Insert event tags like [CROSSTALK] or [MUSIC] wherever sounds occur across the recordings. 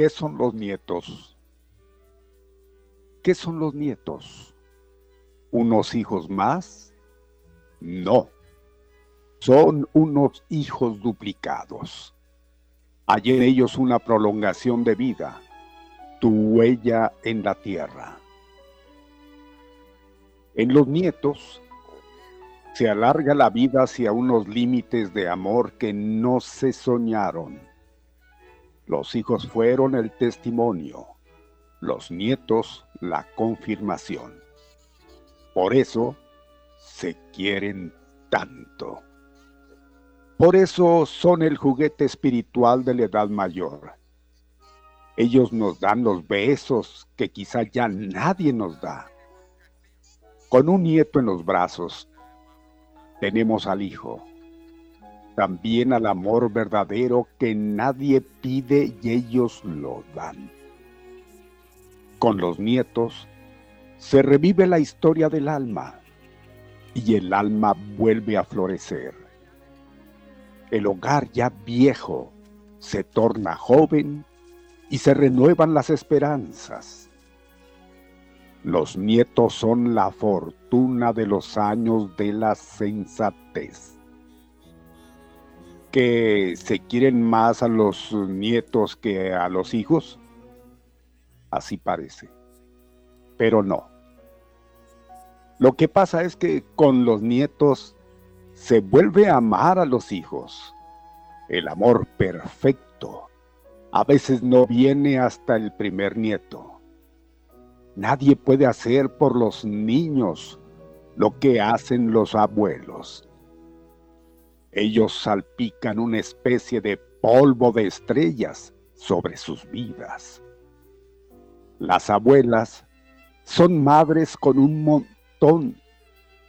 ¿Qué son los nietos? ¿Qué son los nietos? ¿Unos hijos más? No. Son unos hijos duplicados. Hay en ellos una prolongación de vida, tu huella en la tierra. En los nietos se alarga la vida hacia unos límites de amor que no se soñaron los hijos fueron el testimonio, los nietos la confirmación. Por eso se quieren tanto. Por eso son el juguete espiritual de la edad mayor. Ellos nos dan los besos que quizá ya nadie nos da. Con un nieto en los brazos, tenemos al hijo también al amor verdadero que nadie pide y ellos lo dan. Con los nietos se revive la historia del alma y el alma vuelve a florecer. El hogar ya viejo se torna joven y se renuevan las esperanzas. Los nietos son la fortuna de los años de la sensatez que se quieren más a los nietos que a los hijos? Así parece. Pero no. Lo que pasa es que con los nietos se vuelve a amar a los hijos. El amor perfecto a veces no viene hasta el primer nieto. Nadie puede hacer por los niños lo que hacen los abuelos. Ellos salpican una especie de polvo de estrellas sobre sus vidas. Las abuelas son madres con un montón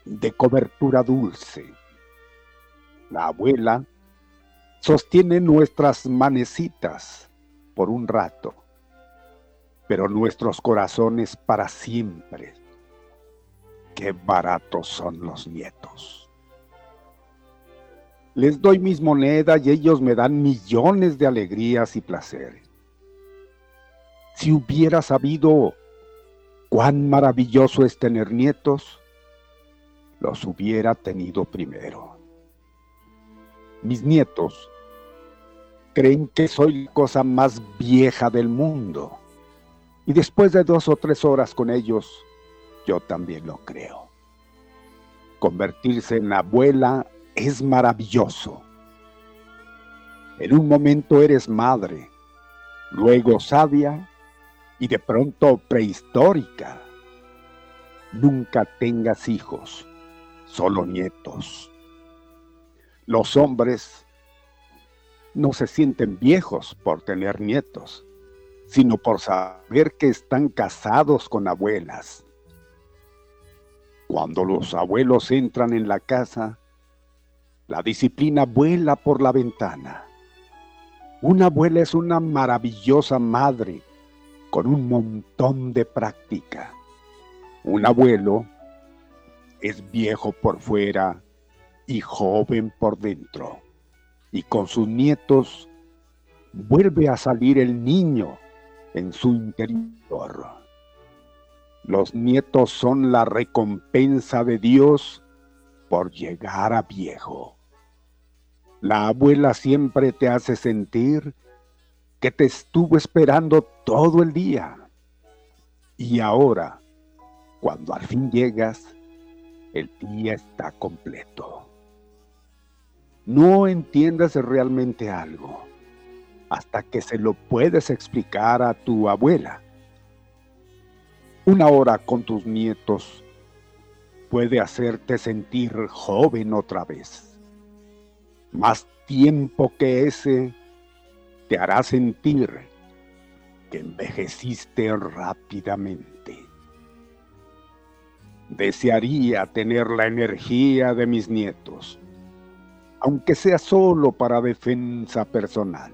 de cobertura dulce. La abuela sostiene nuestras manecitas por un rato, pero nuestros corazones para siempre. Qué baratos son los nietos. Les doy mis monedas y ellos me dan millones de alegrías y placeres. Si hubiera sabido cuán maravilloso es tener nietos, los hubiera tenido primero. Mis nietos creen que soy la cosa más vieja del mundo. Y después de dos o tres horas con ellos, yo también lo creo. Convertirse en abuela es maravilloso. En un momento eres madre, luego sabia y de pronto prehistórica. Nunca tengas hijos, solo nietos. Los hombres no se sienten viejos por tener nietos, sino por saber que están casados con abuelas. Cuando los abuelos entran en la casa, la disciplina vuela por la ventana. Una abuela es una maravillosa madre con un montón de práctica. Un abuelo es viejo por fuera y joven por dentro y con sus nietos vuelve a salir el niño en su interior. Los nietos son la recompensa de Dios por llegar a viejo. La abuela siempre te hace sentir que te estuvo esperando todo el día. Y ahora, cuando al fin llegas, el día está completo no entiendas realmente algo hasta que se lo puedes explicar a tu abuela. Una hora con tus nietos puede hacerte sentir joven otra vez. Más tiempo que ese te hará sentir que envejeciste rápidamente. Desearía tener la energía de mis nietos aunque sea solo para defensa personal.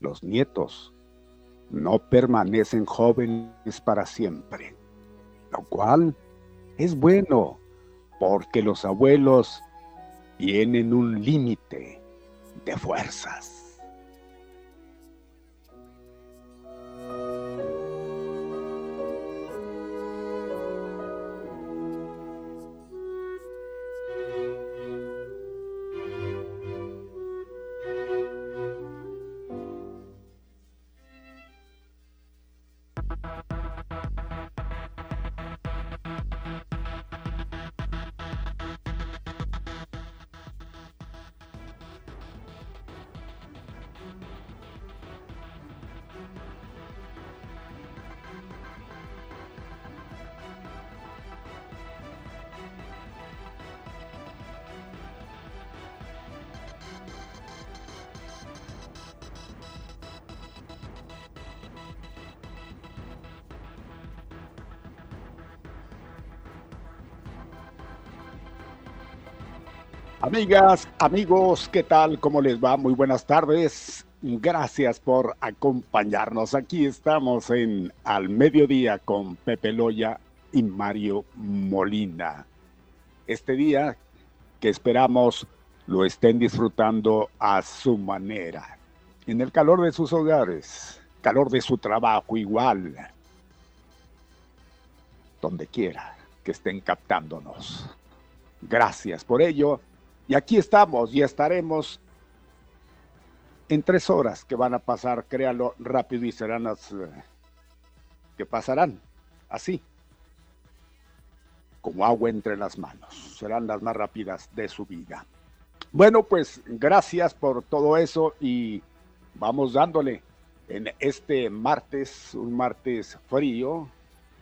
Los nietos no permanecen jóvenes para siempre, lo cual es bueno porque los abuelos tienen un límite de fuerzas. Amigas, amigos, ¿qué tal? ¿Cómo les va? Muy buenas tardes. Gracias por acompañarnos. Aquí estamos en Al Mediodía con Pepe Loya y Mario Molina. Este día que esperamos lo estén disfrutando a su manera, en el calor de sus hogares, calor de su trabajo igual, donde quiera que estén captándonos. Gracias por ello y aquí estamos y estaremos en tres horas que van a pasar, créalo rápido y serán las eh, que pasarán así, como agua entre las manos. Serán las más rápidas de su vida. Bueno, pues gracias por todo eso y vamos dándole en este martes, un martes frío,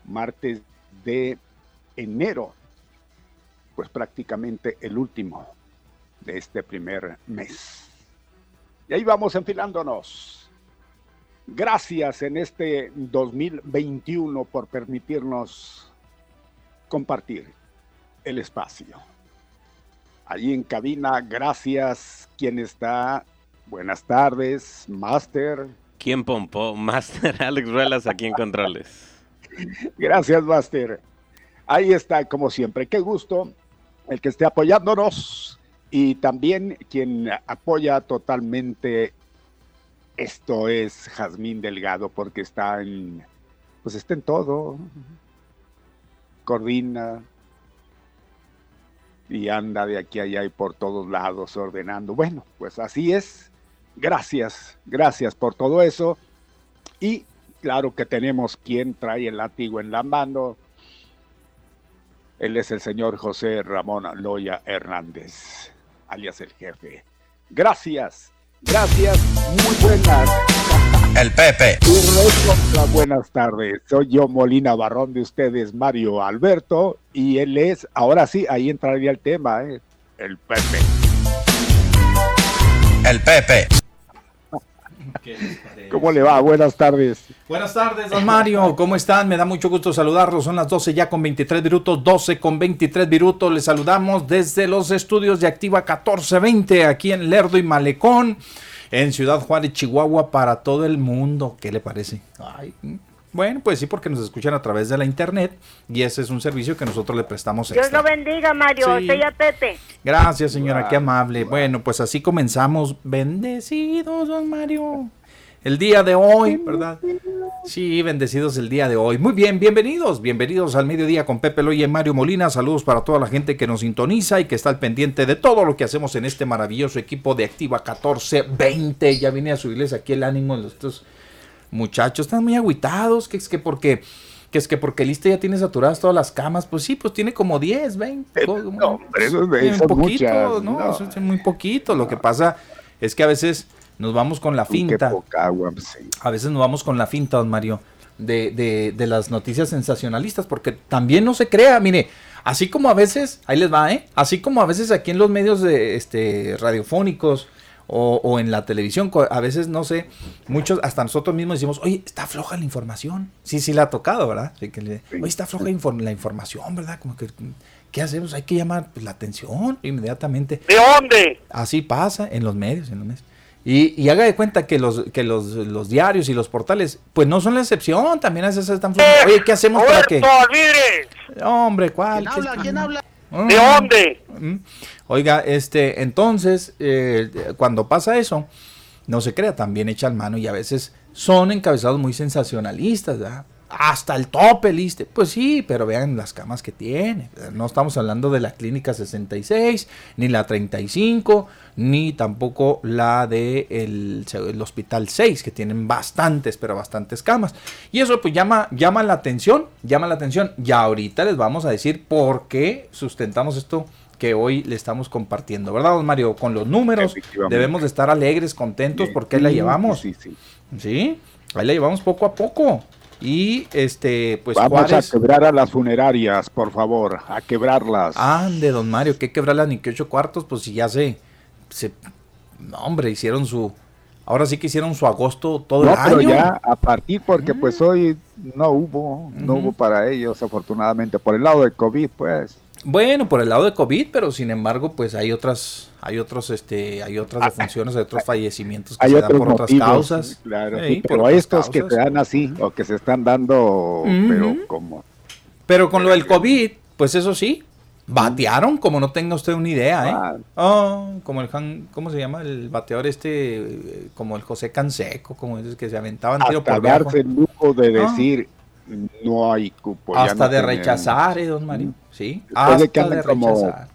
martes de enero, pues prácticamente el último de este primer mes. Y ahí vamos enfilándonos. Gracias en este 2021 por permitirnos compartir el espacio. Allí en cabina, gracias. ¿Quién está? Buenas tardes, Master. ¿Quién pompó? [LAUGHS] Master Alex Ruelas aquí en Controles. Gracias, Master. Ahí está, como siempre. Qué gusto el que esté apoyándonos y también quien apoya totalmente esto es Jazmín Delgado, porque está en, pues está en todo, coordina, y anda de aquí a allá y por todos lados ordenando. Bueno, pues así es. Gracias, gracias por todo eso. Y claro que tenemos quien trae el látigo en la mano. Él es el señor José Ramón Loya Hernández, alias el jefe. Gracias, gracias, muy buenas. El Pepe. Y buenas tardes. Soy yo, Molina Barrón de ustedes, Mario Alberto, y él es, ahora sí, ahí entraría el tema, ¿eh? el Pepe. El Pepe. ¿Cómo le va? Buenas tardes. Buenas tardes, don Mario. ¿Cómo están? Me da mucho gusto saludarlos. Son las 12 ya con 23 minutos, 12 con 23 minutos. Les saludamos desde los estudios de Activa 1420 aquí en Lerdo y Malecón, en Ciudad Juárez, Chihuahua, para todo el mundo. ¿Qué le parece? Ay, bueno, pues sí, porque nos escuchan a través de la internet y ese es un servicio que nosotros le prestamos. Dios lo bendiga, Mario. Sí. A Pepe. Gracias, señora, qué amable. Bueno, pues así comenzamos. Bendecidos, don Mario. El día de hoy, ¿verdad? Sí, bendecidos el día de hoy. Muy bien, bienvenidos, bienvenidos al mediodía con Pepe Loy y Mario Molina. Saludos para toda la gente que nos sintoniza y que está al pendiente de todo lo que hacemos en este maravilloso equipo de Activa 1420. Ya vine a subirles aquí el ánimo de estos muchachos están muy agüitados, que es que porque que es que porque Lista ya tiene saturadas todas las camas, pues sí, pues tiene como 10, 20. No, hombre, eso es un poquito, ¿no? Eso es muy poquito. Lo que pasa es que a veces nos vamos con la finta. A veces nos vamos con la finta, don Mario, de, de, de las noticias sensacionalistas, porque también no se crea, mire, así como a veces, ahí les va, ¿eh? Así como a veces aquí en los medios de este radiofónicos, o, en la televisión, a veces, no sé, muchos, hasta nosotros mismos decimos, oye, está floja la información. Sí, sí la ha tocado, ¿verdad? oye, está floja la información, ¿verdad? Como que, ¿qué hacemos? Hay que llamar pues, la atención inmediatamente. ¿De dónde? Así pasa en los medios, en los medios. Y, y, haga de cuenta que los que los, los, diarios y los portales, pues no son la excepción, también a veces están flojos. Oye, ¿qué hacemos para que? Hombre, ¿cuál? ¿Quién habla? ¿Quién habla? ¿De dónde? Mm. Oiga, este, entonces, eh, cuando pasa eso, no se crea, también echan mano y a veces son encabezados muy sensacionalistas, ¿verdad? Hasta el tope, liste. Pues sí, pero vean las camas que tiene. No estamos hablando de la clínica 66, ni la 35, ni tampoco la de el, hospital 6, que tienen bastantes, pero bastantes camas. Y eso pues llama, llama la atención, llama la atención. Y ahorita les vamos a decir por qué sustentamos esto que hoy le estamos compartiendo, ¿verdad, don Mario? Con los números debemos de estar alegres, contentos, porque ahí la llevamos. Sí, sí, sí. ahí la llevamos poco a poco. Y este, pues Vamos a quebrar a las funerarias, por favor, a quebrarlas. Ande, don Mario, ¿qué quebrarlas ni que ocho cuartos? Pues si ya se, se, no, hombre, hicieron su, ahora sí que hicieron su agosto todo el año. Pero ya a partir, porque pues hoy no hubo, no hubo para ellos, afortunadamente, por el lado del COVID, pues. Bueno, por el lado de COVID, pero sin embargo, pues hay otras, hay otros, este, hay otras ah, defunciones, hay otros fallecimientos que se dan por otras causas. Claro, pero estos que se dan así, o que se están dando, pero como. Pero con lo del COVID, pues eso sí, batearon como no tenga usted una idea, ¿eh? Oh, como el ¿cómo se llama? El bateador este, como el José Canseco, como es que se aventaban tiro por darse el lujo de ah. No hay cupo. Hasta de rechazar, ¿eh, don Mario? Sí, hasta de rechazar.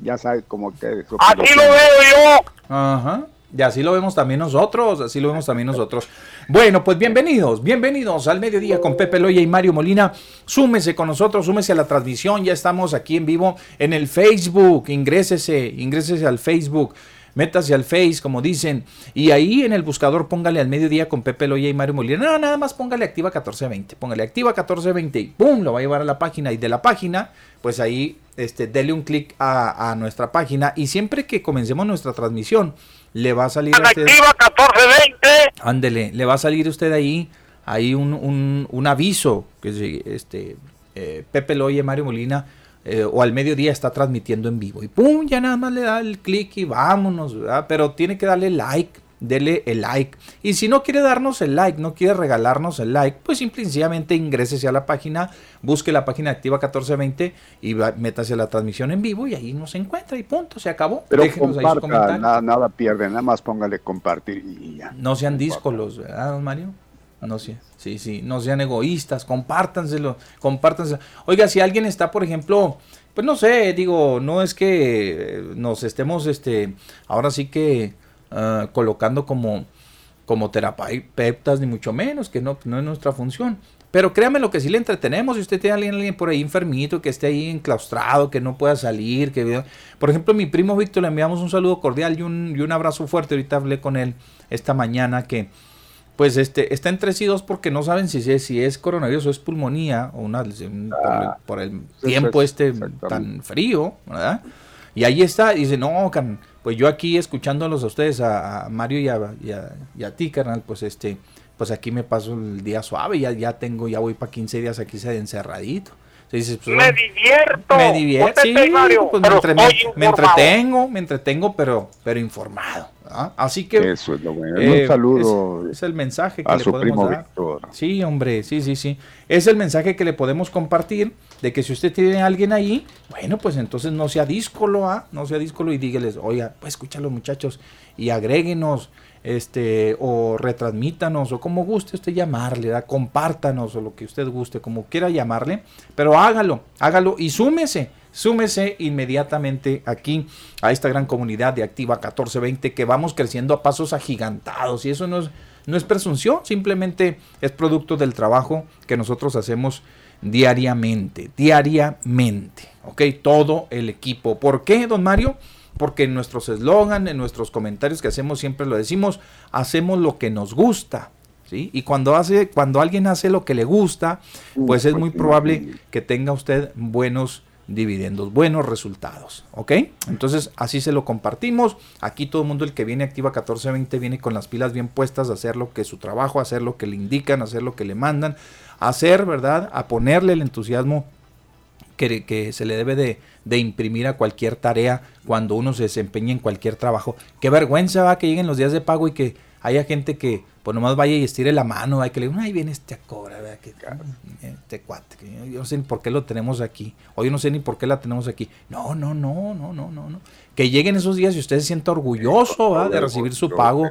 Ya sabe como que... Así lo veo yo. Ajá. Y así lo vemos también nosotros, así lo vemos también nosotros. Bueno, pues bienvenidos, bienvenidos al mediodía con Pepe Loya y Mario Molina. Súmese con nosotros, súmese a la transmisión, ya estamos aquí en vivo en el Facebook, ingrésese, ingrésese al Facebook métase al Face, como dicen, y ahí en el buscador póngale al mediodía con Pepe Loya y Mario Molina. No, nada más póngale activa 1420. Póngale activa 1420 y ¡pum! Lo va a llevar a la página. Y de la página, pues ahí, este, dele un clic a, nuestra página. Y siempre que comencemos nuestra transmisión, le va a salir. Usted, activa 1420. Ándele, le va a salir usted ahí, ahí un, un, aviso que este, eh, Pepe Loya y Mario Molina eh, o al mediodía está transmitiendo en vivo. Y pum, ya nada más le da el clic y vámonos, ¿verdad? Pero tiene que darle like, dele el like. Y si no quiere darnos el like, no quiere regalarnos el like, pues simplemente ingrésese a la página, busque la página activa 1420 y va, métase a la transmisión en vivo y ahí nos encuentra y punto, se acabó. Pero comparta, nada, nada pierde, nada más póngale compartir y ya. No sean díscolos, ¿verdad, don Mario? No sé, sí, sí, no sean egoístas, compártanselo, compártanselo. Oiga, si alguien está, por ejemplo, pues no sé, digo, no es que nos estemos, este, ahora sí que ah, colocando como, como terapeutas, ni mucho menos, que no, no es nuestra función. Pero créame lo que sí le entretenemos. Si usted tiene a alguien, alguien por ahí enfermito, que esté ahí enclaustrado, que no pueda salir, que por ejemplo, mi primo Víctor le enviamos un saludo cordial y un, y un abrazo fuerte. Ahorita hablé con él esta mañana que pues este está entre sí dos porque no saben si es, si es coronavirus o es pulmonía o una Ah, por, el, por el sí, tiempo este tan frío, ¿verdad? Y ahí está, y dice, no, can- pues yo aquí escuchándolos a ustedes, a, a Mario y a, y a- y a ti, carnal, pues este, pues aquí me paso el día suave, ya, ya tengo, ya voy para 15 días aquí encerradito. Dices, pues, Me divierto. me divierto, sí, pues me, pero entre- me- me entretengo, me entretengo, pero, pero informado. ¿ah? Así que Eso es lo bueno. eh, un saludo es, es el mensaje que a le su podemos primo dar. Víctor. Sí, hombre, sí, sí, sí. Es el mensaje que le podemos compartir de que si usted tiene a alguien ahí, bueno, pues entonces no sea díscolo, ¿ah? No sea díscolo y dígales, oiga, pues escúchalo muchachos y agréguenos, este, o retransmítanos, o como guste usted llamarle, compártanos, o lo que usted guste, como quiera llamarle, pero hágalo, hágalo y súmese. Súmese inmediatamente aquí a esta gran comunidad de Activa 1420 que vamos creciendo a pasos agigantados y eso no es, no es presunción, simplemente es producto del trabajo que nosotros hacemos diariamente, diariamente, ¿ok? Todo el equipo. ¿Por qué, don Mario? Porque en nuestros eslogan, en nuestros comentarios que hacemos, siempre lo decimos, hacemos lo que nos gusta, ¿sí? Y cuando, hace, cuando alguien hace lo que le gusta, pues es muy probable que tenga usted buenos dividendos, buenos resultados, ¿ok? Entonces así se lo compartimos. Aquí todo el mundo el que viene activa 1420 viene con las pilas bien puestas a hacer lo que es su trabajo, a hacer lo que le indican, a hacer lo que le mandan, a hacer, ¿verdad? A ponerle el entusiasmo que, que se le debe de, de imprimir a cualquier tarea cuando uno se desempeña en cualquier trabajo. Qué vergüenza va que lleguen los días de pago y que haya gente que pues nomás vaya y estire la mano, ¿va? que le diga, ay, viene este a cobrar, ¿verdad? Que, este cuate, que yo, yo no sé ni por qué lo tenemos aquí, o yo no sé ni por qué la tenemos aquí. No, no, no, no, no, no, no. Que lleguen esos días y usted se sienta orgulloso de recibir su pago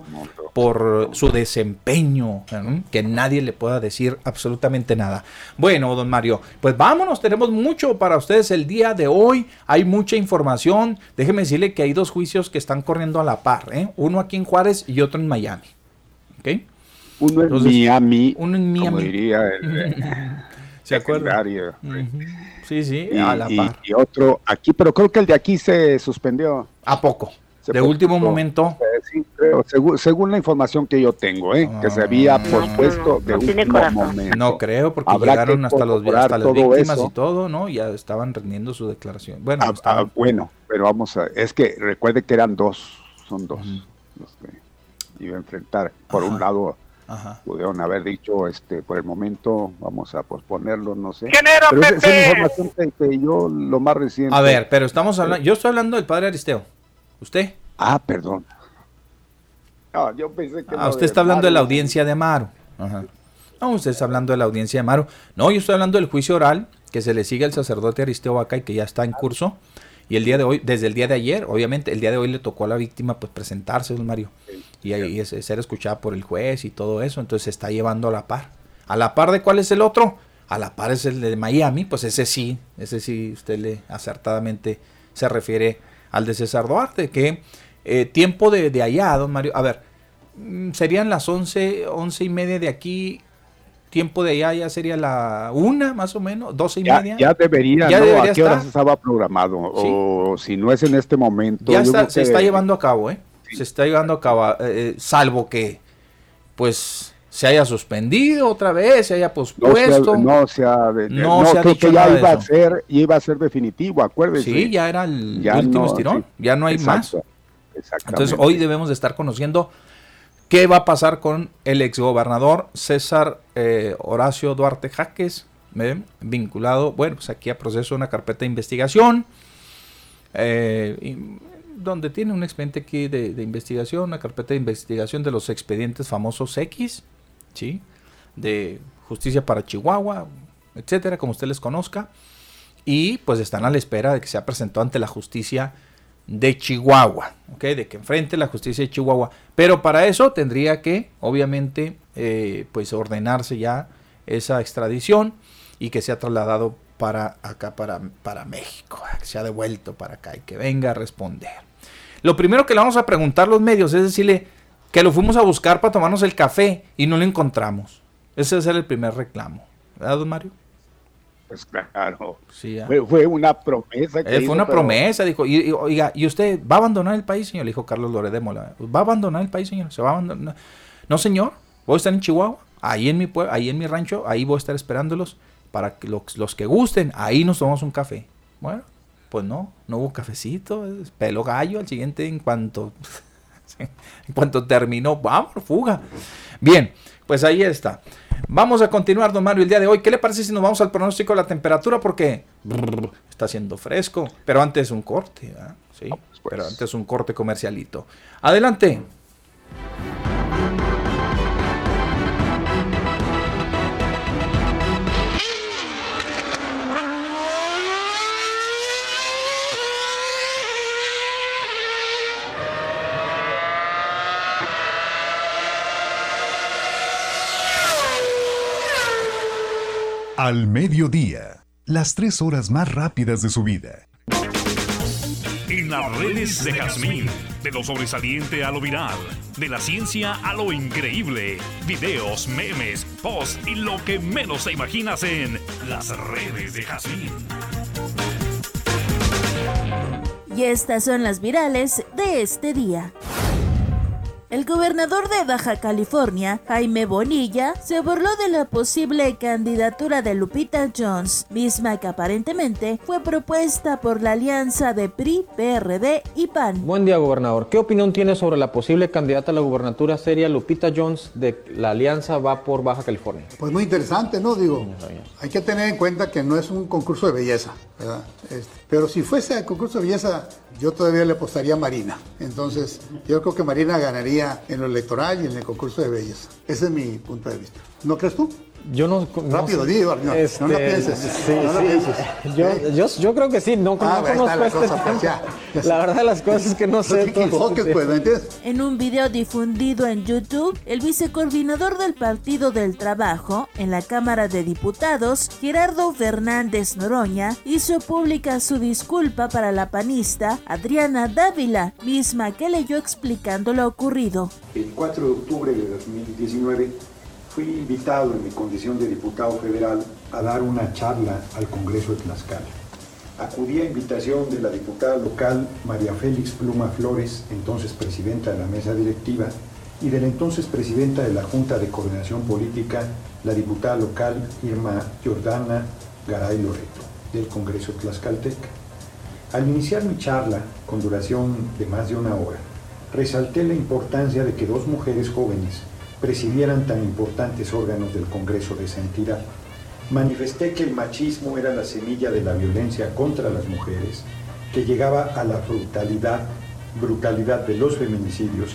por su desempeño, que nadie le pueda decir absolutamente nada. Bueno, don Mario, pues vámonos, tenemos mucho para ustedes el día de hoy, hay mucha información. Déjeme decirle que hay dos juicios que están corriendo a la par, ¿eh? uno aquí en Juárez y otro en Miami. ¿Ok? Uno en Entonces, Miami, uno en como Miami. diría el [LAUGHS] ¿Se acuerda? secretario. Sí, sí, Y, a la y- par. y otro aquí, pero creo que el de aquí se suspendió. ¿A poco? Se De último momento. Eh, sí, creo, según, según la información que yo tengo, ¿eh? que se había Ah. pospuesto de No último corazón. momento. No creo, porque Habrá llegaron hasta, los, hasta las todo víctimas eso. y todo, ¿no? Ya estaban rendiendo su declaración. Bueno, Ah, estaban- ah, bueno, pero vamos a, es que recuerde que eran dos, son dos los que iba a enfrentar. Por Ajá. un lado, Ajá. pudieron haber dicho, este, por el momento vamos a posponerlo, no sé. ¿Quién era, Pero esa, esa es Pepe? la información que, que yo, lo más reciente. A ver, pero estamos hablando, yo estoy hablando del padre Aristeo. ¿Usted? Ah, perdón. No, yo pensé que Ah, usted está hablando de la audiencia de Amaro. Ajá. No, usted está hablando de la audiencia de Amaro. No, yo estoy hablando del juicio oral que se le sigue al sacerdote Aristeo Vaca y que ya está en curso. Y el día de hoy, desde el día de ayer, obviamente, el día de hoy le tocó a la víctima pues presentarse, don Mario. Y, ahí es- ser escuchada por el juez y todo eso. Entonces se está llevando a la par. ¿A la par de cuál es el otro? A la par es el de Miami, pues ese sí, ese sí, usted le acertadamente se refiere al de César Duarte, que eh, tiempo de, de allá, don Mario, a ver, mm, serían las once, once y media de aquí, tiempo de allá ya sería la una más o menos, doce y Ya, media. ya debería, Ya ¿no? debería ¿A qué horas estaba programado? O si no es en este momento. Ya está, creo se que- está llevando a cabo, ¿eh? Sí. Se está llevando a cabo, eh, eh, salvo que, pues, se haya suspendido otra vez, se haya No se, pospuesto. ha, no se ha, No no, se ha creo dicho que ya iba a ser, iba a ser definitivo, acuérdese. sí, ya era el Ya último no, estirón, sí. ya no hay más. Exacto, Exactamente. Entonces hoy debemos de estar conociendo qué va a pasar con el exgobernador César eh, Horacio Duarte Jaques, ¿ve? vinculado, bueno, pues aquí a proceso de una carpeta de investigación, eh, donde tiene un expediente aquí de, de investigación, una carpeta de investigación de los expedientes famosos X, ¿sí? De justicia para Chihuahua, etcétera, como usted les conozca. Y pues están a la espera de que sea presentado ante la justicia de Chihuahua, ¿ok? De que enfrente la justicia de Chihuahua. Pero para eso tendría que, obviamente, eh, pues ordenarse ya esa extradición y que sea trasladado para acá, para, para México, que sea devuelto para acá y que venga a responder. Lo primero que le vamos a preguntar los medios es decirle que lo fuimos a buscar para tomarnos el café y no lo encontramos. Ese es el primer reclamo. ¿Verdad, don Mario? Pues claro. Sí, ¿ah? fue, fue una promesa. Que Eh, hizo, fue una pero- promesa, dijo. Y, y, oiga, ¿y usted va a abandonar el país, señor? Le dijo Carlos Lore de Mola. ¿Va a abandonar el país, señor? ¿Se va a abandonar? No, señor. Voy a estar en Chihuahua, ahí en mi pueblo, ahí en mi rancho, ahí voy a estar esperándolos para que los, los que gusten, ahí nos tomamos un café. Bueno, pues no, no hubo cafecito, pelo gallo al siguiente en cuanto [LAUGHS] en cuanto terminó, vamos, fuga. Bien, pues ahí está. Vamos a continuar, don Mario, el día de hoy. ¿Qué le parece si nos vamos al pronóstico de la temperatura? Porque brr, está haciendo fresco, pero antes un corte, ¿verdad? Sí, pero antes un corte comercialito. Adelante. Al mediodía, las tres horas más rápidas de su vida. En las redes de Jazmín, de lo sobresaliente a lo viral, de la ciencia a lo increíble, videos, memes, posts y lo que menos te imaginas en las redes de Jazmín. Y estas son las virales de este día. El gobernador de Baja California, Jaime Bonilla, se burló de la posible candidatura de Lupita Jones, misma que aparentemente fue propuesta por la alianza de PRI, PRD y PAN. Buen día, gobernador. ¿Qué opinión tiene sobre la posible candidata a la gubernatura seria Lupita Jones de la Alianza Va por Baja California? Pues muy interesante, ¿no? Digo, hay que tener en cuenta que no es un concurso de belleza, ¿verdad? Este, pero si fuese el concurso de belleza, yo todavía le apostaría a Marina. Entonces, yo creo que Marina ganaría en lo electoral y en el concurso de belleza. Ese es mi punto de vista. ¿No crees tú? Yo no. no Rápido, sé. no, no Este, la pienses. Sí, no la sí. pienses. Yo, ¿Eh? yo, yo creo que sí, no, Ah, no conozco la este cosa, pues, tema. ya, ya La verdad de las cosas es que no sé. todo pues, ¿me entiendes? En un video difundido en YouTube, el vicecoordinador del Partido del Trabajo en la Cámara de Diputados, Gerardo Fernández Noroña, hizo pública su disculpa para la panista Adriana Dávila, misma que leyó explicando lo ocurrido. El 4 de octubre de 2019 fui invitado en mi condición de diputado federal a dar una charla al Congreso de Tlaxcala. Acudí a invitación de la diputada local María Félix Pluma Flores, entonces presidenta de la mesa directiva, y de la entonces presidenta de la Junta de Coordinación Política, la diputada local Irma Jordana Garay Loreto, del Congreso Tlaxcalteca. Al iniciar mi charla, con duración de más de una hora, resalté la importancia de que dos mujeres jóvenes presidieran tan importantes órganos del Congreso de esa entidad. Manifesté que el machismo era la semilla de la violencia contra las mujeres, que llegaba a la brutalidad, brutalidad de los feminicidios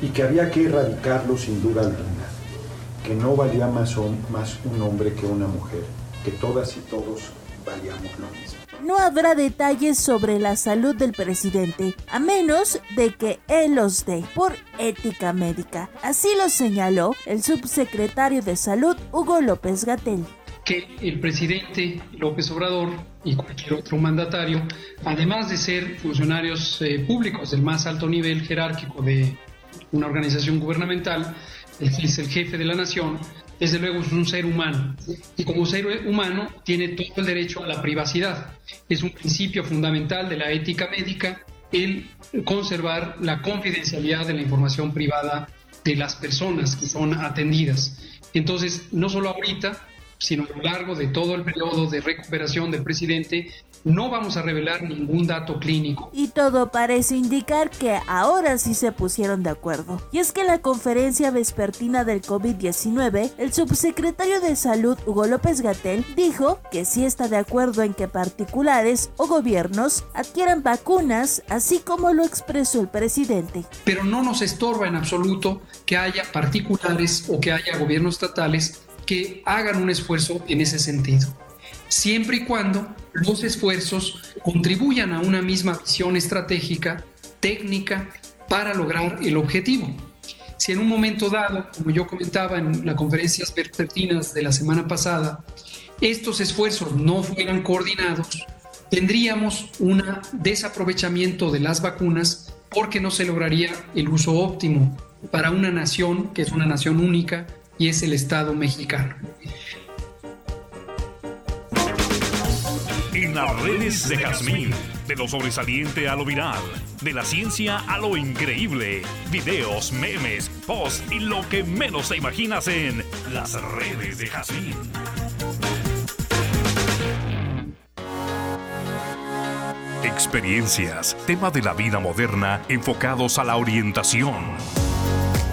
y que había que erradicarlo sin duda alguna, que no valía más, un hombre que una mujer, que todas y todos valíamos lo mismo. No habrá detalles sobre la salud del presidente, a menos de que él los dé por ética médica. Así lo señaló el subsecretario de Salud, Hugo López Gatel. que el presidente López Obrador y cualquier otro mandatario, además de ser funcionarios eh, públicos del más alto nivel jerárquico de una organización gubernamental, es el jefe de la nación, desde luego es un ser humano. Y como ser humano tiene todo el derecho a la privacidad. Es un principio fundamental de la ética médica el conservar la confidencialidad de la información privada de las personas que son atendidas. Entonces, no solo ahorita, sino a lo largo de todo el periodo de recuperación del presidente, no vamos a revelar ningún dato clínico. Y todo parece indicar que ahora sí se pusieron de acuerdo. Y es que en la conferencia vespertina del COVID-19, el subsecretario de Salud Hugo López Gatel dijo que sí está de acuerdo en que particulares o gobiernos adquieran vacunas, así como lo expresó el presidente. Pero no nos estorba en absoluto que haya particulares o que haya gobiernos estatales que hagan un esfuerzo en ese sentido siempre y cuando los esfuerzos contribuyan a una misma visión estratégica, técnica, para lograr el objetivo. si en un momento dado, como yo comentaba en las conferencias vespertinas de la semana pasada, estos esfuerzos no fueran coordinados, tendríamos un desaprovechamiento de las vacunas porque no se lograría el uso óptimo para una nación que es una nación única y es el Estado mexicano. En las redes de Jazmín, de lo sobresaliente a lo viral, de la ciencia a lo increíble, videos, memes, posts y lo que menos te imaginas en las redes de Jazmín. Experiencias, tema de la vida moderna enfocados a la orientación.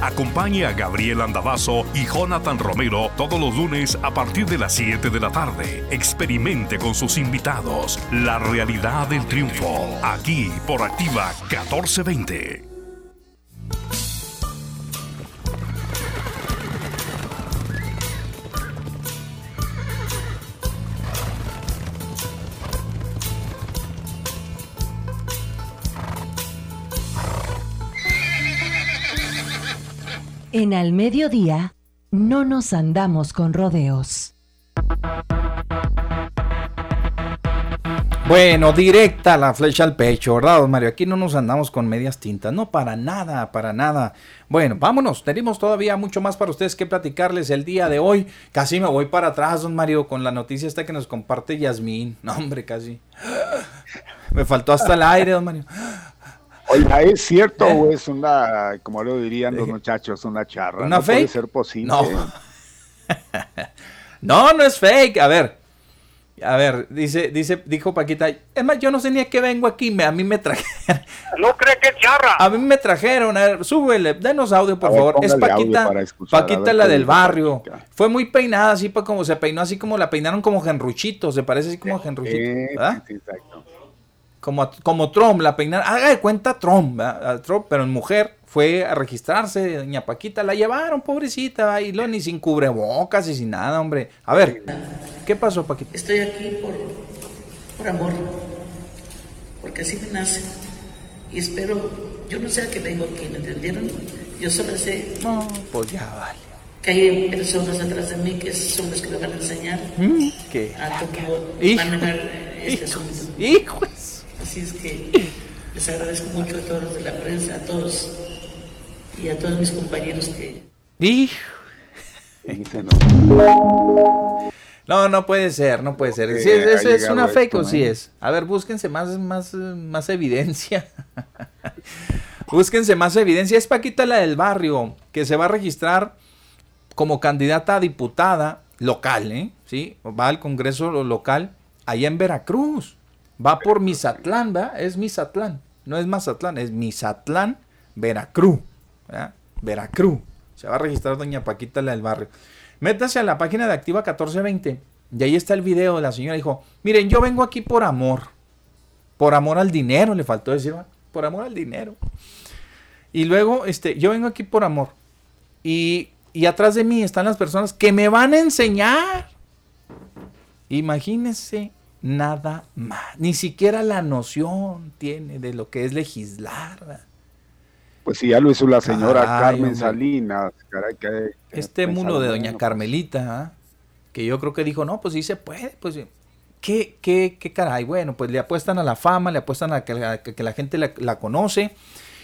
Acompañe a Gabriel Andavazo y Jonathan Romero todos los lunes a partir de las 7 de la tarde. Experimente con sus invitados la realidad del triunfo, aquí por Activa 1420. En al mediodía, no nos andamos con rodeos. Bueno, directa la flecha al pecho, ¿verdad, don Mario? Aquí no nos andamos con medias tintas, no para nada, para nada. Bueno, vámonos, tenemos todavía mucho más para ustedes que platicarles el día de hoy. Casi me voy para atrás, don Mario, con la noticia esta que nos comparte Yasmín. No, hombre, casi. [GASPS] Me faltó hasta el aire, don Mario. Oiga, ¿es cierto o es una, como lo dirían los muchachos, una charra? ¿Una ¿No fake? puede ser posible? No. [LAUGHS] no, no es fake. A ver, a ver, dice, dice, dijo Paquita, es más, yo no sé ni a qué vengo aquí, me, a mí me trajeron. [LAUGHS] ¿No cree que es charra? A mí me trajeron, a ver, súbele, denos audio, por A ver, favor. Es Paquita, escuchar, Paquita ver la del barrio. Paquita. Fue muy peinada, así pues, como se peinó, así como la peinaron como genruchito, se parece así como genruchito, Eh, ¿verdad? sí, exacto. Como, como Trump, la peinaron, haga de cuenta Trump, Trump, pero en mujer, fue a registrarse, doña Paquita, la llevaron, pobrecita, y lo ni sin cubrebocas y sin nada, hombre. A ver, ¿qué pasó, Paquita? Estoy aquí por, por amor, porque así me nace. Y espero, yo no sé a qué vengo aquí, ¿me entendieron? Yo solo sé No, pues ya vale. que hay personas atrás de mí que son los que me van a enseñar Mm, ¿Qué? a cómo manejar este asunto. Hijos. Así es que les agradezco mucho a todos los de la prensa, a todos y a todos mis compañeros que. No, no puede ser, no puede ser. Sí, Sí, es- ha ¿Eso es llegado una fake o sí es? A ver, búsquense más, más, eh, más evidencia. [LAUGHS] búsquense más evidencia. Es Paquita la del barrio, que se va a registrar como candidata a diputada local, ¿eh? ¿Sí? Va al Congreso lo- local allá en Veracruz. Va por Misatlán, ¿verdad? Es Misatlán. No es Mazatlán, es Misatlán, Veracruz. ¿verdad? Veracruz. Se va a registrar doña Paquita la del barrio. Métase a la página de Activa 1420 y ahí está el video de la señora. Dijo, miren, yo vengo aquí por amor. Por amor al dinero, le faltó decir, ¿va? por amor al dinero. Y luego, este, yo vengo aquí por amor. Y, y atrás de mí están las personas que me van a enseñar. Imagínense nada más. Ni siquiera la noción tiene de lo que es legislar. ¿verdad? Pues sí, ya lo hizo la señora Caray, Carmen hombre. Salinas. Caray, que- Este mulo de doña Carmelita, ¿ah? que yo creo que dijo, no, pues sí se puede, pues. ¿Qué, qué, qué caray? Bueno, pues le apuestan a la fama, le apuestan a que, la- que- que la gente la, la conoce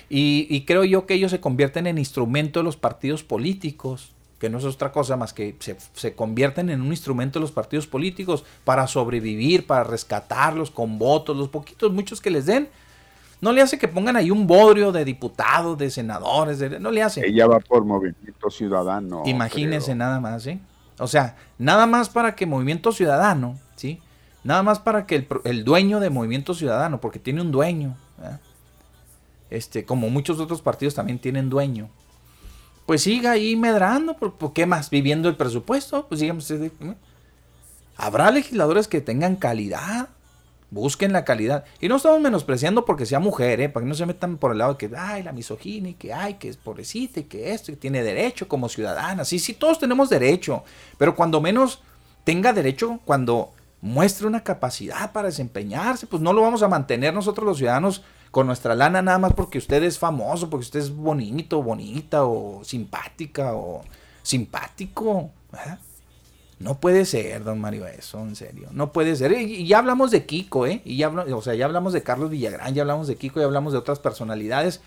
y, y creo yo que ellos se convierten en instrumento de los partidos políticos, que no es otra cosa más que se, se convierten en un instrumento de los partidos políticos para sobrevivir, para rescatarlos con votos, los poquitos, muchos que les den. No le hace que pongan ahí un bodrio de diputados, de senadores, de- no le hace. Ella va por Movimiento Ciudadano. Imagínense creo. nada más, ¿sí? O sea, nada más para que Movimiento Ciudadano, ¿sí? Nada más para que el, el dueño de Movimiento Ciudadano, porque tiene un dueño, ¿verdad? este, como muchos otros partidos también tienen dueño, pues siga ahí medrando, ¿por, por qué más? Viviendo el presupuesto, pues sigamos. ¿eh? Habrá legisladores que tengan calidad, busquen la calidad. Y no estamos menospreciando porque sea mujer, ¿eh? para que no se metan por el lado de que, ay, la misoginia, que, ay, que es pobrecita, y que esto, y tiene derecho como ciudadana. Sí, sí, todos tenemos derecho, pero cuando menos tenga derecho, cuando muestre una capacidad para desempeñarse, pues no lo vamos a mantener nosotros los ciudadanos con nuestra lana nada más porque usted es famoso, porque usted es bonito, bonita o simpática o simpático. ¿verdad? No puede ser, don Mario, eso, en serio. No puede ser. Y, ya hablamos de Kiko, ¿eh? Y ya, o sea, ya hablamos de Carlos Villagrán, ya hablamos de Kiko, ya hablamos de otras personalidades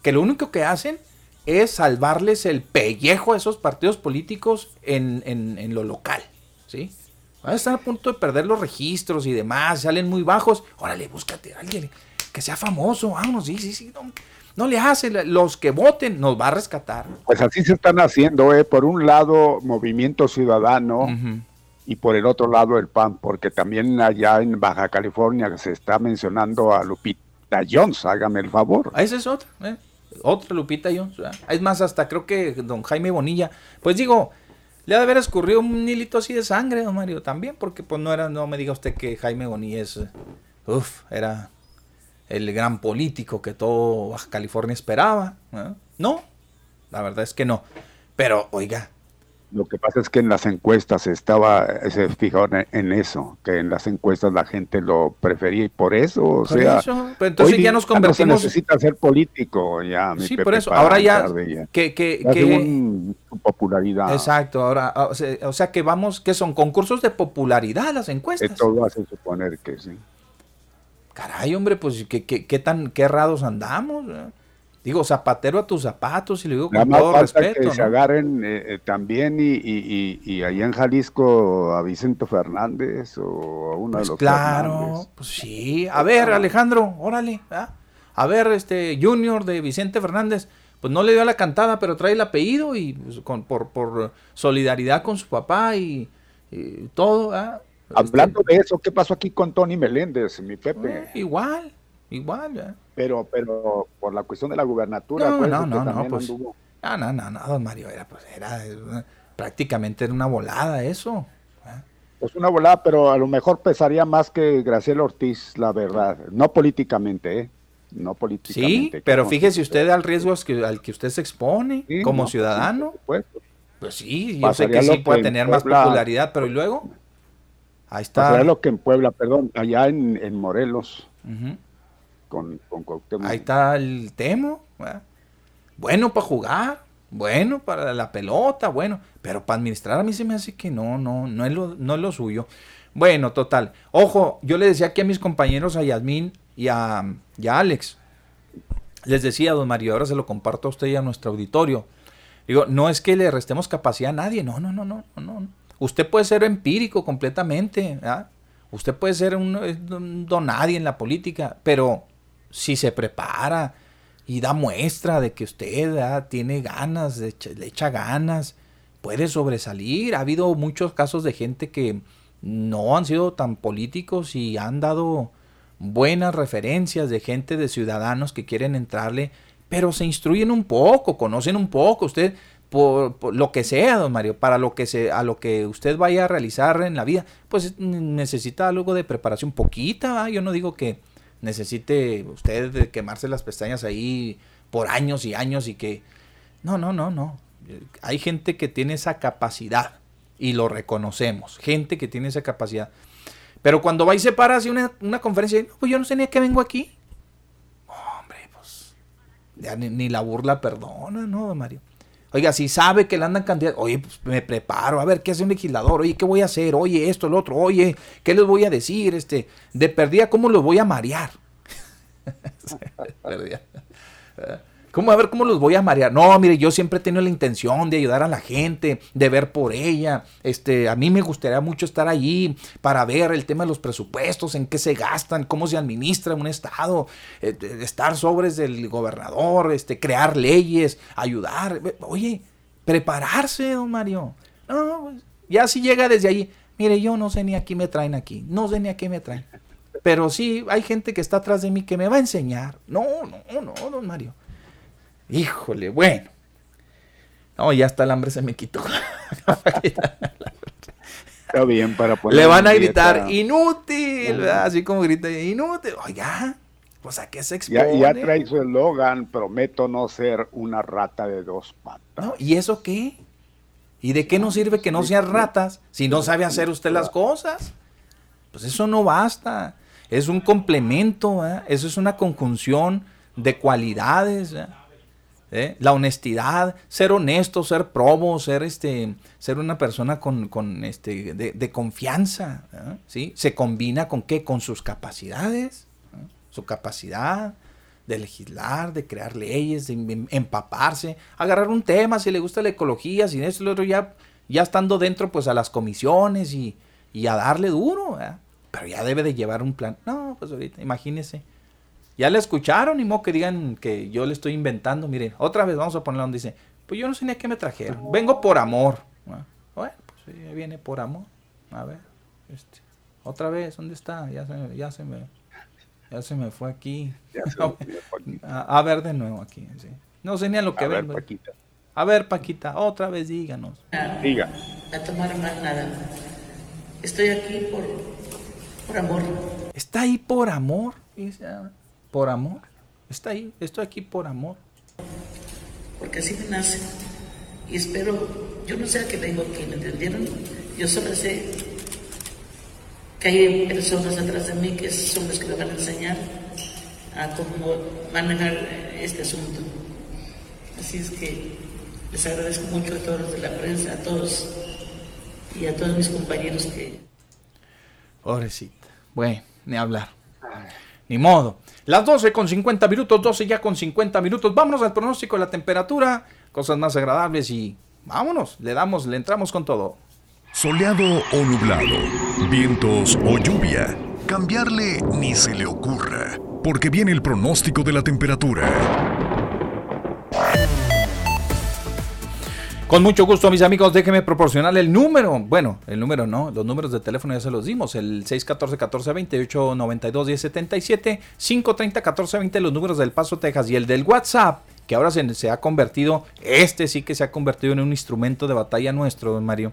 que lo único que hacen es salvarles el pellejo a esos partidos políticos en, en- lo local, ¿sí? Están a punto de perder los registros y demás, salen muy bajos. Órale, búscate a alguien que sea famoso, vámonos, sí, sí, sí. No, no le hace, los que voten nos va a rescatar. Pues así se están haciendo, ¿eh? Por un lado, Movimiento Ciudadano y por el otro lado, el PAN, porque también allá en Baja California se está mencionando a Lupita Jones, hágame el favor. Ah, Esa es otra, ¿eh? Otra Lupita Jones. ¿verdad? Es más, hasta creo que don Jaime Bonilla, pues digo, le ha de haber escurrido un hilito así de sangre, don Mario, también, porque pues no era, no me diga usted que Jaime Bonilla es, eh, uf, era el gran político que todo Baja California esperaba. ¿eh? No, la verdad es que no. Pero, oiga, Lo que pasa es que en las encuestas estaba, se fijaron en, en eso, que en las encuestas la gente lo prefería y por eso, o Por sea, eso, pero entonces hoy ya nos No convertimos- se necesita ser político ya, mi Sí, Pepe, por eso, ahora ya, ella. que, que, Ya que- según su popularidad, exacto, ahora, o sea, o sea que vamos, que son concursos de popularidad las encuestas. de todo hace suponer que sí. Caray, hombre, pues qué, qué, qué tan qué errados andamos. eh? Digo, zapatero a tus zapatos, y le digo Nada con más todo falta respeto. que se ¿no? agarren eh, eh, también y, y, y, y allá en Jalisco a Vicente Fernández o a uno Pues de los claro, Fernández. pues sí. A ver, Alejandro, órale. ¿ah? A ver, este Junior de Vicente Fernández, pues no le dio la cantada, pero trae el apellido y pues, con, por, por solidaridad con su papá y, y todo. ¿ah? Hablando de eso, ¿qué pasó aquí con Tony Meléndez, mi Pepe? Eh, igual, igual. ¿ah? Pero, pero por la cuestión de la gubernatura, No, no, no, no, también pues. anduvo- No, no, no, no, don Mario, era, pues, era eh, prácticamente era una volada eso. Pues una volada, pero a lo mejor pesaría más que Graciela Ortiz, la verdad. No políticamente, ¿eh? No Sí, políticamente. pero ¿no? fíjese usted al riesgo que- al que usted se expone Sí, como no, ciudadano. sí. Pues sí, yo sé que sí puede tener más popularidad, pero ¿y luego? Ahí está. Pasaría lo que en Puebla, perdón, allá en, en Morelos, con, con Cuauhtémoc. Ahí está el temo. ¿verdad? Bueno para jugar, bueno para la pelota, bueno, pero para administrar a mí se me hace que no, no, no es lo, no es lo suyo. Bueno, total. Ojo, yo le decía aquí a mis compañeros, a Yasmín y a, y a Alex, les decía, don Mario, ahora se lo comparto a usted y a nuestro auditorio. Digo, no es que le restemos capacidad a nadie, no, no, no, no, no, no. Usted puede ser empírico completamente. Usted puede ser un, un don nadie en la política, pero si se prepara y da muestra de que usted tiene ganas, le echa ganas, puede sobresalir. Ha habido muchos casos de gente que no han sido tan políticos y han dado buenas referencias de gente, de ciudadanos que quieren entrarle, pero se instruyen un poco, conocen un poco. Usted, por, lo que sea, don Mario, para lo que se, a lo que usted vaya a realizar en la vida, pues necesita algo de preparación, poquita. Yo no digo que necesite usted quemarse las pestañas ahí por años y años y que... No, no, no, no. Hay gente que tiene esa capacidad y lo reconocemos. Gente que tiene esa capacidad. Pero cuando va y se para hace una, una conferencia, "No, pues yo no sé ni a qué vengo aquí. Hombre, pues ya ni la burla perdona, ¿no, don Mario? Oiga, si sabe que le andan candidatos, oye, pues me preparo, a ver, ¿qué hace un legislador? Oye, ¿qué voy a hacer? Oye, esto, el otro, oye, ¿qué les voy a decir? Este, de perdida, ¿cómo los voy a marear? [LAUGHS] Perdida. ¿Cómo a ver cómo los voy a marear? No, mire, yo siempre he tenido la intención de ayudar a la gente, de ver por ella. Este, a mí me gustaría mucho estar allí para ver el tema de los presupuestos, en qué se gastan, cómo se administra un estado, eh, estar sobres del gobernador, este, crear leyes, ayudar. Oye, prepararse, don Mario. No, pues, ya si llega desde allí, mire, yo no sé ni a qué me traen aquí, no sé ni a qué me traen. Pero sí, hay gente que está atrás de mí que me va a enseñar. No, no, no, don Mario. Híjole, bueno. No, ya hasta el hambre se me quitó. [LAUGHS] Está bien para poner Le van a gritar, dieta. inútil, ¿verdad? así como grita, inútil. Oiga, pues a qué se expone. Ya, ya trae su eslogan, prometo no ser una rata de dos patas. ¿No? ¿Y eso qué? ¿Y de qué nos sirve que no sean ratas si no sabe hacer usted las cosas? Pues eso no basta. es un complemento, ¿eh? eso es una conjunción de cualidades. ¿eh? ¿Eh? La honestidad, ser honesto, ser probo, ser este, ser una persona con, con este, de, confianza, ¿eh? ¿sí? Se combina con qué? Con sus capacidades, su capacidad de legislar, de crear leyes, de em, empaparse, agarrar un tema, si le gusta la ecología, si eso, lo otro, ya, ya estando dentro, pues a las comisiones y, y a darle duro, pero ya debe de llevar un plan. No, pues ahorita, imagínese ya le escucharon, y mo que digan que yo le estoy inventando. Miren, otra vez vamos a ponerlo donde dice, pues yo no sé ni a qué me trajeron. Vengo por amor. Ah, bueno, pues viene por amor. A ver, este, otra vez, ¿dónde está? Ya se, ya se me, ya se me fue aquí. [LAUGHS] a, ver de nuevo aquí. No sé ni a lo que a. Ver, Paquita. A ver, Paquita, otra vez díganos. Diga. A tomar más nada. Estoy aquí por, por amor. Está ahí por amor por amor. Está ahí, estoy aquí por amor. Porque así me nace. Y espero, yo no sé a qué vengo aquí, ¿me entendieron? Yo solo sé que hay personas atrás de mí que son los que me van a enseñar a cómo manejar este asunto. Así es que les agradezco mucho a todos los de la prensa, a todos y a todos mis compañeros que... Pobrecita. Bueno, ni hablar. Ni modo. Las 12 con 50 minutos, 12 ya con 50 minutos. Vámonos al pronóstico de la temperatura, cosas más agradables y vámonos, le damos, le entramos con todo. Soleado o nublado, vientos o lluvia, cambiarle ni se le ocurra, porque viene el pronóstico de la temperatura. Con mucho gusto, mis amigos, déjenme proporcionarle el número. Bueno, el número no, los números de teléfono ya se los dimos. El 614-1420-892-1077, 530-1420, los números del Paso, Texas y el del WhatsApp, que ahora se, se ha convertido, este sí que se ha convertido en un instrumento de batalla nuestro, don Mario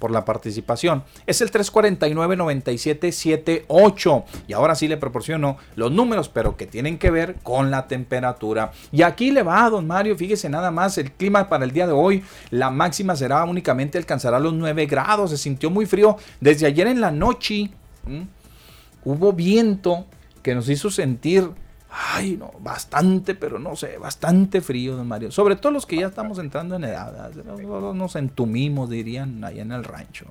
por la participación. Es el 349-9778. Y ahora sí le proporciono los números, pero que tienen que ver con la temperatura. Y aquí le va, don Mario, fíjese nada más, el clima para el día de hoy, la máxima será únicamente alcanzará los 9 grados. Se sintió muy frío desde ayer en la noche. Hubo viento que nos hizo sentir Ay, no, bastante, pero no sé, bastante frío, don Mario. Sobre todo los que ya estamos entrando en edad. Nos entumimos, dirían, allá en el rancho.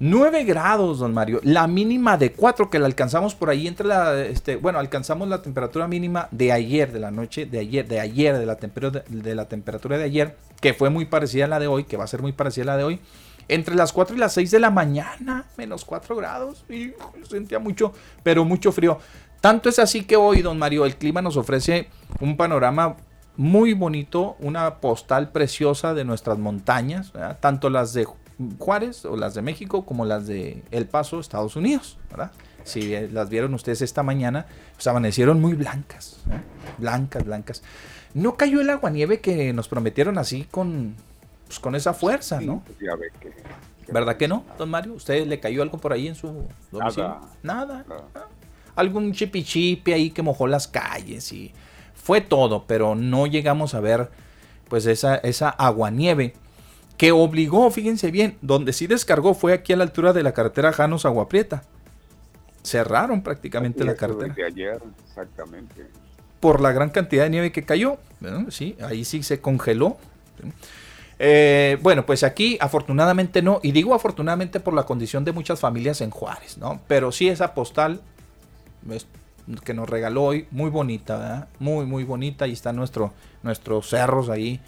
9 grados, don Mario. La mínima de 4 que la alcanzamos por ahí entre la, este, bueno, alcanzamos la temperatura mínima de ayer, de la noche, de ayer, de ayer, de la, temperatura, de la temperatura de ayer, que fue muy parecida a la de hoy, que va a ser muy parecida a la de hoy. Entre las 4 y las 6 de la mañana, menos 4 grados. Y sentía mucho, pero mucho frío. Tanto es así que hoy, don Mario, el clima nos ofrece un panorama muy bonito, una postal preciosa de nuestras montañas, tanto las de Juárez o las de México como las de El Paso, Estados Unidos. Si eh, las vieron ustedes esta mañana, pues amanecieron muy blancas, blancas, blancas. No cayó el aguanieve que nos prometieron así con, pues, con esa fuerza, ¿no? Pues ¿Verdad que no, don Mario? ¿Usted le cayó algo por ahí en su domicilio? Nada. Nada. Ah algún chipichipi ahí que mojó las calles y fue todo, pero no llegamos a ver pues esa, esa aguanieve que obligó, fíjense bien, donde sí descargó fue aquí a la altura de la carretera Janos Aguaprieta. Cerraron prácticamente la carretera. ayer, exactamente. Por la gran cantidad de nieve que cayó. Sí, ahí sí se congeló. Eh, bueno, pues aquí afortunadamente no, y digo afortunadamente por la condición de muchas familias en Juárez, ¿no? Pero sí esa postal que nos regaló hoy, muy bonita, muy, muy bonita. Y están nuestro, nuestros cerros ahí,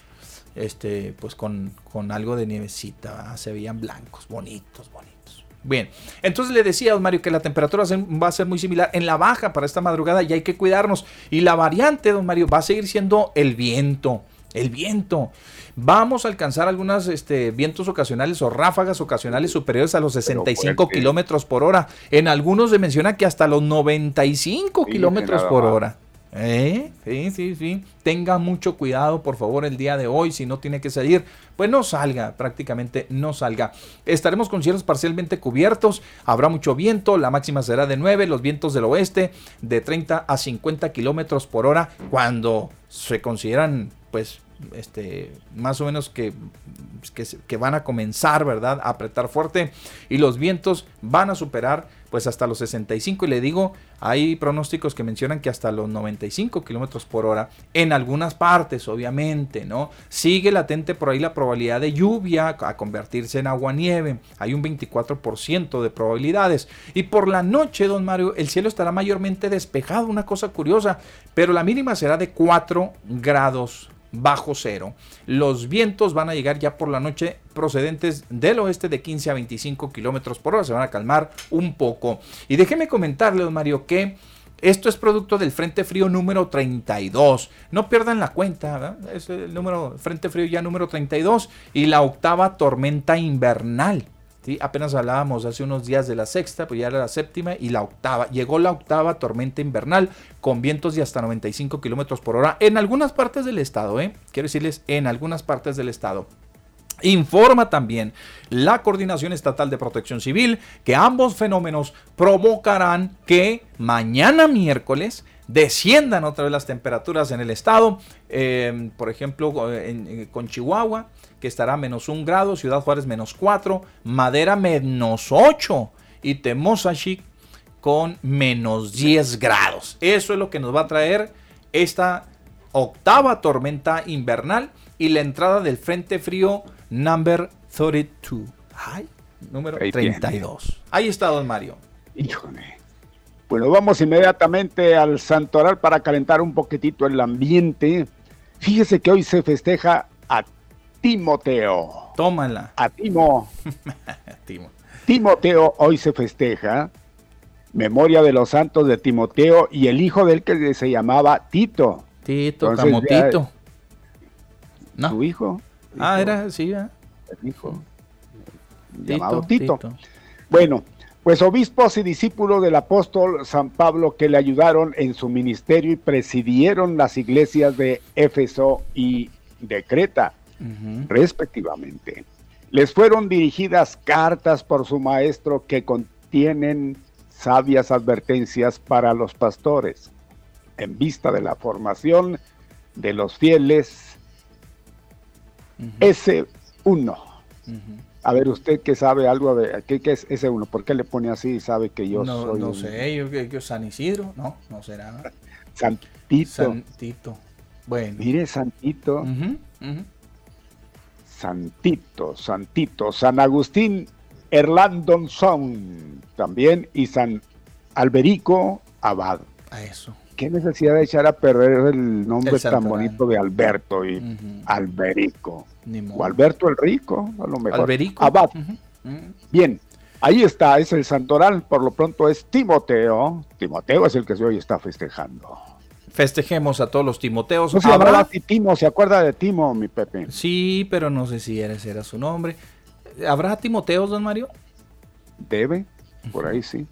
este, pues con, con algo de nievecita, se veían blancos, bonitos, bonitos. Bien, entonces le decía a don Mario que la temperatura va a ser muy similar en la baja para esta madrugada y hay que cuidarnos. Y la variante, don Mario, va a seguir siendo el viento. El viento. Vamos a alcanzar algunos este, vientos ocasionales o ráfagas ocasionales superiores a los 65 kilómetros por hora. En algunos se menciona que hasta los 95 kilómetros por hora. ¿Eh? Sí, sí, sí. Tenga mucho cuidado, por favor, el día de hoy. Si no tiene que salir, pues no salga, prácticamente no salga. Estaremos con cielos parcialmente cubiertos. Habrá mucho viento. La máxima será de 9. Los vientos del oeste de 30 a 50 kilómetros por hora. Cuando se consideran, pues, este, más o menos que, que, van a comenzar, ¿verdad? A apretar fuerte y los vientos van a superar pues hasta los 65 y le digo, hay pronósticos que mencionan que hasta los 95 kilómetros por hora en algunas partes, obviamente, ¿no? Sigue latente por ahí la probabilidad de lluvia a convertirse en agua nieve. Hay un 24% de probabilidades. Y por la noche, don Mario, el cielo estará mayormente despejado, una cosa curiosa, pero la mínima será de 4 grados bajo cero. Los vientos van a llegar ya por la noche procedentes del oeste de 15 a 25 kilómetros por hora. Se van a calmar un poco. Y déjeme comentarle, Mario, que esto es producto del Frente Frío número 32. No pierdan la cuenta, ¿verdad? es el número Frente Frío ya número 32 y la octava tormenta invernal. Apenas hablábamos hace unos días de la sexta, pues ya era la séptima y la octava. Llegó la octava tormenta invernal con vientos de hasta 95 kilómetros por hora en algunas partes del estado, ¿eh? Quiero decirles, en algunas partes del estado. Informa también la Coordinación Estatal de Protección Civil que ambos fenómenos provocarán que mañana miércoles desciendan otra vez las temperaturas en el estado, eh, por ejemplo, con Chihuahua, que estará menos un grado, Ciudad Juárez menos 4, Madera menos 8 y Temosachic con menos 10 grados. Eso es lo que nos va a traer esta octava tormenta invernal y la entrada del Frente Frío number 32. Ay, número 32. Ahí está, don Mario. Híjole. Bueno, vamos inmediatamente al santoral para calentar un poquitito el ambiente. Fíjese que hoy se festeja a Timoteo. Tómala. A [LAUGHS] Timo. Timoteo hoy se festeja. Memoria de los santos de Timoteo y el hijo de él que se llamaba Tito. Tito, como Tito. ¿No? Su hijo. Ah, era, sí, El hijo. llamado Tito. Bueno, pues obispos y discípulos del apóstol San Pablo que le ayudaron en su ministerio y presidieron las iglesias de Éfeso y de Creta respectivamente. Les fueron dirigidas cartas por su maestro que contienen sabias advertencias para los pastores en vista de la formación de los fieles S1. A ver, usted que sabe algo de qué, es S1, ¿por qué le pone así y sabe que yo no, soy? No sé, yo, yo, San Isidro, no, no será. [LAUGHS] Santito. Santito. Bueno. Mire, Santito. Santito, Santito, San Agustín Erlandonson también y San Alberico Abad. A eso. ¿Qué necesidad de echar a perder el nombre tan bonito de Alberto y Alberico? O Alberto el Rico, a lo mejor. Alberico. Abad. Bien, ahí está, es el santoral, por lo pronto es Timoteo. Timoteo es el que hoy está festejando. Festejemos a todos los Timoteos. No se ¿Habrá... Timo, ¿se acuerda de Timo, mi Pepe? Sí, pero no sé si ese era su nombre. ¿Habrá Timoteos, don Mario? Debe, por ahí sí.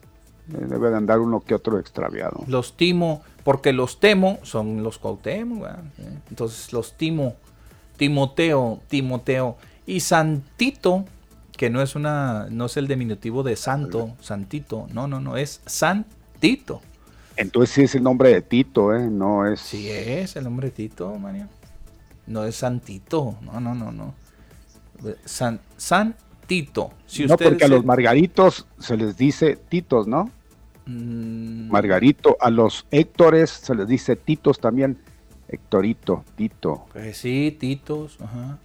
Debe de andar uno que otro extraviado. Los Timo, porque los Temo son los Cuauhtémoc, entonces los Timo, Timoteo, Timoteo y Santito, que no es una, no es el diminutivo de santo, santito, no, no, no, es Santito. Entonces sí es el nombre de Tito, ¿eh? No es... Sí es el nombre de Tito, Mario. No es Santito, no, no, no, no. San, Santito. Si no, porque a los margaritos se les dice Titos, ¿no? Mm. Margarito. A los Héctores se les dice Titos también. Héctorito, Tito. Pues sí, Titos, ajá.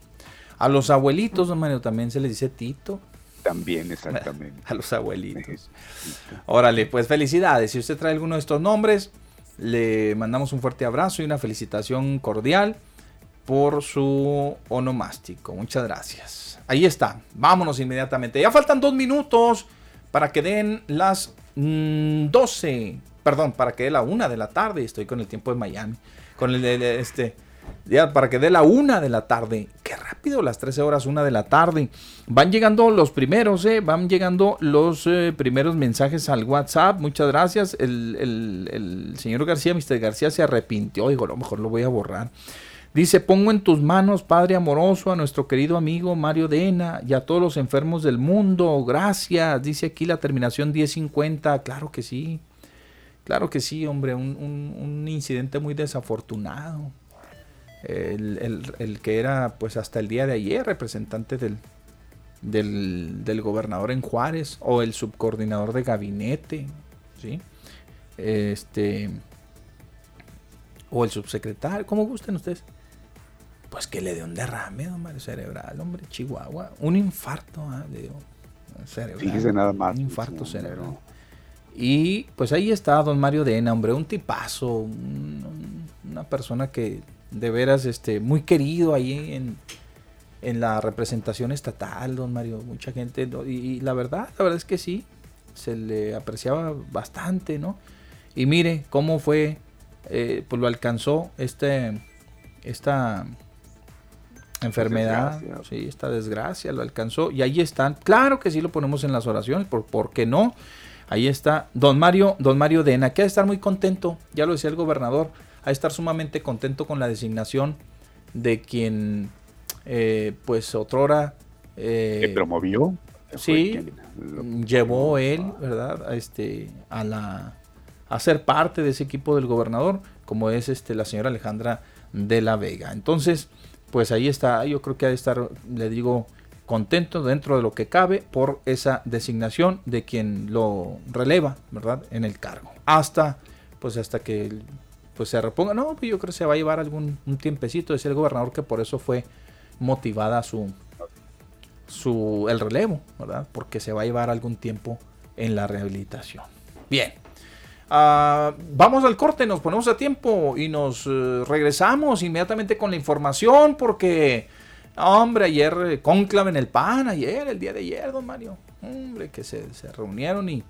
A los abuelitos, Mario, también se les dice Tito. También, [LAUGHS] exactamente. A los abuelitos. Órale, pues felicidades. Si usted trae alguno de estos nombres, le mandamos un fuerte abrazo y una felicitación cordial por su onomástico. Muchas gracias. Ahí está. Vámonos inmediatamente. Ya faltan dos minutos para que den las 12. Mm, Perdón, para que dé la una de la tarde. Estoy con el tiempo de Miami. Con el de este ya para que dé la una de la tarde. Qué rápido, las 13 horas, una de la tarde. Van llegando los primeros, ¿eh? Van llegando los eh, primeros mensajes al WhatsApp. Muchas gracias. El, señor García, Mr. García, se arrepintió. Digo, a lo mejor lo voy a borrar. Dice, pongo en tus manos, Padre amoroso, a nuestro querido amigo Mario Dena y a todos los enfermos del mundo. Gracias. Dice aquí la terminación 1050. Claro que sí. Claro que sí, hombre. un incidente muy desafortunado el, que era pues hasta el día de ayer representante del, del, gobernador en Juárez o el subcoordinador de gabinete, ¿sí? Este, o el subsecretario, como gusten ustedes. Pues que le dio un derrame, don Mario, cerebral, hombre, Chihuahua. Un infarto, ¿ah? le dio cerebral. nada más. Un infarto cerebral. Y pues ahí está don Mario Dena, hombre, un tipazo, una persona que de veras este, muy querido ahí en, en la representación estatal, don Mario. Mucha gente, y, la verdad, la verdad es que sí, se le apreciaba bastante, ¿no? Y mire cómo fue, eh, pues lo alcanzó este, esta enfermedad, sí, esta desgracia, lo alcanzó. Y ahí están, claro que sí lo ponemos en las oraciones, ¿por, ¿por qué no? Ahí está don Mario, don Mario Dena, que ha de estar muy contento, ya lo decía el gobernador, de estar sumamente contento con la designación de quien, eh, pues, otrora... Eh, ¿Que promovió? Sí, llevó él, ¿verdad? A, este, a, la, a ser parte de ese equipo del gobernador, como es este, la señora Alejandra de la Vega. Entonces, pues ahí está, yo creo que ha de estar, le digo, contento dentro de lo que cabe por esa designación de quien lo releva, ¿verdad? En el cargo. Hasta, pues hasta que pues se reponga. No, pues yo creo que se va a llevar algún un tiempecito. Decía el gobernador que por eso fue motivada su, su, el relevo, ¿verdad? Porque se va a llevar algún tiempo en la rehabilitación. Bien. Ah, vamos al corte, nos ponemos a tiempo y nos eh, regresamos inmediatamente con la información porque Hombre, ayer eh, conclave en el PAN, ayer, el día de ayer, don Mario. Hombre, que se, reunieron y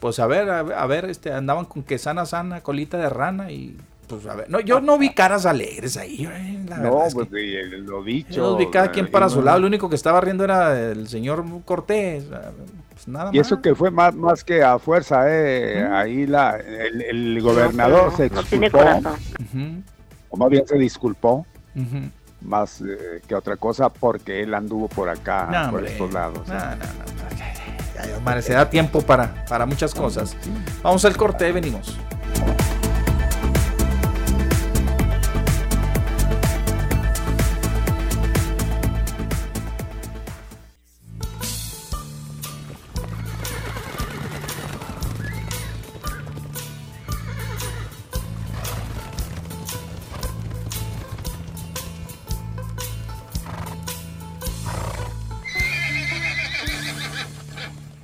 pues a ver, a, ver, este, andaban con que sana, sana, colita de rana y pues a ver, no, yo no vi caras alegres ahí. Eh, no, pues lo dicho. Yo vi cada quien para su lado, lo único que estaba riendo era el señor Cortés. Pues nada y eso que fue más, más que a fuerza, eh, ahí la, el, gobernador se disculpó, o más bien se disculpó más eh, que otra cosa porque él anduvo por acá, por estos lados. No, no, no, se da tiempo para, para muchas cosas. Vamos al corte, venimos.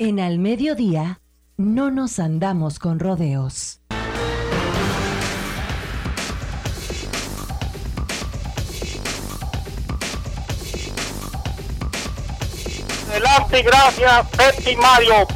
En Al Mediodía, no nos andamos con rodeos. Adelante, gracias, Betty Mario.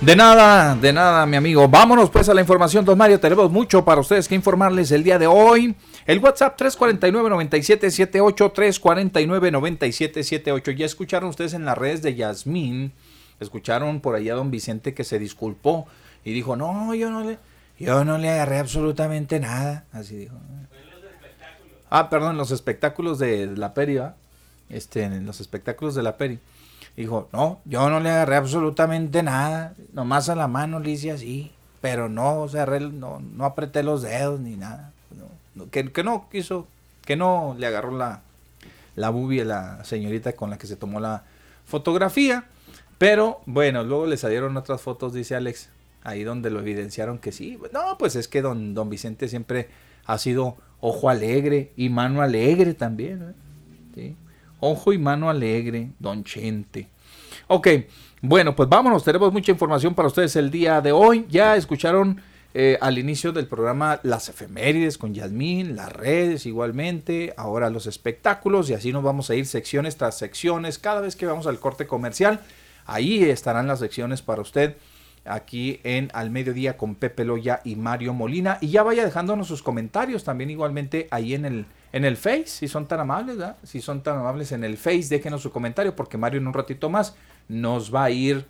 De nada, de nada, mi amigo. Vámonos pues a la información, don Mario. Tenemos mucho para ustedes que informarles el día de hoy. El WhatsApp 349-9778, 349-9778. Ya escucharon ustedes en las redes de Yasmín, escucharon por allá a don Vicente que se disculpó y dijo, no, yo no le, yo no le agarré absolutamente nada. Así dijo. Ah, perdón, los espectáculos de la Peri, Este, en los espectáculos de la Peri. Dijo, no, yo no le agarré absolutamente nada, nomás a la mano le hice así, pero no, o sea, no, no apreté los dedos ni nada que, no quiso, que no le agarró la, la a la señorita con la que se tomó la fotografía. Pero bueno, luego le salieron otras fotos, dice Alex, ahí donde lo evidenciaron que sí. No, pues es que don, don Vicente siempre ha sido ojo alegre y mano alegre también. ¿sí? Ojo y mano alegre, don Chente. Ok, bueno, pues vámonos, tenemos mucha información para ustedes el día de hoy. Ya escucharon eh, al inicio del programa las efemérides con Yasmín, las redes igualmente, ahora los espectáculos y así nos vamos a ir secciones tras secciones. Cada vez que vamos al corte comercial, ahí estarán las secciones para usted aquí en Al Mediodía con Pepe Loya y Mario Molina. Y ya vaya dejándonos sus comentarios también igualmente ahí en el, en el Face, si son tan amables. Si son tan amables en el Face, déjenos su comentario porque Mario en un ratito más nos va a ir,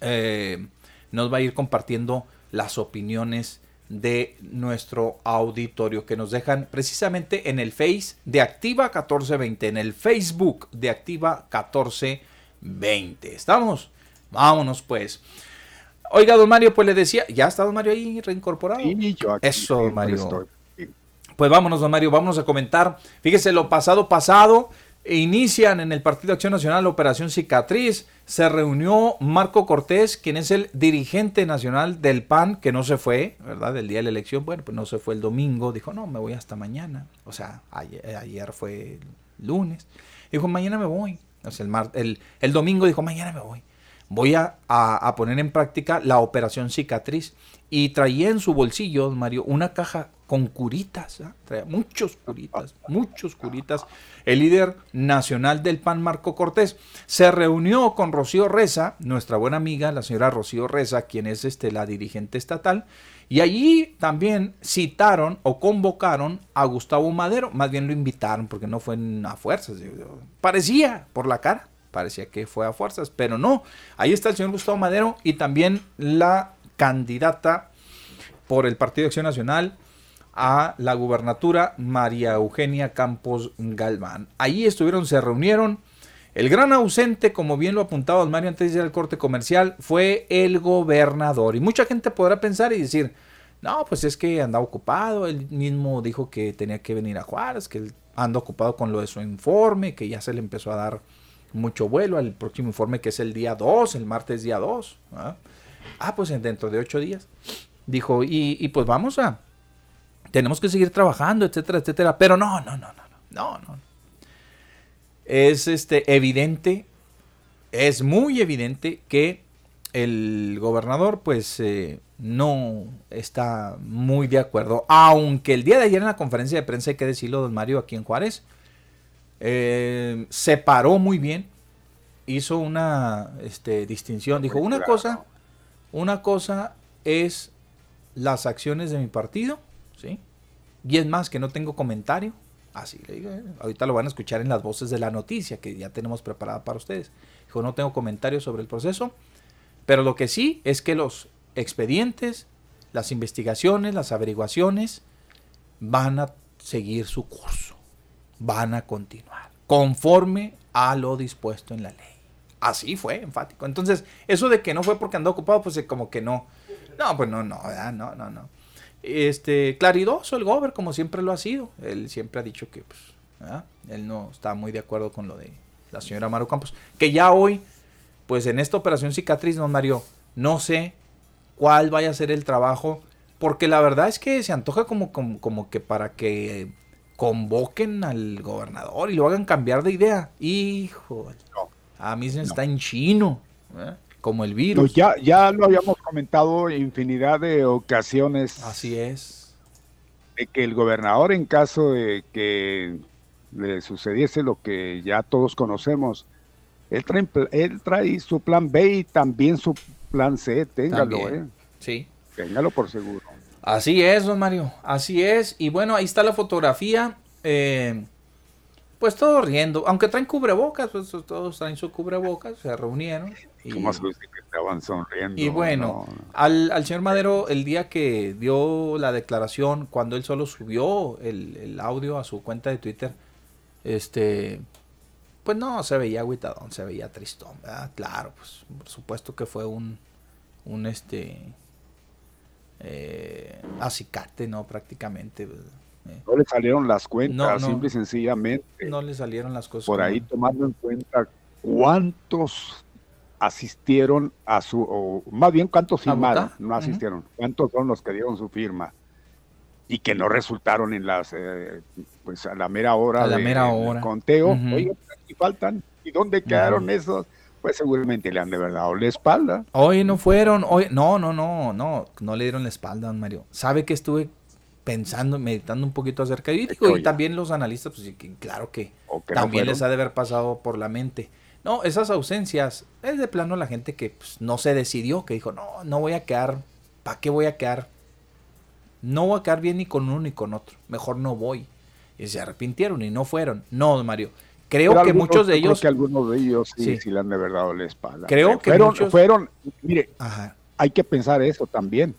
eh, nos va a ir compartiendo las opiniones de nuestro auditorio que nos dejan precisamente en el Face de Activa 1420, en el Facebook de Activa 1420. ¿Estamos? Vámonos pues. Oiga, don Mario, pues le decía, ¿ya está don Mario ahí reincorporado? Sí, yo aquí Eso, don Mario. estoy. Pues vámonos, don Mario, vámonos a comentar. Fíjese, lo pasado pasado, inician en el Partido Acción Nacional la Operación Cicatriz. Se reunió Marco Cortés, quien es el dirigente nacional del PAN, que no se fue, ¿verdad? Del día de la elección. Bueno, pues no se fue el domingo. Dijo, no, me voy hasta mañana. O sea, ayer, ayer fue el lunes. Dijo, mañana me voy. O sea, el, el, el domingo dijo, mañana me voy. Voy a poner en práctica la operación cicatriz. Y traía en su bolsillo, Mario, una caja con curitas. ¿ah? Traía muchos curitas, muchos curitas. El líder nacional del PAN, Marco Cortés, se reunió con Rocío Reza, nuestra buena amiga, la señora Rocío Reza, quien es este, la dirigente estatal. Y allí también citaron o convocaron a Gustavo Madero, más bien lo invitaron porque no fue a fuerzas. Parecía por la cara, parecía que fue a fuerzas, pero no. Ahí está el señor Gustavo Madero y también la candidata por el Partido de Acción Nacional a la gubernatura María Eugenia Campos Galván. Ahí estuvieron, se reunieron. El gran ausente, como bien lo apuntaba Mario antes de ir al corte comercial, fue el gobernador. Y mucha gente podrá pensar y decir, no, pues es que andaba ocupado, él mismo dijo que tenía que venir a Juárez, que él anda ocupado con lo de su informe, que ya se le empezó a dar mucho vuelo al próximo informe que es el día 2, el martes día 2. ¿ah? Ah, pues en- dentro de ocho días. Dijo, y, y pues vamos a, tenemos que seguir trabajando, etcétera, etcétera. Pero no, no, no, no, no, no, no. Es este evidente, es muy evidente que el gobernador, pues, eh, no está muy de acuerdo. Aunque el día de ayer en la conferencia de prensa, hay que decirlo, don Mario, aquí en Juárez, eh, se paró muy bien, hizo una este, distinción. Dijo, una cosa, una cosa es las acciones de mi partido, ¿sí? Y es más, que no tengo comentario. Así le digo, eh, ahorita lo van a escuchar en las voces de la noticia que ya tenemos preparada para ustedes. Dijo, no tengo comentario sobre el proceso, pero lo que sí es que los expedientes, las investigaciones, las averiguaciones van a seguir su curso, van a continuar, conforme a lo dispuesto en la ley. Así fue, enfático. Entonces, eso de que no fue porque andó ocupado, pues como que no. No, pues no, no, no, no, no. Este, claridoso el gober, como siempre lo ha sido. Él siempre ha dicho que, pues, él no está muy de acuerdo con lo de la señora Maru Campos. Que ya hoy, pues en esta operación cicatriz, don Mario, no sé cuál vaya a ser el trabajo, porque la verdad es que se antoja como, como, como que para que convoquen al gobernador y lo hagan cambiar de idea. Hijo, a mí se está en chino, ¿eh? como el virus. Pues ya, ya lo habíamos comentado infinidad de ocasiones. Así es. De que el gobernador, en caso de que le sucediese lo que ya todos conocemos, él trae, pl- él trae su plan B y también su plan C, téngalo, También, eh. Sí. Téngalo por seguro. Así es, don Mario, así es. Y bueno, ahí está la fotografía. eh, pues todos riendo, aunque traen cubrebocas, pues todos traen su cubrebocas, se reunieron. Y, ¿Cómo se dice que estaban sonriendo? y bueno, No, no. Al, al señor Madero, el día que dio la declaración, cuando él solo subió el, el audio a su cuenta de Twitter, este, pues no, se veía agüitadón, se veía tristón, ¿verdad? Claro, pues por supuesto que fue un, un este, eh, acicate, ¿no? Prácticamente. ¿verdad? No le salieron las cuentas, No, no. simple y sencillamente. no le salieron las cosas. por ahí tomando en cuenta cuántos asistieron a su, o más bien cuántos ¿A firmaron, no asistieron, cuántos son los que dieron su firma y que no resultaron en las, eh, pues a la mera hora A la de- mera del hora. conteo. Ujú. Oye, y faltan, ¿y dónde quedaron esos? Pues seguramente le han de verdad dado la espalda. Hoy no fueron, hoy, no, no, no, no, no le dieron la espalda, don Mario. ¿Sabe que estuve pensando, meditando un poquito acerca de digo, y también los analistas, pues que claro que no también les ha de haber pasado por la mente. No, esas ausencias, es de plano la gente que pues, no se decidió, que dijo, no, no voy a quedar, ¿para qué voy a quedar? No voy a quedar bien ni con uno ni con otro, mejor no voy. Y se arrepintieron y no fueron. No, Mario, creo Pero que algunos- muchos de yo creo ellos... que algunos de ellos sí, Sí. sí le han de verdad dado la espalda. Creo Eh, que fueron, muchos- fueron, mire, Ajá. hay que pensar eso también.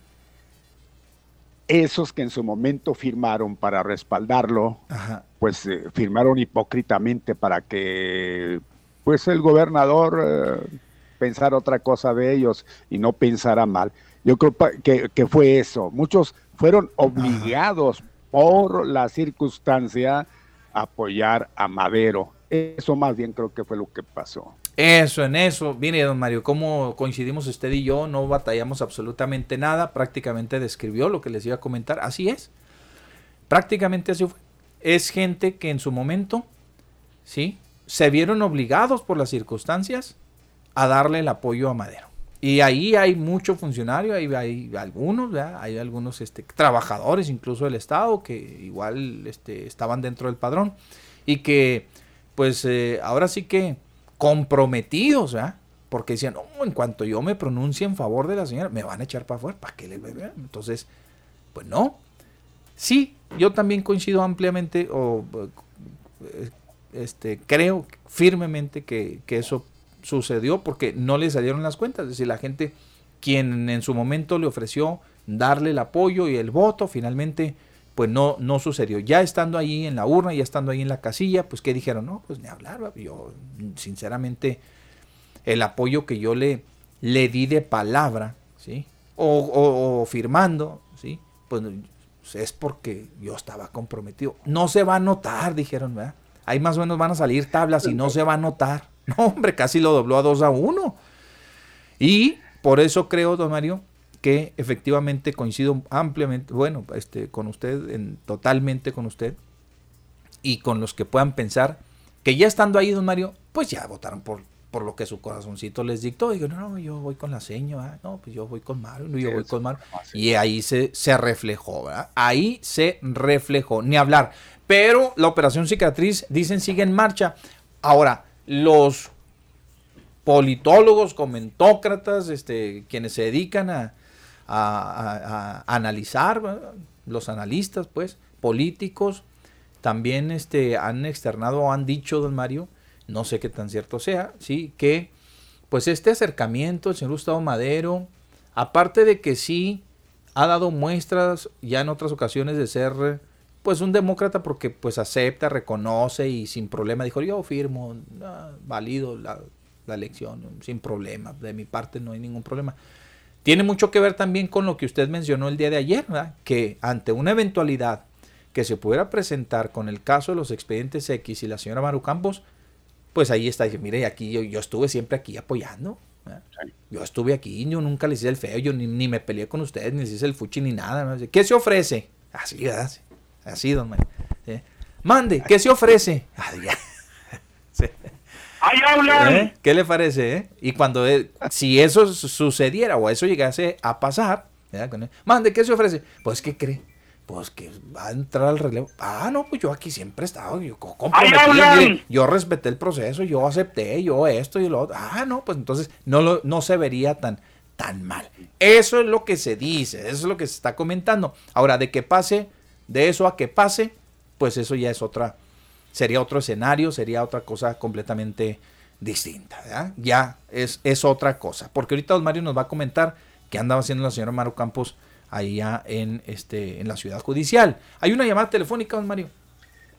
Esos que en su momento firmaron para respaldarlo, Ajá. pues eh, firmaron hipócritamente para que pues el gobernador eh, pensar otra cosa de ellos y no pensara mal. Yo creo que, que fue eso. Muchos fueron obligados por la circunstancia a apoyar a Madero. Eso más bien creo que fue lo que pasó. Eso, en eso. Mire, don Mario, cómo coincidimos usted y yo, no batallamos absolutamente nada, prácticamente describió lo que les iba a comentar. Así es. Prácticamente así fue. Es gente que en su momento, ¿sí? Se vieron obligados por las circunstancias a darle el apoyo a Madero. Y ahí hay mucho funcionario, hay, hay algunos, hay algunos este, trabajadores incluso del Estado que igual este, estaban dentro del padrón y que pues eh, ahora sí que comprometidos, ¿verdad? Porque decían, no, en cuanto yo me pronuncie en favor de la señora, me van a echar para afuera, ¿para qué le vean? Entonces, pues no. Sí, yo también coincido ampliamente o eh, este, creo firmemente que, que eso sucedió porque no le salieron las cuentas. Es decir, la gente, quien en su momento le ofreció darle el apoyo y el voto, finalmente, pues no, no sucedió. Ya estando ahí en la urna, ya estando ahí en la casilla, pues ¿qué dijeron? No, pues ni hablar, yo sinceramente el apoyo que yo le, le di de palabra, ¿sí? O, firmando, ¿sí? Pues es porque yo estaba comprometido. No se va a notar, dijeron, ¿verdad? Ahí más o menos van a salir tablas y no se va a notar. No, hombre, casi lo dobló a 2 a 1. Y por eso creo, don Mario, que efectivamente coincido ampliamente, bueno, este, con usted, en, totalmente con usted, y con los que puedan pensar que ya estando ahí, don Mario, pues ya votaron por, por lo que su corazoncito les dictó. Digo, no, yo voy con la señora, no, pues yo voy con Mario, no, yo voy con Mario. Y ahí se, se reflejó, ¿verdad? Ahí se reflejó, ni hablar. Pero la operación cicatriz, dicen, sigue en marcha. Ahora, los politólogos, comentócratas, este, quienes se dedican a, analizar, los analistas, pues, políticos, también este, han externado o han dicho, don Mario, no sé qué tan cierto sea, sí, que pues este acercamiento del señor Gustavo Madero, aparte de que sí ha dado muestras ya en otras ocasiones de ser pues un demócrata porque pues acepta, reconoce y sin problema dijo yo firmo, ah, válido la, la, elección, sin problema, de mi parte no hay ningún problema. Tiene mucho que ver también con lo que usted mencionó el día de ayer, que ante una eventualidad que se pudiera presentar con el caso de los expedientes X y la señora Maru Campos, pues ahí está, mire, aquí yo, yo estuve siempre aquí apoyando. Yo estuve aquí, yo nunca le hice el feo, yo ni, ni me peleé con ustedes, ni les hice el fuchi ni nada. ¿Qué se ofrece? Así, ¿verdad? Así, don Mario. Mande, ¿qué se ofrece? [LAUGHS] ¿Eh? ¿Qué le parece? Eh? Y cuando, eh, si eso sucediera o eso llegase a pasar, mande, ¿qué se ofrece? Pues, ¿qué cree? Pues que va a entrar al relevo. Ah, no, pues yo aquí siempre he estado. Yo, yo respeté el proceso, yo acepté, yo esto y lo otro. Ah, no, pues entonces no, lo, no se vería tan, tan mal. Eso es lo que se dice, eso es lo que se está comentando. Ahora, de que pase de eso a que pase, pues eso ya es otra, sería otro escenario, sería otra cosa completamente distinta. Ya es, es otra cosa. Porque ahorita don Mario nos va a comentar qué andaba haciendo la señora Maru Campos allá en, este, en la ciudad judicial. Hay una llamada telefónica, don Mario.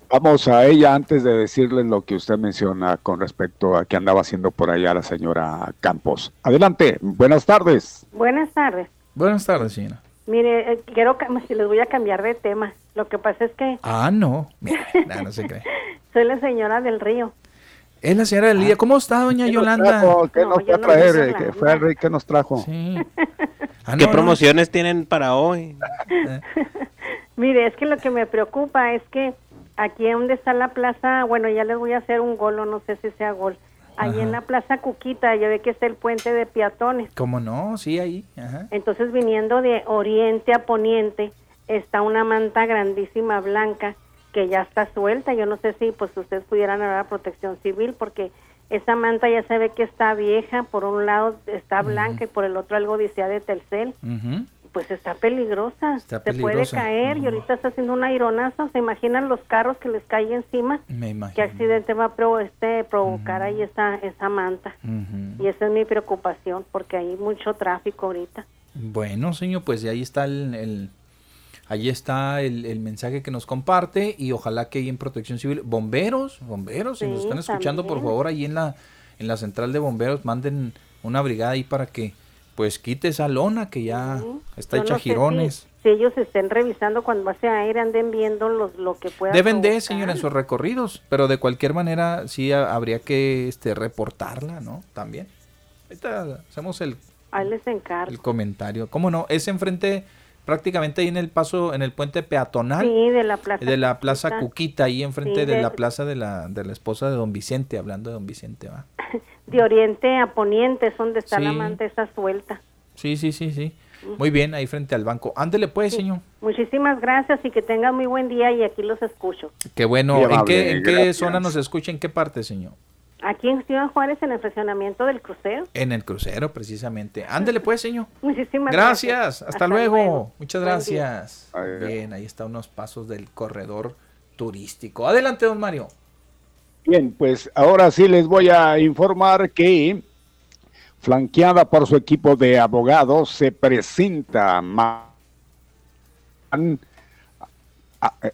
Vamos a ella antes de decirle lo que usted menciona con respecto a qué andaba haciendo por allá la señora Campos. Adelante, buenas tardes. Buenas tardes. Buenas tardes, señora. Mire, eh, quiero si les voy a cambiar de tema. Lo que pasa es que. Ah, no. [LAUGHS] no, se cree. Soy la señora del río. Es la señora del río. ¿Cómo está, doña Yolanda? ¿Qué nos va a traer? ¿Qué fue el rey que nos trajo? Sí. [LAUGHS] Ah, ¿Qué promociones tienen para hoy? [LAUGHS] Mire, es que lo que me preocupa es que aquí donde está la plaza, bueno, ya les voy a hacer un gol, o no sé si sea gol Ahí en la Plaza Cuquita, ya ve que está el puente de peatones. ¿Cómo no? Sí, ahí. Entonces, viniendo de oriente a poniente, está una manta grandísima blanca que ya está suelta. Yo no sé si pues ustedes pudieran hablar a protección civil porque esa manta ya se ve que está vieja, por un lado está blanca y por el otro algo dice de Telcel pues está peligrosa, se puede caer y ahorita está haciendo un aironazo, se imaginan los carros que les cae encima, Me qué accidente va a pro, este, provocar ahí esa, esa manta y esa es mi preocupación porque hay mucho tráfico ahorita. Bueno, señor, pues ahí está el, ahí está el, mensaje que nos comparte y ojalá que ahí en Protección Civil, bomberos, bomberos, si nos están escuchando, por favor, ahí en la, en la central de bomberos, manden una brigada ahí para que pues quite esa lona que ya está Yo hecha no sé jirones. Si, si ellos estén revisando cuando hace aire, anden viendo los, lo que pueda Deben de, señora, en sus recorridos, pero de cualquier manera sí ha- habría que este, reportarla, ¿no? También. Ahorita hacemos el, Ahí les encargo. el comentario. ¿Cómo no? Es enfrente, prácticamente ahí en el paso, en el puente peatonal. Sí, de la plaza. de la plaza Cuquita. Cuquita, ahí enfrente Sí, de, de- la plaza de la, de la esposa de don Vicente, hablando de don Vicente, ¿va? [LAUGHS] De oriente a poniente es donde está la manta esa suelta. Sí, sí, sí, sí. Muy bien, ahí frente al banco. Ándele pues, señor. Muchísimas gracias y que tengan muy buen día y aquí los escucho. Qué bueno. ¿En amable, qué, en qué zona nos escucha? ¿En qué parte, señor? Aquí en Ciudad Juárez en el fraccionamiento del crucero. En el crucero, precisamente. Ándele pues, señor. Muchísimas Gracias. gracias. Hasta, luego. Muchas gracias. Bien, ahí están unos pasos del corredor turístico. Adelante, don Mario. Bien, pues ahora sí les voy a informar que, flanqueada por su equipo de abogados, se presenta. Ah, eh,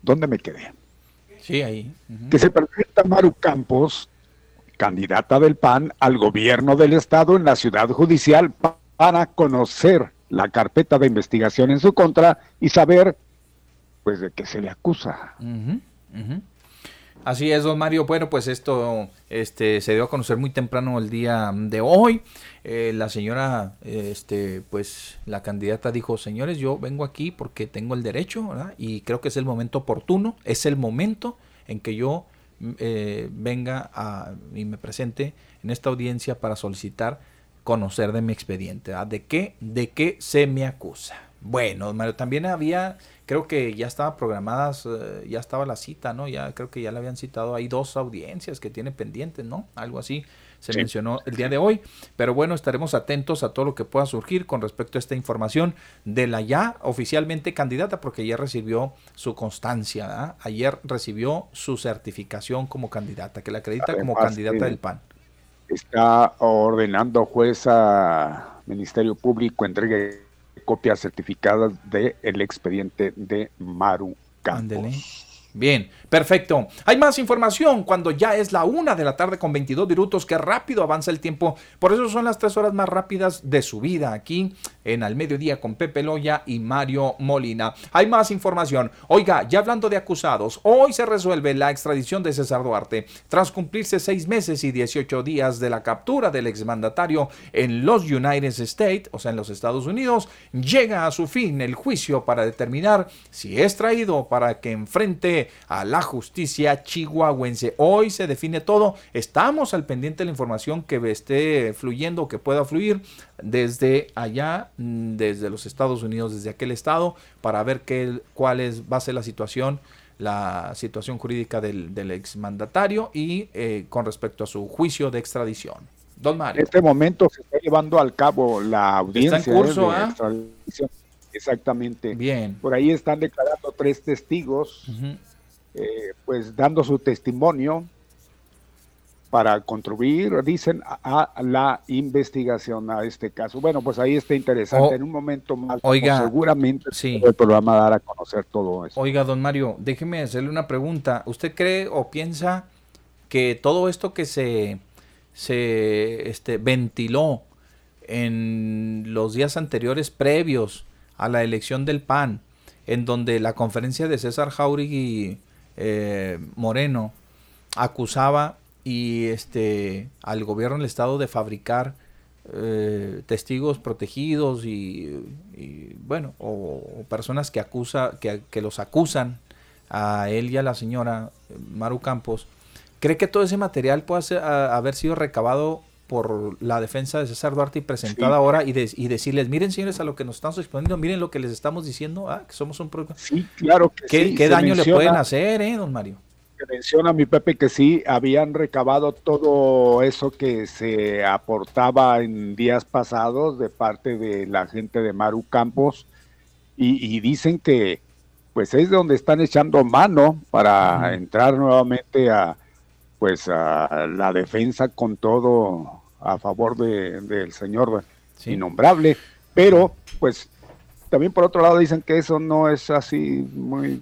¿Dónde me quedé? Sí, ahí. Que se presenta Maru Campos, candidata del PAN al gobierno del estado en la ciudad judicial pa- para conocer la carpeta de investigación en su contra y saber, pues, de qué se le acusa. Así es, don Mario. Bueno, pues esto este, se dio a conocer muy temprano el día de hoy. Eh, la señora, este, pues la candidata dijo, señores, yo vengo aquí porque tengo el derecho, ¿verdad? Y creo que es el momento oportuno, es el momento en que yo eh, venga a, y me presente en esta audiencia para solicitar conocer de mi expediente, ¿verdad? ¿De qué? ¿De qué se me acusa? Bueno, Mario, también había, creo que ya estaba programadas, eh, ya estaba la cita, ¿no? Ya creo que ya le habían citado, hay dos audiencias que tiene pendientes, ¿no? Algo así se Sí. mencionó el día de hoy, pero bueno, estaremos atentos a todo lo que pueda surgir con respecto a esta información de la ya oficialmente candidata, porque ya recibió su constancia, ¿verdad? ayer recibió su certificación como candidata, que la acredita como candidata eh, del PAN. Está ordenando juez a Ministerio Público entregue copias certificadas del expediente de Maru Campos. Ándele. Bien, perfecto. Hay más información cuando ya es la una de la tarde con 22 minutos. Qué rápido avanza el tiempo. Por eso son las tres horas más rápidas de su vida aquí en Al Mediodía con Pepe Loya y Mario Molina. Hay más información. Oiga, ya hablando de acusados, hoy se resuelve la extradición de César Duarte. Tras cumplirse seis meses y 18 días de la captura del exmandatario en los United States, o sea, en los Estados Unidos, llega a su fin el juicio para determinar si es traído para que enfrente a la justicia chihuahuense. Hoy se define todo. Estamos al pendiente de la información que esté fluyendo que pueda fluir desde allá, desde los Estados Unidos, desde aquel estado, para ver qué, cuál es, va a ser la situación la situación jurídica del, del exmandatario y eh, con respecto a su juicio de extradición. Don En Mario. este momento se está llevando al cabo la audiencia Está en curso, eh, de ¿ah? extradición. Exactamente. Bien. Por ahí están declarando tres testigos, eh, pues dando su testimonio para contribuir, dicen, a, a la investigación a este caso. Bueno, pues ahí está interesante. En un momento más, oiga, seguramente sí. el programa dará a conocer todo eso. Oiga, don Mario, déjeme hacerle una pregunta. ¿Usted cree o piensa que todo esto que se, se este, ventiló en los días anteriores previos a la elección del PAN, en donde la conferencia de César Jauregui eh, Moreno acusaba y este al gobierno del estado de fabricar eh, testigos protegidos y, y, bueno o, o personas que acusa que, que los acusan a él y a la señora eh, Maru Campos cree que todo ese material puede ser- a- haber sido recabado por la defensa de César Duarte y presentada Sí. ahora y, de- y decirles miren señores a lo que nos estamos exponiendo miren lo que les estamos diciendo ah, que somos un Sí, claro que ¿Qué, sí, qué se daño le pueden hacer eh don Mario que menciona mi Pepe que sí habían recabado todo eso que se aportaba en días pasados de parte de la gente de Maru Campos. Y, y dicen que pues es donde están echando mano para entrar nuevamente a pues a la defensa con todo a favor de- del señor innombrable. Pero pues también por otro lado dicen que eso no es así muy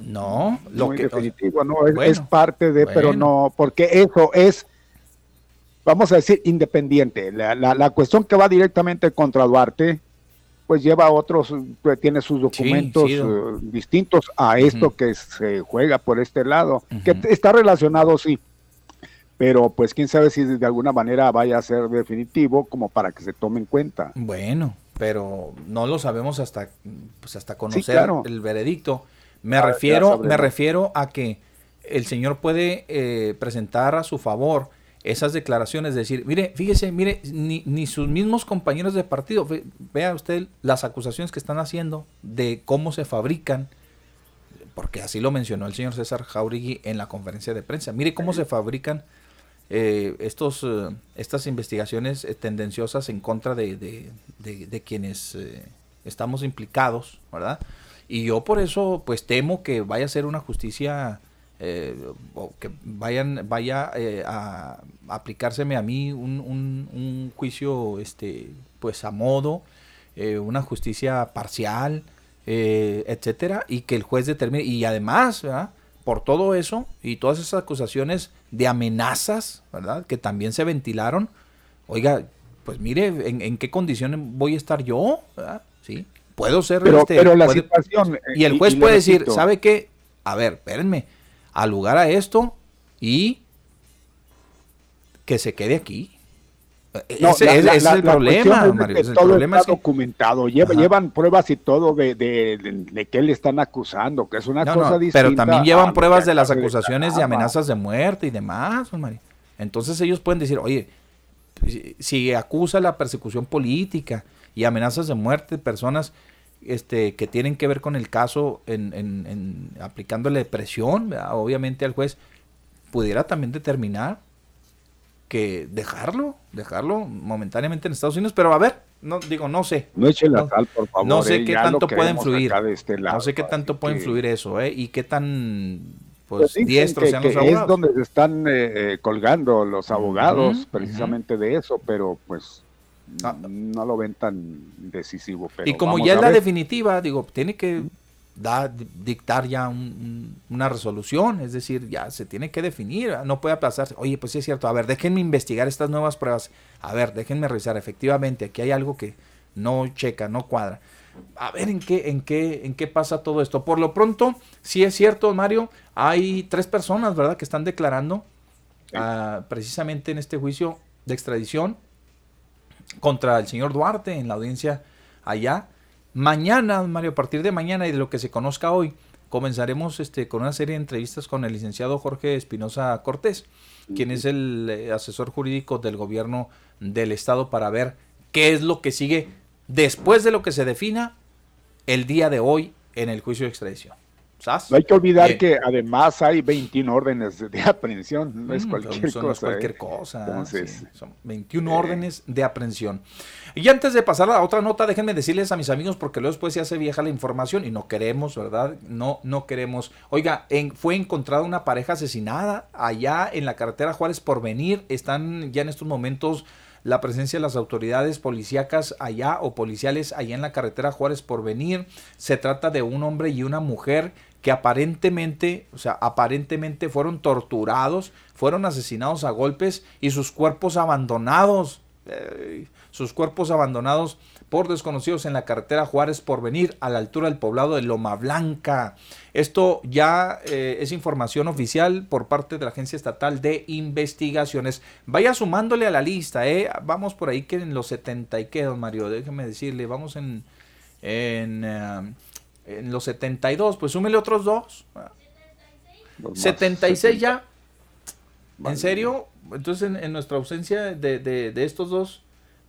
no lo muy que definitivo, no es, bueno, es parte de, pero no, porque eso es vamos a decir, independiente. La, la, la cuestión que va directamente contra Duarte, pues lleva otros, pues, tiene sus documentos sí, eh, distintos a esto que se juega por este lado, que está relacionado, sí, pero pues quién sabe si de alguna manera vaya a ser definitivo como para que se tome en cuenta. Bueno, pero no lo sabemos hasta, pues hasta conocer claro. el veredicto. Me ya refiero, me refiero a que el señor puede eh, presentar a su favor esas declaraciones, decir, mire, fíjese, mire, ni, ni sus mismos compañeros de partido, ve- vea usted las acusaciones que están haciendo de cómo se fabrican, porque así lo mencionó el señor César Jauregui en la conferencia de prensa. Mire cómo se fabrican eh, estos, eh, estas investigaciones eh, tendenciosas en contra de, de- de- de quienes eh, estamos implicados, ¿verdad? Y yo por eso pues temo que vaya a ser una justicia eh, o que vayan vaya eh, a aplicárseme a mí un, un- un juicio este pues a modo eh, una justicia parcial etcétera y que el juez determine y además por todo eso y todas esas acusaciones de amenazas verdad que también se ventilaron. Oiga pues mire en, en qué condiciones voy a estar yo ¿verdad? Puedo ser Pero, este, pero la puede- situación... y el juez y puede decir, repito, ¿sabe qué? A ver, espérenme, al lugar a esto y que se quede aquí. No, ese la- ese la- es el problema, es Mario. que el todo problema está es que- documentado, lleva- llevan pruebas y todo de, de, de, de qué le están acusando, que es una No, cosa no, distinta. pero también llevan pruebas de las acusaciones de amenazas de muerte y demás, Mario. Entonces ellos pueden decir, oye, si, si acusa la persecución política y amenazas de muerte de personas este, que tienen que ver con el caso en, en- en aplicándole presión, ¿verdad? obviamente al juez, pudiera también determinar que dejarlo, dejarlo momentáneamente en Estados Unidos, pero a ver, no digo, no sé. No eche la sal, por favor. No sé eh, qué tanto puede influir. este no sé qué tanto puede que- influir eso, ¿eh? Y qué tan pues, Pues diestros que- sean que los es abogados. donde se están eh, eh, colgando los abogados precisamente de eso, pero pues no lo ven tan decisivo. Pero Ah. y como ya es la ver. definitiva, digo, tiene que dictar ya un- un- una resolución, es decir, ya se tiene que definir, ¿verdad? no puede aplazarse. Oye, pues sí es cierto, a ver, déjenme investigar estas nuevas pruebas, a ver, déjenme revisar, efectivamente, aquí hay algo que no checa, no cuadra. A ver en qué, en qué, en qué pasa todo esto. Por lo pronto, sí es cierto, Mario, hay tres personas, ¿verdad?, que están declarando ah, precisamente en este juicio de extradición contra el señor Duarte en la audiencia allá. Mañana, Mario, a partir de mañana y de lo que se conozca hoy, comenzaremos este, con una serie de entrevistas con el licenciado Jorge Espinosa Cortés, quien es el eh, asesor jurídico del gobierno del estado para ver qué es lo que sigue después de lo que se defina el día de hoy en el juicio de extradición. ¿Sas? No hay que olvidar Bien. que además hay 21 órdenes de, aprehensión, no es Mm, cualquier son- no es cosa. cualquier ¿eh? cosa. Entonces, sí, son 21 órdenes de aprehensión. Y antes de pasar a la otra nota, déjenme decirles a mis amigos, porque luego después se hace vieja la información y no queremos, ¿verdad? No, no queremos. Oiga, en- fue encontrada una pareja asesinada allá en la carretera Juárez por venir. Están ya en estos momentos la presencia de las autoridades policíacas allá o policiales allá en la carretera Juárez por venir. Se trata de un hombre y una mujer que aparentemente, o sea, aparentemente fueron torturados, fueron asesinados a golpes y sus cuerpos abandonados, eh, sus cuerpos abandonados por desconocidos en la carretera Juárez por venir a la altura del poblado de Loma Blanca. Esto ya eh, es información oficial por parte de la Agencia Estatal de Investigaciones. Vaya sumándole a la lista, ¿eh? Vamos por ahí que en los 70 y qué, don Mario, déjeme decirle, vamos en, eh, en los 72, pues súmele otros dos. Los más 76 ya. ¿En serio? Entonces, en, en nuestra ausencia de, de- de estos dos,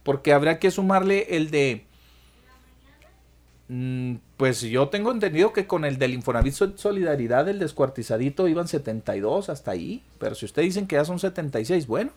porque habrá que sumarle el de. Mm, Pues yo tengo entendido que con el del Infonavit Sol- Solidaridad, el descuartizadito, iban 72 hasta ahí. Pero si ustedes dicen que ya son 76, bueno,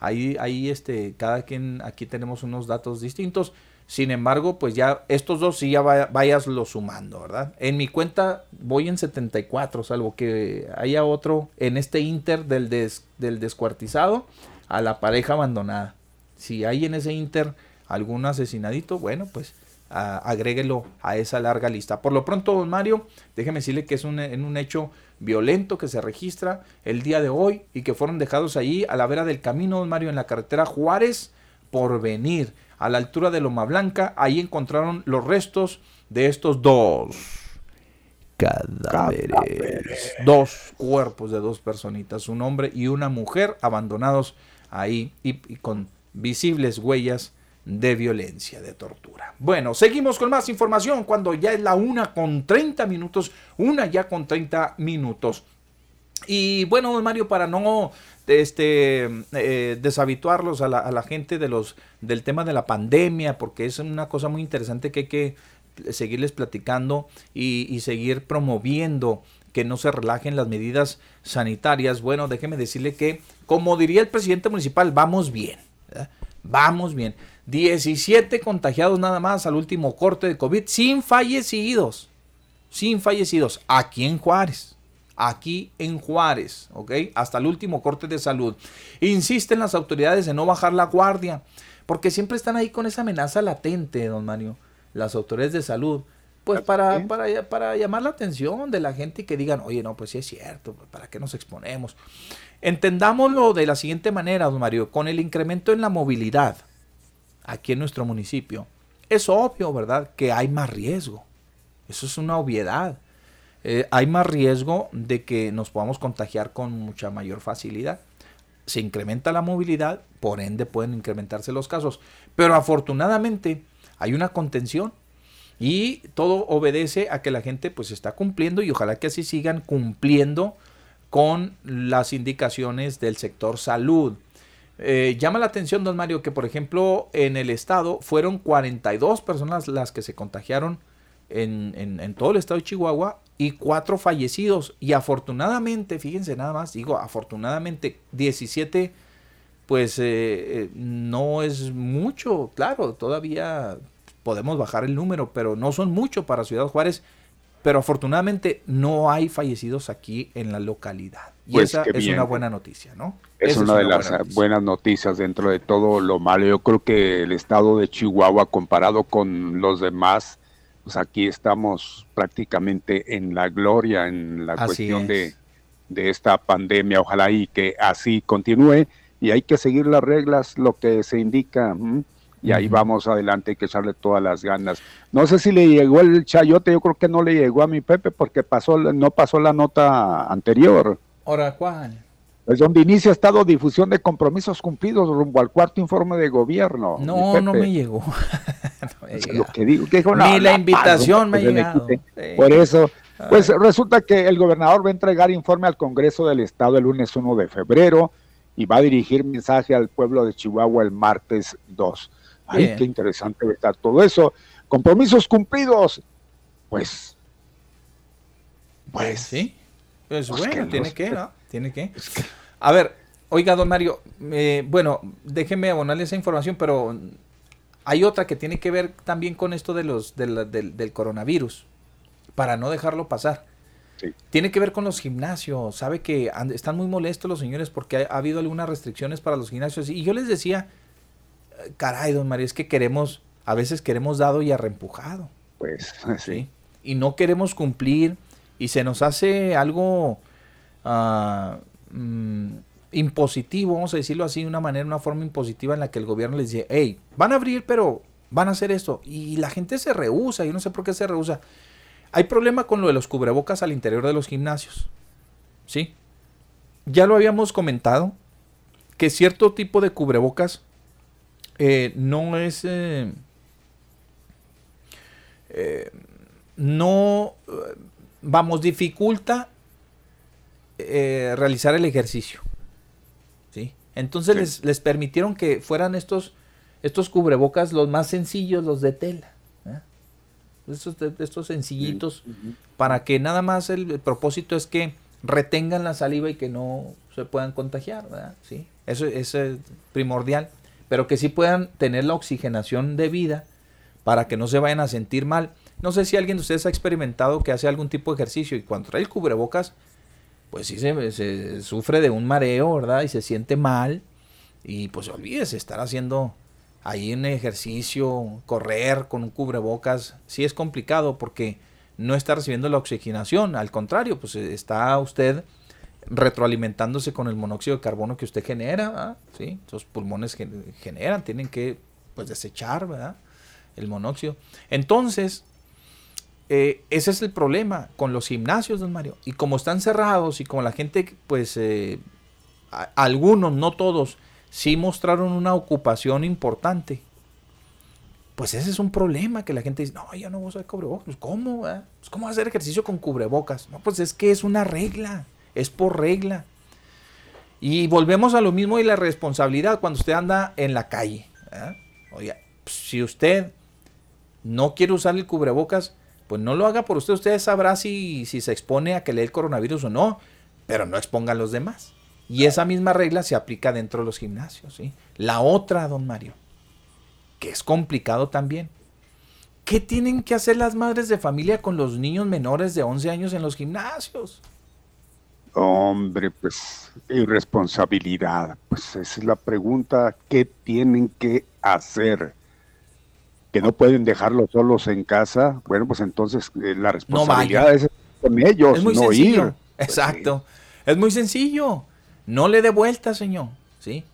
ahí, ahí este, cada quien, aquí tenemos unos datos distintos. Sin embargo, pues ya estos dos sí ya vaya- vayaslo sumando, ¿verdad? En mi cuenta voy en 74, salvo que haya otro en este inter del, des- del descuartizado a la pareja abandonada. Si hay en ese inter algún asesinadito, bueno, pues ah, agréguelo a esa larga lista. Por lo pronto, don Mario, déjeme decirle que es un, un hecho violento que se registra el día de hoy y que fueron dejados allí a la vera del camino, don Mario, en la carretera Juárez por venir, a la altura de Loma Blanca. Ahí encontraron los restos de estos dos cadáveres. Dos cuerpos de dos personitas, un hombre y una mujer abandonados ahí y, y con visibles huellas de violencia, de tortura. Bueno, seguimos con más información cuando ya es la una con 30 minutos, una ya con 30 minutos. Y bueno, don Mario, para no este, eh, deshabituarlos a la, a la gente de los, del tema de la pandemia, porque es una cosa muy interesante que hay que seguirles platicando y, seguir promoviendo que no se relajen las medidas sanitarias. Bueno, déjeme decirle que, como diría el presidente municipal, vamos bien. Vamos bien. 17 contagiados nada más al último corte de COVID, sin fallecidos. Sin fallecidos. Aquí en Juárez. Aquí en Juárez, ¿ok? Hasta el último corte de salud. Insisten las autoridades en no bajar la guardia, porque siempre están ahí con esa amenaza latente, don Mario, las autoridades de salud, pues para, para, para llamar la atención de la gente y que digan, oye, no, pues sí es cierto, ¿para qué nos exponemos? Entendámoslo de la siguiente manera, don Mario, con el incremento en la movilidad aquí en nuestro municipio, es obvio, ¿verdad?, que hay más riesgo. Eso es una obviedad. Eh, hay más riesgo de que nos podamos contagiar con mucha mayor facilidad. Se incrementa la movilidad, por ende pueden incrementarse los casos. Pero afortunadamente hay una contención y todo obedece a que la gente pues está cumpliendo y ojalá que así sigan cumpliendo con las indicaciones del sector salud. Eh, llama la atención, don Mario, que por ejemplo en el estado fueron 42 personas las que se contagiaron en, en, en, todo el estado de Chihuahua y cuatro fallecidos. Y afortunadamente, fíjense nada más, digo, afortunadamente 17, pues eh, eh, no es mucho, claro, todavía podemos bajar el número, pero no son mucho para Ciudad Juárez. Pero afortunadamente no hay fallecidos aquí en la localidad. Y Pues esa es una buena noticia, ¿no? Es una de buena las noticia. buenas noticias dentro de todo lo malo. Yo creo que el estado de Chihuahua comparado con los demás, pues aquí estamos prácticamente en la gloria en la Así cuestión es. de, de esta pandemia. Ojalá y que así continúe y hay que seguir las reglas, lo que se indica. ¿m? Y ahí vamos adelante, hay que echarle todas las ganas. No sé si le llegó el chayote, yo creo que no le llegó a mi Pepe porque pasó, no pasó la nota anterior. Ahora, ¿cuál? Es donde inicia estado de difusión de compromisos cumplidos rumbo al cuarto informe de gobierno. No, no me llegó. [LAUGHS] No me Es llegó. lo que digo, que dijo, Ni la la invitación me ha me llegado. Sí. Por eso, pues Ay. resulta que el gobernador va a entregar informe al Congreso del Estado el lunes 1 de febrero y va a dirigir mensaje al pueblo de Chihuahua el martes 2. Ay, Bien. qué interesante va a estar todo eso. Compromisos cumplidos. Pues, pues, Sí. Pues Pues bueno, tiene que, ¿no? Tiene que. A ver, oiga, don Mario, eh, bueno, déjeme abonarle esa información, pero hay otra que tiene que ver también con esto de los, de la- del, del coronavirus, para no dejarlo pasar. Sí. Tiene que ver con los gimnasios. Sabe que están muy molestos los señores porque ha, ha habido algunas restricciones para los gimnasios. Y yo les decía, eh, caray, don Mario, es que queremos, a veces queremos dado y arrempujado. pues, [LAUGHS] sí. ¿sí? Y no queremos cumplir y se nos hace algo ah, mm, impositivo, vamos a decirlo así, de una manera, una forma impositiva en la que el gobierno les dice, hey, van a abrir, pero van a hacer esto. Y la gente se rehúsa, yo no sé por qué se rehúsa. Hay problema con lo de los cubrebocas al interior de los gimnasios. ¿Sí? Ya lo habíamos comentado, que cierto tipo de cubrebocas eh, no es... eh, eh, no, vamos, dificulta eh, realizar el ejercicio. ¿sí? Entonces Sí. Les, les permitieron que fueran estos, estos cubrebocas los más sencillos, los de tela. ¿eh? Estos, estos sencillitos, para que nada más el, el propósito es que retengan la saliva y que no se puedan contagiar. ¿verdad? ¿Sí? Eso, eso es primordial. Pero que sí puedan tener la oxigenación debida para que no se vayan a sentir mal. No sé si alguien de ustedes ha experimentado que hace algún tipo de ejercicio y cuando trae el cubrebocas, pues sí se, sufre de un mareo, ¿verdad? Y se siente mal. Y pues olvídese estar haciendo ahí en ejercicio, correr con un cubrebocas, sí es complicado porque no está recibiendo la oxigenación, al contrario, pues eh, está usted retroalimentándose con el monóxido de carbono que usted genera. ¿sí? Esos pulmones generan, tienen que pues desechar, ¿verdad? El monóxido. Entonces, eh, ese es el problema con los gimnasios, don Mario. Y como están cerrados y como la gente, pues, eh, algunos, no todos, sí mostraron una ocupación importante. Pues ese es un problema que la gente dice, no, ya no voy a usar cubrebocas. Pues, ¿Cómo? Pues, ¿Cómo hacer ejercicio con cubrebocas? No, pues es que es una regla, es por regla. Y volvemos a lo mismo y la responsabilidad cuando usted anda en la calle. Oiga, pues, si usted no quiere usar el cubrebocas, pues no lo haga por usted. Usted sabrá si, si se expone a que le dé el coronavirus o no, pero no exponga a los demás. Y esa misma regla se aplica dentro de los gimnasios. ¿sí? La otra, don Mario, que es complicado también. ¿Qué tienen que hacer las madres de familia con los niños menores de 11 años en los gimnasios? Hombre, pues irresponsabilidad. Pues esa es la pregunta. ¿Qué tienen que hacer? Que no pueden dejarlos solos en casa. Bueno, pues entonces eh, la responsabilidad es con ellos, es muy no sencillo. ir. Exacto. Es muy sencillo. No le dé vuelta, señor. ¿Sí?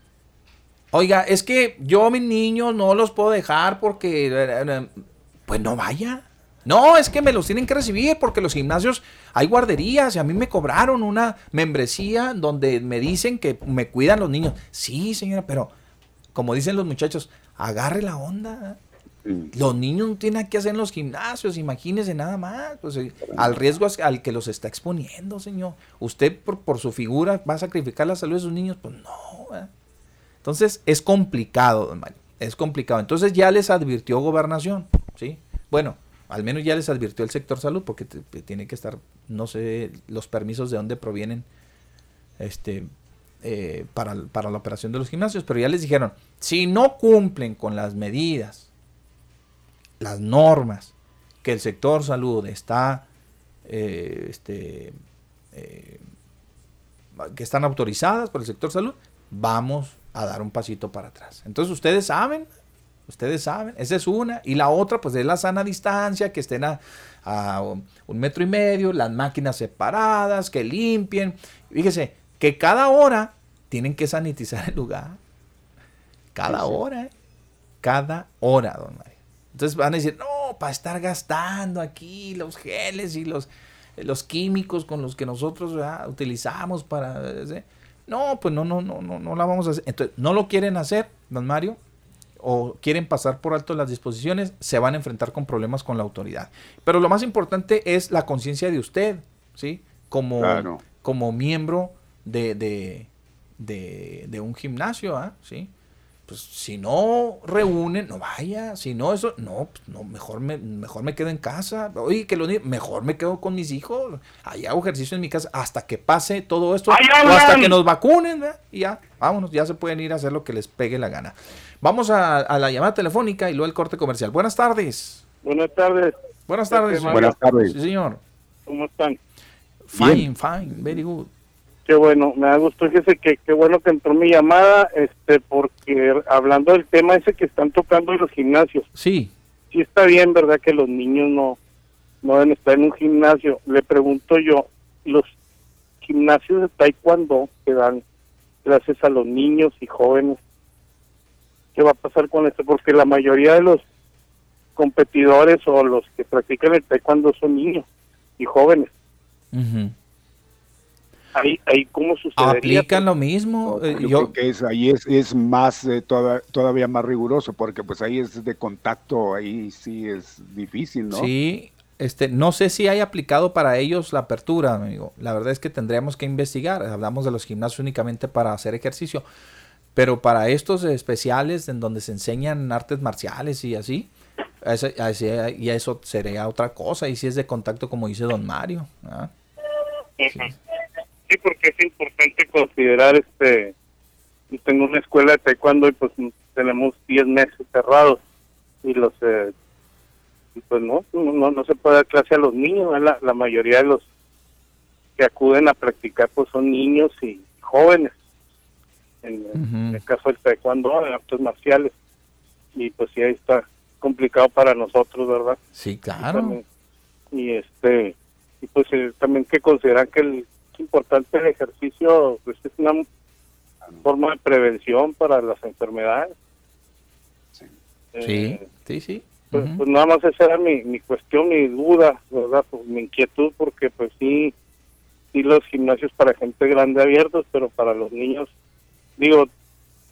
Oiga, es que yo a mis niños no los puedo dejar porque... Pues no vaya. No, es que me los tienen que recibir porque los gimnasios hay guarderías y a mí me cobraron una membresía donde me dicen que me cuidan los niños. Sí, señora, pero como dicen los muchachos, agarre la onda. Los niños no tienen que hacer en los gimnasios, imagínese nada más. Pues, eh, al riesgo es- al que los está exponiendo, señor. Usted por, su figura va a sacrificar la salud de sus niños, pues no. ¿eh? Entonces es complicado, don Mario. Es complicado. Entonces ya les advirtió gobernación, ¿sí? Bueno, al menos ya les advirtió el sector salud porque tiene que estar, no sé, los permisos de dónde provienen este, eh, para, para la operación de los gimnasios, pero ya les dijeron, si no cumplen con las medidas, las normas que el sector salud está, eh, este, eh, que están autorizadas por el sector salud, vamos a dar un pasito para atrás. Entonces ustedes saben, ustedes saben, esa es una. Y la otra, pues es la sana distancia, que estén a, a un metro y medio, las máquinas separadas, que limpien. Fíjese, que cada hora tienen que sanitizar el lugar. Cada Sí, sí. hora, ¿eh? Cada hora, don Mario. Entonces van a decir, no, para estar gastando aquí los geles y los, los químicos con los que nosotros ¿verdad? utilizamos para... ¿sí? No, pues no, no, no, no, no la vamos a hacer. Entonces, no lo quieren hacer, don Mario, o quieren pasar por alto las disposiciones, se van a enfrentar con problemas con la autoridad. Pero lo más importante es la conciencia de usted, ¿sí? Como, Claro. como miembro de, de, de, de un gimnasio, ¿ah? ¿sí? Pues si no reúnen, no vaya. Si no, eso, no, pues, no mejor, me, mejor me quedo en casa. Oye, que lo mejor me quedo con mis hijos. Allá hago ejercicio en mi casa hasta que pase todo esto. ¡Ahí o hasta que nos vacunen, ¿verdad? Y ya, vámonos, ya se pueden ir a hacer lo que les pegue la gana. Vamos a, a la llamada telefónica y luego el corte comercial. Buenas tardes. Buenas tardes. Buenas tardes. Buenas tardes. Sí, señor. ¿Cómo están? Fine, fine, very good. Qué bueno, me da gusto. Fíjese que qué bueno que entró mi llamada, este, porque hablando del tema ese que están tocando en los gimnasios. Sí. Sí está bien, ¿verdad? Que los niños no, no deben estar en un gimnasio. Le pregunto yo, los gimnasios de taekwondo que dan clases a los niños y jóvenes, ¿qué va a pasar con esto? Porque la mayoría de los competidores o los que practican el taekwondo son niños y jóvenes. Ujú. Ahí, ahí ¿cómo sucedería? Aplican lo mismo. eh, Yo, yo, creo que es, ahí es, es más eh, toda- todavía más riguroso porque pues ahí es de contacto, ahí sí es difícil, ¿no? Sí, este, no sé si hay aplicado para ellos la apertura, amigo. La verdad es que tendríamos que investigar. Hablamos de los gimnasios únicamente para hacer ejercicio, pero para estos especiales en donde se enseñan artes marciales y así, ese- ese- y eso sería otra cosa. Y si es de contacto, como dice Don Mario. ¿ah? Sí, porque es importante considerar este. Yo tengo una escuela de taekwondo y pues tenemos 10 meses cerrados y los. eh, y pues no, no, no se puede dar clase a los niños. La, la mayoría de los que acuden a practicar pues son niños y jóvenes. En, en el caso del taekwondo, de artes marciales. y pues sí ahí está complicado para nosotros, ¿verdad? Sí, Y, claro. también- y, este y pues eh, también que consideran que el importante el ejercicio pues es una forma de prevención para las enfermedades. Sí, Eh, sí, sí. pues, pues nada más esa era mi, mi cuestión, mi duda, ¿verdad? Pues, mi inquietud, porque pues sí, sí los gimnasios para gente grande abiertos, pero para los niños, digo,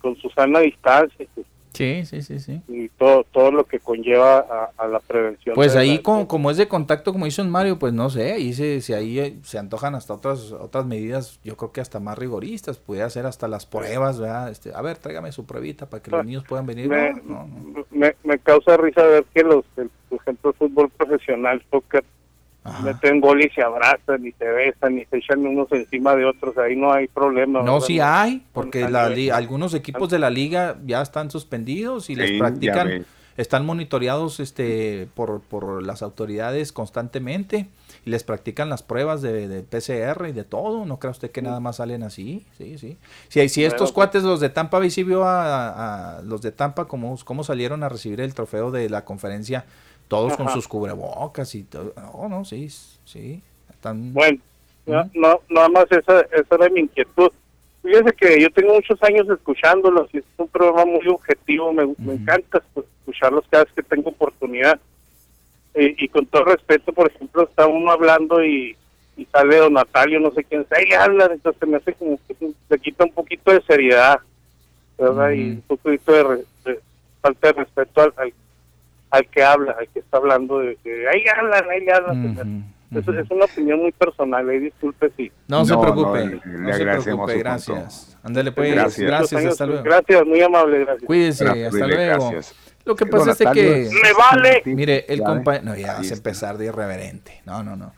con su sana distancia pues, Sí, sí, sí, sí. y todo todo lo que conlleva a, a la prevención. Pues ahí la- como, como es de contacto, como hizo en Mario, pues no sé, ahí se, si ahí eh, se antojan hasta otras otras medidas, yo creo que hasta más rigoristas, puede hacer hasta las pruebas, ¿verdad? Este, a ver, tráigame su pruebita para que los niños puedan venir. me, No, no, me, me causa risa ver que los, el, por ejemplo, el fútbol profesional, soccer, meten gol y se abrazan, y se besan, y se echan unos encima de otros, ahí no hay problema. No, ¿verdad? sí hay, porque la algunos equipos de la liga ya están suspendidos y les Sí, practican, están monitoreados este por, por las autoridades constantemente y les practican las pruebas de, de PCR y de todo. No crea usted que nada más salen así, sí, sí. Si, si estos cuates, los de Tampa, vi si vio a, a los de Tampa cómo, cómo salieron a recibir el trofeo de la conferencia, todos con sus cubrebocas y todo. No, no, sí, sí. Están, Bueno, no, no, nada más esa, esa era mi inquietud. Fíjese que yo tengo muchos años escuchándolos y es un programa muy objetivo, me, me encanta escu- escucharlos cada vez que tengo oportunidad. Eh, y con todo respeto, por ejemplo, está uno hablando y, y sale don Natalio, no sé quién, ahí habla, entonces me hace como que se quita un poquito de seriedad, ¿verdad? Y un poquito de, re- de falta de respeto al, al, al que habla, al que está hablando, de, de ahí hablan, ahí hablan. se me hace- eso es una opinión muy personal, ahí disculpe si. No, se No, preocupe, no, le- no, le se agradecemos preocupe, gracias. Ándale pues, Gracias. gracias, hasta luego. Gracias, muy amable, gracias. Cuídese, Gracias, hasta luego. gracias. Lo que Sí, pasa es que... ¡Me vale! Mire, el Ya compañero... No, ya hace está. empezar de irreverente. No, no, no.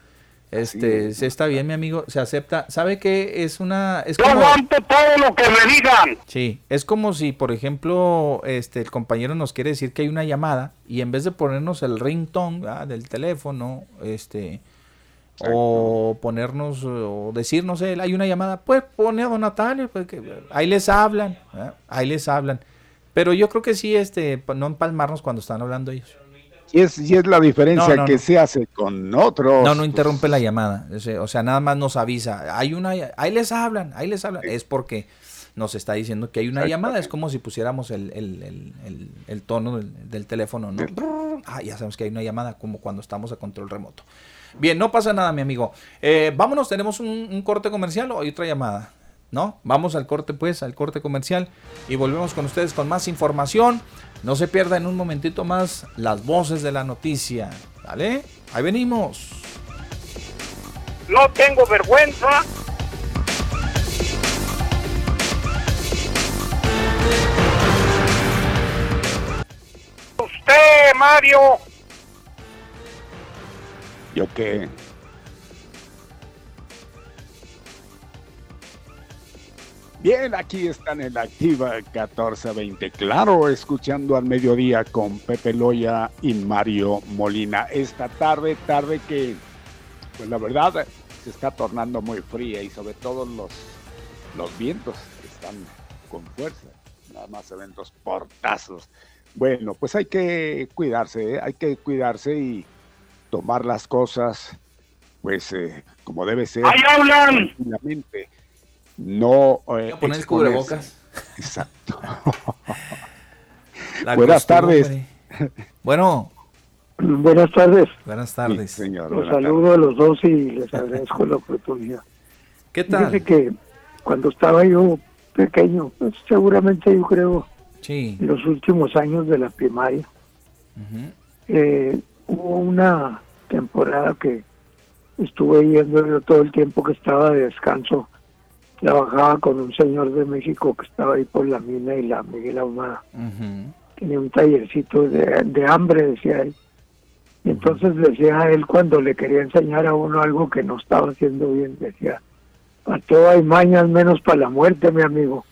Este, se está bien, mi amigo, se acepta. ¿Sabe qué? Es una... Es Yo como... aguanto todo lo que me digan. Sí, es como si, por ejemplo, este, el compañero nos quiere decir que hay una llamada y en vez de ponernos el ringtone ¿verdad? del teléfono, este, o ponernos, o decirnos él, hay una llamada, pues pone a don Natalio, pues, que- ahí les hablan, ahí les hablan. Pero yo creo que sí, este, no empalmarnos cuando están hablando ellos. Y es, y es la diferencia No, no, que no. se hace con otros. No, no interrumpe la llamada. O sea, nada más nos avisa. Hay una, ahí les hablan, ahí les hablan. Es porque nos está diciendo que hay una llamada. Es como si pusiéramos el, el- el- el- el tono del, del teléfono, ¿no? Ah, ya sabemos que hay una llamada, como cuando estamos a control remoto. Bien, no pasa nada, mi amigo. Eh, vámonos, tenemos un, un corte comercial o hay otra llamada. ¿No? Vamos al corte, pues, al corte comercial y volvemos con ustedes con más información. No se pierda en un momentito más las voces de la noticia. ¿Vale? Ahí venimos. No tengo vergüenza. Usted, Mario. ¿Yo qué? Bien, aquí están en la activa 1420. Claro, escuchando al mediodía con Pepe Loya y Mario Molina. Esta tarde, tarde que, pues la verdad, se está tornando muy fría y sobre todo los, los vientos están con fuerza. Nada más se ven dos portazos. Bueno, pues hay que cuidarse, ¿eh? hay que cuidarse y tomar las cosas, pues, eh, como debe ser. ¡Ahí hablan! tranquilamente. No. eh, a poner el cubrebocas. Exacto. [LAUGHS] La Buenas tardes. Bueno, Buenas tardes. buenas tardes. señor. Los saludo a los dos y les agradezco la oportunidad. ¿Qué tal? Fíjese que cuando estaba yo pequeño, pues, seguramente yo creo Sí. en los últimos años de la primaria, eh, hubo una temporada que estuve yendo yo todo el tiempo que estaba de descanso. Trabajaba con un señor de México que estaba ahí por la mina y la Miguel Ahumada. Tenía un tallercito de, de hambre, decía él. Y entonces decía a él cuando le quería enseñar a uno algo que no estaba haciendo bien, decía, para todo hay mañas menos para la muerte, mi amigo.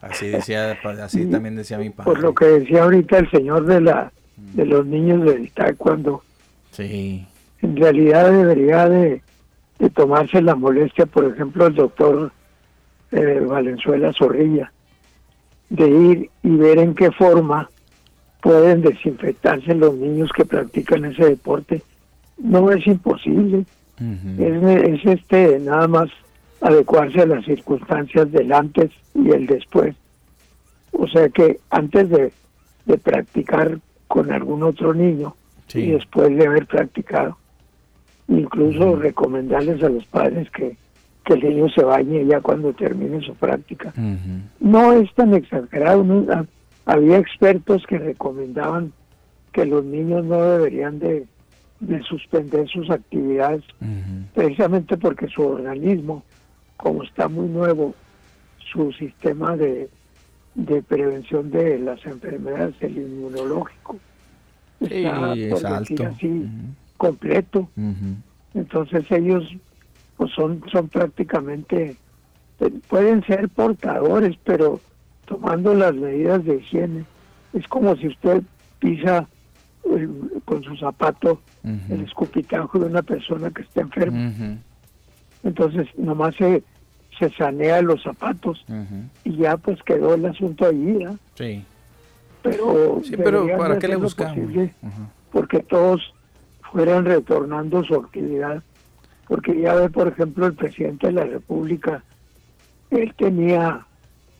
Así decía, así también decía mi padre. Por lo que decía ahorita el señor de la de los niños del taekwondo, Sí. en realidad debería de, de tomarse la molestia, por ejemplo, el doctor eh, Valenzuela Zorrilla, de ir y ver en qué forma pueden desinfectarse los niños que practican ese deporte. No es imposible, es, es este nada más adecuarse a las circunstancias del antes y el después. O sea que antes de, de practicar con algún otro niño y después de haber practicado, incluso recomendarles a los padres que, que el niño se bañe ya cuando termine su práctica. No es tan exagerado, ¿no? Ha- había expertos que recomendaban que los niños no deberían de, de suspender sus actividades precisamente porque su organismo, como está muy nuevo, su sistema de, de prevención de las enfermedades, el inmunológico, Sí, está, es por decir alto. así, completo. Entonces ellos pues son, son prácticamente, eh, pueden ser portadores, pero tomando las medidas de higiene. Es como si usted pisa eh, con su zapato el escupitajo de una persona que está enferma. Entonces nomás se, se sanea los zapatos y ya pues quedó el asunto allí. Sí. Pero, Sí, pero deberían ¿para qué le buscamos? posible Porque todos fueran retornando su actividad. Porque ya ve, por ejemplo, el presidente de la República, él tenía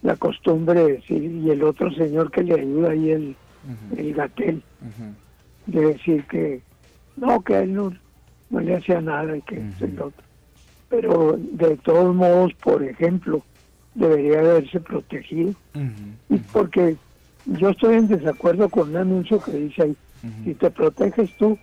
la costumbre de decir, y el otro señor que le ayuda ahí, el, el Gatel, de decir que no, que él no, no le hacía nada y que esto y lo otro. Pero de todos modos, por ejemplo, debería haberse protegido. Y porque yo estoy en desacuerdo con un anuncio que dice ahí, si te proteges tú,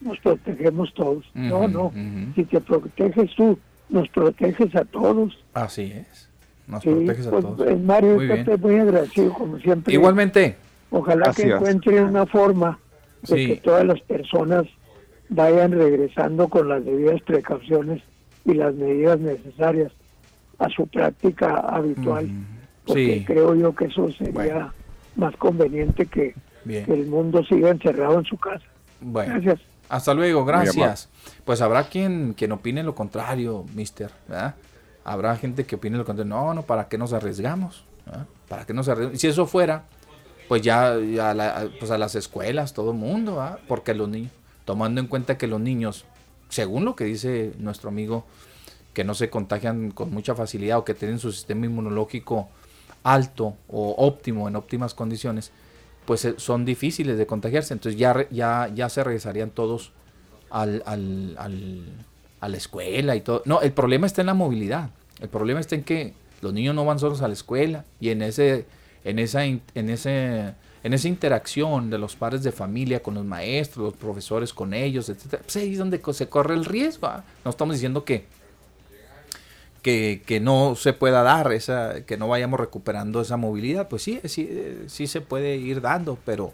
nos protegemos todos. No, no, si te proteges tú, nos proteges a todos. Así es. Nos Sí, proteges a pues, todos. Mario, Muy bien. estoy muy agradecido como siempre. Igualmente. Ojalá que encuentren una forma de Sí. que todas las personas vayan regresando con las debidas precauciones y las medidas necesarias a su práctica habitual. Porque Sí. creo yo que eso sería más conveniente que, el mundo siga encerrado en su casa. Bueno. Gracias. Hasta luego, gracias. Pues habrá quien, quien opine lo contrario, mister, ¿verdad? Habrá gente que opine lo contrario. No, no, ¿para qué nos arriesgamos? ¿verdad? ¿Para qué nos arriesgamos? Y si eso fuera, pues ya, ya la- pues a las escuelas, todo el mundo, ¿verdad? Porque los niños, tomando en cuenta que los niños, según lo que dice nuestro amigo, que no se contagian con mucha facilidad o que tienen su sistema inmunológico alto o óptimo, en óptimas condiciones, pues eh, son difíciles de contagiarse. Entonces ya, ya, ya se regresarían todos al, al- al- a la escuela y todo. No, el problema está en la movilidad. El problema está en que los niños no van solos a la escuela y en ese, en esa, en ese, en esa interacción de los padres de familia con los maestros, los profesores con ellos, etcétera, pues ahí es donde se corre el riesgo. ¿ah? No estamos diciendo que, que, que no se pueda dar esa, que no vayamos recuperando esa movilidad, pues sí, sí, eh, sí se puede ir dando, pero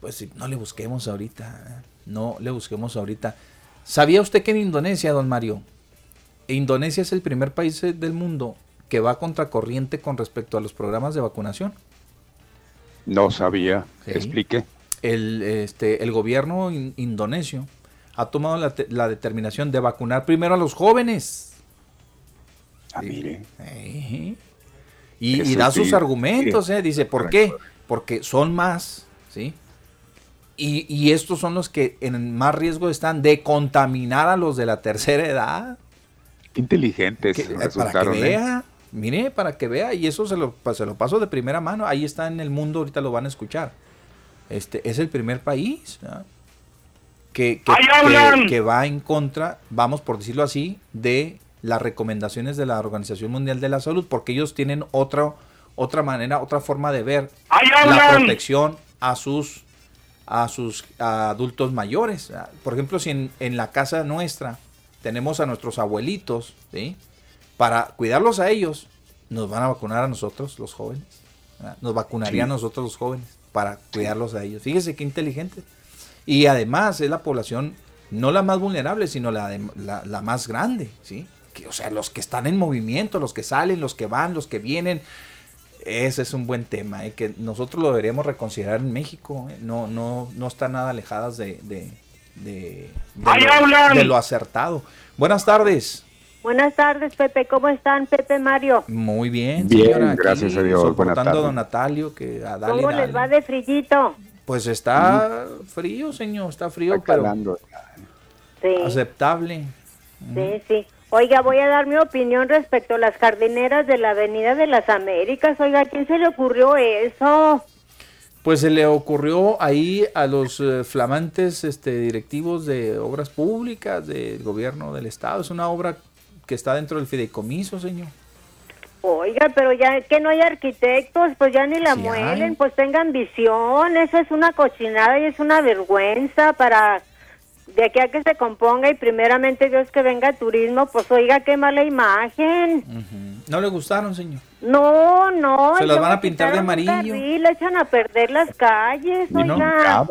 pues no le busquemos ahorita, no le busquemos ahorita. ¿Sabía usted que en Indonesia, don Mario, Indonesia es el primer país eh, del mundo que va contracorriente con respecto a los programas de vacunación? No sabía. Sí. Explique. El, este, el gobierno in- indonesio ha tomado la, la determinación de vacunar primero a los jóvenes. Ah, mire. Y, da sí, sus argumentos. ¿eh? dice, ¿por qué? Porque son más, ¿sí? Y, y estos son los que en más riesgo están de contaminar a los de la tercera edad. Qué inteligentes Que- eh, para que. ¿eh? vea, mire, para que vea, y eso se lo, se lo paso de primera mano, ahí está en el mundo, ahorita lo van a escuchar. Este es el primer país que, que- que- que va en contra, vamos por decirlo así, de las recomendaciones de la Organización Mundial de la Salud, porque ellos tienen otra, otra manera, otra forma de ver ¡Ahí la protección a sus a sus adultos mayores. Por ejemplo, si en, en la casa nuestra tenemos a nuestros abuelitos, ¿sí? para cuidarlos a ellos, nos van a vacunar a nosotros, los jóvenes. Nos vacunarían Sí. a nosotros, los jóvenes, para cuidarlos a ellos. Fíjese qué inteligente. Y además es la población no la más vulnerable, sino la, de- la, la más grande, ¿sí? Que, o sea, los que están en movimiento, los que salen, los que van, los que vienen. Ese es un buen tema, ¿eh? que nosotros lo deberíamos reconsiderar en México. ¿eh? No, no, no están nada alejadas de, de, de, de ¡Ahí lo, hablan! de lo acertado. Buenas tardes. Buenas tardes, Pepe. ¿Cómo están, Pepe Mario? Muy bien, Bien, señora, aquí gracias a Dios. Buenas Soportando a tardes. don Natalio, que a darle, ¿Cómo dale. les va de frillito? Pues está frío, señor, está frío, Está pero calando. Sí, aceptable. sí, sí. Oiga, voy a dar mi opinión respecto a las jardineras de la Avenida de las Américas. Oiga, ¿a quién se le ocurrió eso? Pues se le ocurrió ahí a los eh, flamantes este, directivos de obras públicas del gobierno del estado. Es una obra que está dentro del fideicomiso, señor. Oiga, pero ya que no hay arquitectos, pues ya ni la Sí muelen, hay. pues tengan visión. Eso es una cochinada y es una vergüenza para de aquí a que se componga y primeramente Dios que venga turismo, pues oiga, qué mala imagen. No le gustaron, señor. No, no. Se las van a pintar de amarillo. carril, le echan a perder las calles, Y no, oiga.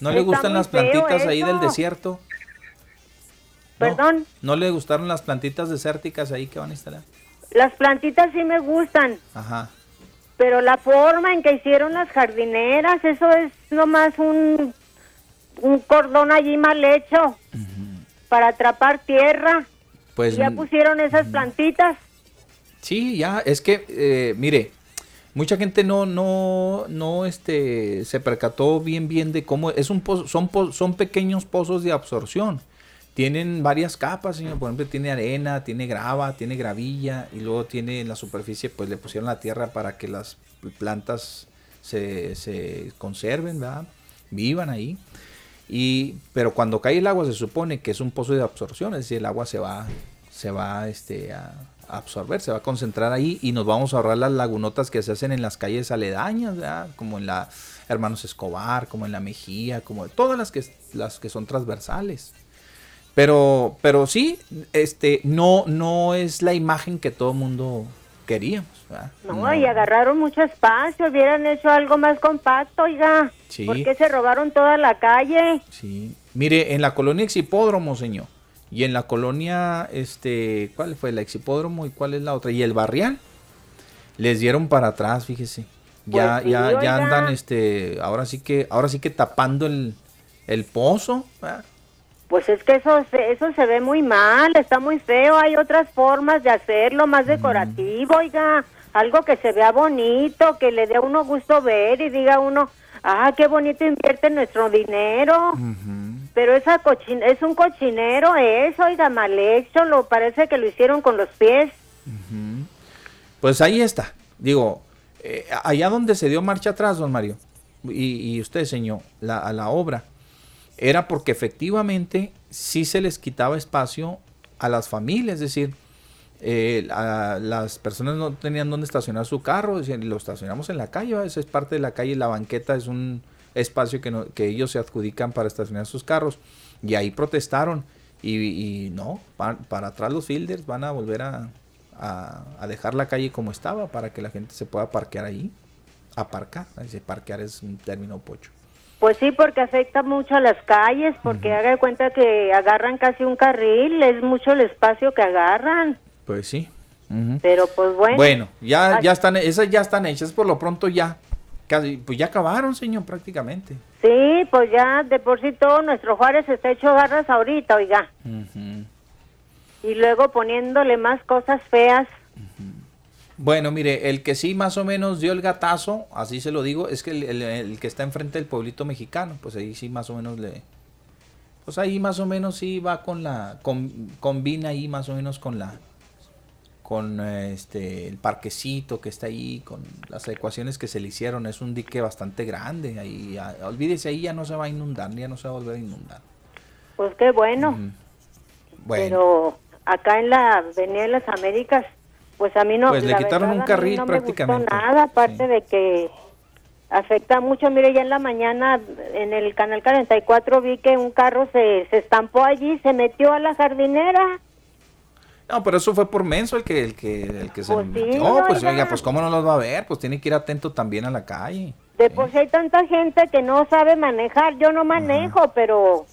¿No le gustan las plantitas ahí del desierto? Perdón, ¿No le gustaron las plantitas desérticas ahí que van a instalar? las plantitas sí me gustan, Ajá. pero la forma en que hicieron las jardineras, eso es nomás un, un cordón allí mal hecho para atrapar tierra. Pues ya pusieron esas plantitas. Sí, ya, es que, eh, mire, mucha gente no, no, no, este, se percató bien, bien de cómo es un pozo, son, son pequeños pozos de absorción. Tienen varias capas, señor. Por ejemplo, tiene arena, tiene grava, tiene gravilla y luego tiene en la superficie, pues le pusieron la tierra para que las plantas se, se conserven, ¿verdad? Vivan ahí. Pero cuando cae el agua se supone que es un pozo de absorción, es decir, el agua se va, se va este, a, absorber, se va a concentrar ahí y nos vamos a ahorrar las lagunotas que se hacen en las calles aledañas, como en la Hermanos Escobar, como en la Mejía, como todas las que, las que son transversales. Pero, pero sí, este, no, no es la imagen que todo el mundo queríamos. ¿verdad? No, y agarraron mucho espacio, hubieran hecho algo más compacto, oiga. Sí. ¿Por qué se robaron toda la calle? Sí. Mire, en la colonia Exhipódromo, señor, y en la colonia, este, ¿cuál fue? La Exhipódromo y cuál es la otra, y el Barrial, les dieron para atrás, fíjese. Ya, Pues sí, ya, oiga. ya andan, este, ahora sí que, ahora sí que tapando el, el pozo. ¿verdad? Pues es que eso se, eso se ve muy mal, está muy feo, hay otras formas de hacerlo, más decorativo, oiga, algo que se vea bonito, que le dé a uno gusto ver y diga uno, ah, qué bonito invierte nuestro dinero. Pero esa cochin es un cochinero eso, oiga, mal hecho, lo parece que lo hicieron con los pies. Pues ahí está. Digo, eh, allá donde se dio marcha atrás, don Mario, y, y usted, señor, la, a la obra, era porque efectivamente sí se les quitaba espacio a las familias, es decir, eh, a- las personas no tenían dónde estacionar su carro, decían, lo estacionamos en la calle, esa es parte de la calle, la banqueta es un espacio que, no- que ellos se adjudican para estacionar sus carros, y ahí protestaron, y, no, pa- para atrás los fielders van a volver a, a, dejar la calle como estaba para que la gente se pueda parquear ahí, aparcar, parquear es un término pocho. Pues sí, porque afecta mucho a las calles, porque haga de cuenta que agarran casi un carril, es mucho el espacio que agarran. Pues sí. ujú. Pero pues bueno. Bueno, ya, ya están, esas ya están hechas, por lo pronto ya. Casi, pues ya acabaron, señor, prácticamente. Sí, pues ya de por sí todo nuestro Juárez está hecho garras ahorita, oiga. Y luego poniéndole más cosas feas. Bueno, mire, el que sí más o menos dio el gatazo, así se lo digo, es que el, el- el que está enfrente del pueblito mexicano, pues ahí sí más o menos le... Pues ahí más o menos sí va con la... con- combina ahí más o menos con la... con este el parquecito que está ahí, con las ecuaciones que se le hicieron, es un dique bastante grande, ahí ya- olvídese, ahí ya no se va a inundar, ya no se va a volver a inundar. Pues qué bueno. Bueno, Pero acá en la Avenida de las Américas, pues a mí no. Pues le quitaron verdad, un carril no prácticamente. Nada, aparte de que afecta mucho. Mire, ya en la mañana en el canal 44 vi que un carro se, se estampó allí, se metió a la jardinera. No, pero eso fue por menso el que el que el que se Pues sí, metió, pues oiga. pues cómo no los va a ver, pues tiene que ir atento también a la calle. De por sí hay tanta gente que no sabe manejar. Yo no manejo, pero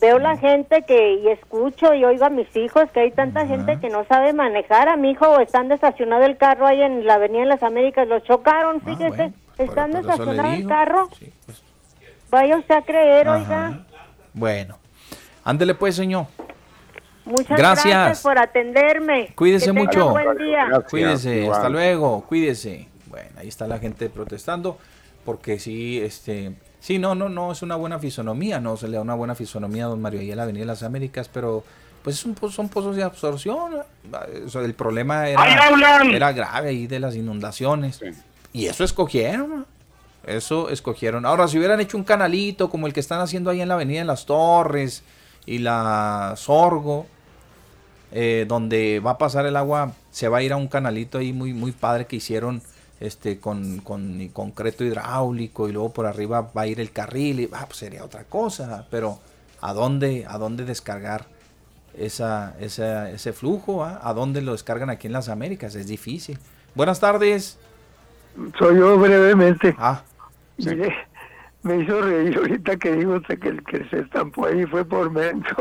veo la gente que y escucho y oigo a mis hijos que hay tanta gente que no sabe manejar. A mi hijo están estacionado el carro ahí en la Avenida de las Américas, lo chocaron, fíjese. están le estacionado el carro. Vaya usted a creer, Ajá. oiga. Bueno, ándele pues, señor. Muchas Gracias. gracias, por atenderme. Cuídese Que mucho. Buen día. Cuídese, igual. hasta luego, cuídese. Bueno, ahí está la gente protestando porque sí, este, Sí, no, no, no, es una buena fisonomía, no se le da una buena fisonomía a don Mario ahí en la Avenida de las Américas, pero pues es un po- son pozos de absorción. ¿eh? El problema ¡Ahí era, grave ahí de las inundaciones. Y eso escogieron, eso escogieron. Ahora, si hubieran hecho un canalito como el que están haciendo ahí en la Avenida de las Torres y la Sorgo, eh, donde va a pasar el agua, se va a ir a un canalito ahí muy, muy padre que hicieron este con, con concreto hidráulico y luego por arriba va a ir el carril y ah, pues sería otra cosa, pero ¿a dónde, a dónde descargar esa, esa- ese flujo? ah? ¿A dónde lo descargan aquí en las Américas? Es difícil. Buenas tardes. Soy yo brevemente. Ah. Mire, me hizo reír ahorita que dijo usted que el que se estampó ahí fue por mento.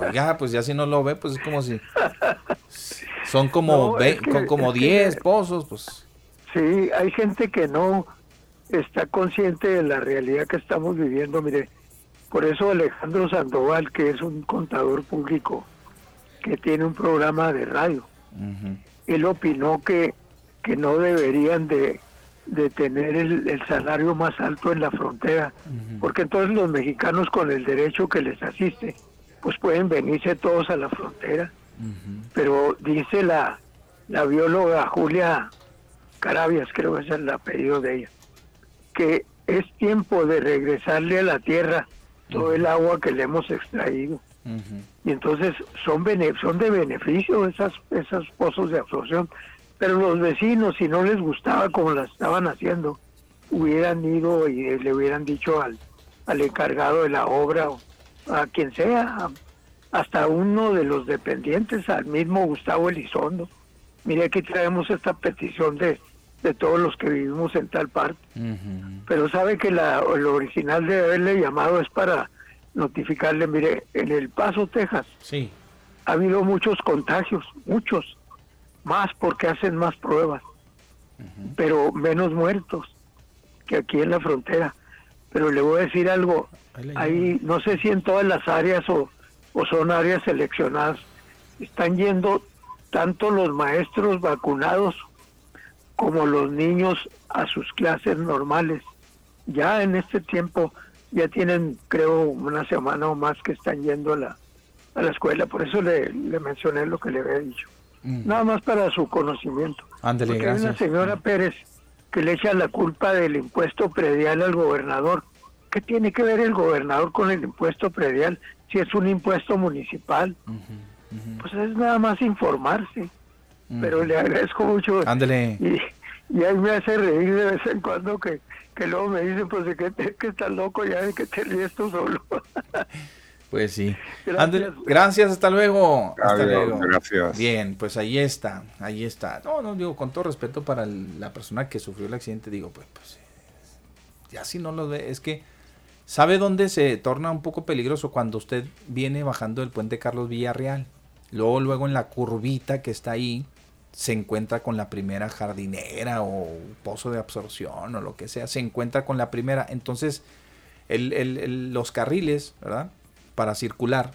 Oiga, pues ya si no lo ve, pues es como si... [LAUGHS] Son como, No, ve- que- con como es que- 10 pozos, pues... Sí, hay gente que no está consciente de la realidad que estamos viviendo. Mire, por eso Alejandro Sandoval, que es un contador público, que tiene un programa de radio, él opinó que, que no deberían de, de tener el, el salario más alto en la frontera, porque entonces los mexicanos con el derecho que les asiste, pues pueden venirse todos a la frontera. Pero dice la, la bióloga Julia Carabias, creo que es el apellido de ella, que es tiempo de regresarle a la tierra todo el agua que le hemos extraído. Y entonces son, bene- son de beneficio esas, esos pozos de absorción. Pero los vecinos, si no les gustaba como la estaban haciendo, hubieran ido y le hubieran dicho al, al encargado de la obra o a quien sea, hasta uno de los dependientes, al mismo Gustavo Elizondo. Mire, aquí traemos esta petición de, de todos los que vivimos en tal parte. Pero sabe que la, lo original de haberle llamado es para notificarle, mire, en El Paso, Texas, Sí. ha habido muchos contagios, muchos, más porque hacen más pruebas, pero menos muertos que aquí en la frontera. Pero le voy a decir algo, ahí no sé si en todas las áreas o, o son áreas seleccionadas, están yendo tanto los maestros vacunados como los niños a sus clases normales. Ya en este tiempo ya tienen, creo, una semana o más que están yendo a la, a la escuela. Por eso le, le mencioné lo que le había dicho. Nada más para su conocimiento. Porque hay una gracias. señora Pérez que le echa la culpa del impuesto predial al gobernador. ¿Qué tiene que ver el gobernador con el impuesto predial si es un impuesto municipal? Pues es nada más informarse. Pero le agradezco mucho. Ándele. Y, y ahí me hace reír de vez en cuando que, que luego me dicen, pues de que, que estás loco ya de que te ríes tú solo. [LAUGHS] Pues sí. Gracias. Ándele, gracias, hasta luego. Hasta Adiós, luego. gracias. Bien, pues ahí está, ahí está. No, no, digo, con todo respeto para el- la persona que sufrió el accidente, digo, pues, pues, ya si no lo ve, es que, ¿sabe dónde se torna un poco peligroso? Cuando usted viene bajando del puente Carlos Villarreal. Luego, luego en la curvita que está ahí, se encuentra con la primera jardinera o pozo de absorción o lo que sea, se encuentra con la primera. Entonces, el- el- el- los carriles, ¿verdad? Para circular,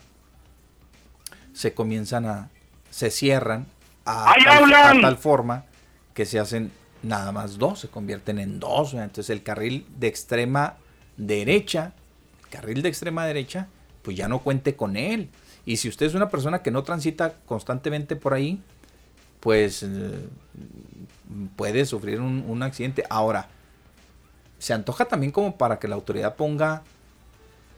se comienzan a, se cierran a, ¡Ahí tal, hablan! a tal forma que se hacen nada más dos, se convierten en dos. ¿verdad? Entonces el carril de extrema derecha, el carril de extrema derecha, pues ya no cuente con él. Y si usted es una persona que no transita constantemente por ahí, pues eh, puede sufrir un, un accidente. Ahora, se antoja también como para que la autoridad ponga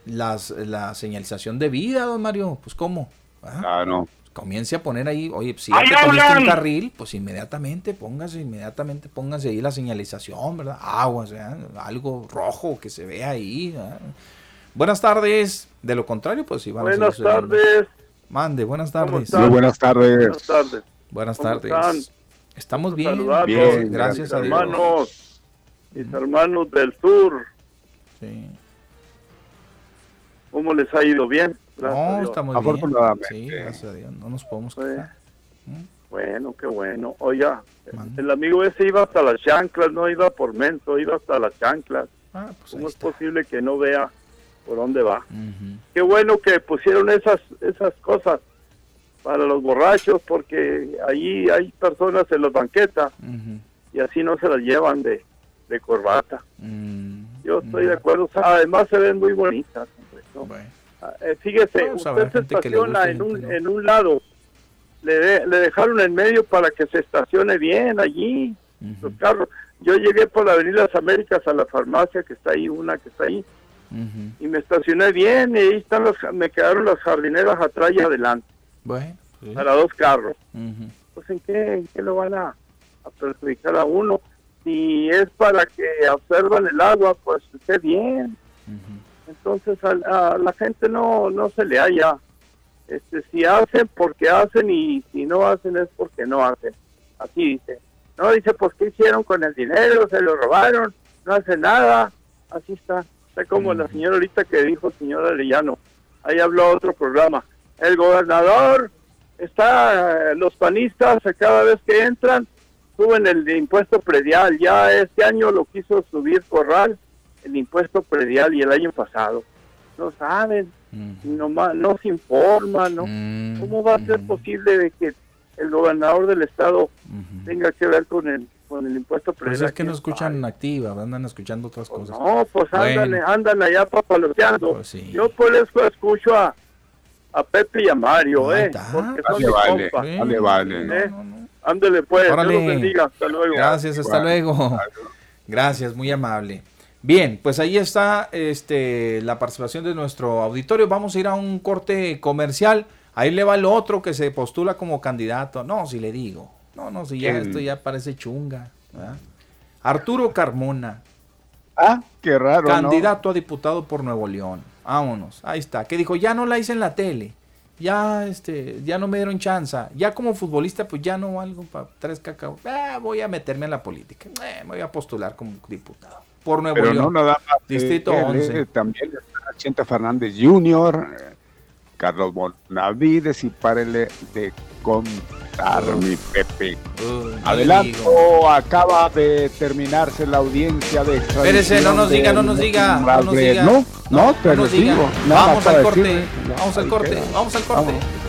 las, la señalización de vida, don Mario. Pues cómo. ¿Ah? Claro. Comience a poner ahí, oye, si ya ¡Ahí te comiste un carril, pues inmediatamente póngase, inmediatamente póngase ahí la señalización, ¿verdad? Agua, o sea, algo rojo que se vea ahí. ¿verdad? Buenas tardes. De lo contrario, pues sí, van a Buenas tardes. Mande, buenas tardes. Muy buenas tardes. Buenas tardes. Buenas ¿Cómo tardes. están? Estamos bien. Bien, gracias a Mis Dios. hermanos, mis hermanos del sur. Sí. ¿Cómo les ha ido bien? Gracias No, estamos bien. Sí, gracias a Dios. No nos podemos quejar. Bueno, qué bueno. Oiga, el amigo ese iba hasta las chanclas, no iba por menso, iba hasta las chanclas. Ah, pues ¿Cómo es posible que no vea por dónde va? Qué bueno que pusieron esas esas cosas para los borrachos, porque allí hay personas en las banquetas y así no se las llevan de, de corbata. Mm. Yo estoy de acuerdo. Además se ven muy bonitas. ¿no? Ah, eh, fíjese, usted se estaciona en un, en un lado. Le, de- le dejaron en medio para que se estacione bien allí los carros. Yo llegué por la Avenida Las Américas a la farmacia que está ahí, una que está ahí, y me estacioné bien y ahí están las, me quedaron las jardineras atrás y adelante Bueno, sí. para dos carros. Pues en qué, en qué lo van a, a perjudicar a uno. Si es para que observan el agua, pues esté bien. Entonces a, a la gente no, no se le haya. Este, si hacen, porque hacen y si no hacen es porque no hacen. Así dice. No dice, pues ¿qué hicieron con el dinero? Se lo robaron, no hacen nada. Así está. Está como la señora ahorita que dijo, señora Arellano. Ahí habló otro programa. El gobernador está, eh, los panistas eh, cada vez que entran suben el impuesto predial. Ya este año lo quiso subir Corral, el impuesto predial y el año pasado. No saben, nomás, no se informan, ¿no? ¿Cómo va a ser posible de que el gobernador del estado tenga que ver con el con el impuesto Pues predial? es que no escuchan activa, andan escuchando otras cosas. No, pues andan, Bueno. andan allá papaloteando. Pues sí. Yo por eso escucho a, a Pepe y a Mario, ¿eh? Porque son Vale, mis vale, compas. vale, vale. ¿Eh? Ándele pues, Dios Órale. los bendiga, hasta luego. Gracias, hasta luego. Gracias, muy amable. Bien, pues ahí está este, la participación de nuestro auditorio. Vamos a ir a un corte comercial. Ahí le va el otro que se postula como candidato. No, si le digo. No, no, si ya ¿Quién? esto ya parece chunga. ¿verdad? Arturo Carmona, Ah, qué raro, ¿no? candidato a diputado por Nuevo León. Vámonos, ahí está. Que dijo, ya no la hice en la tele. Ya, este, ya no me dieron chance. Ya como futbolista, pues ya no valgo para tres cacao. Ah, voy a meterme en la política. Eh, me voy a postular como diputado. Por Nuevo Pero León. no nada más. eh, Distrito él, 11. eh, también está Chente Fernández Jr., eh, Carlos Bonavides y párele de contar, mi Pepe. Adelanto, acaba de terminarse la audiencia de Espérese, no nos diga, no nos diga, no nos diga. No, no, no nos diga. Nada Vamos al corte, vamos al corte, vamos al corte. Vamos.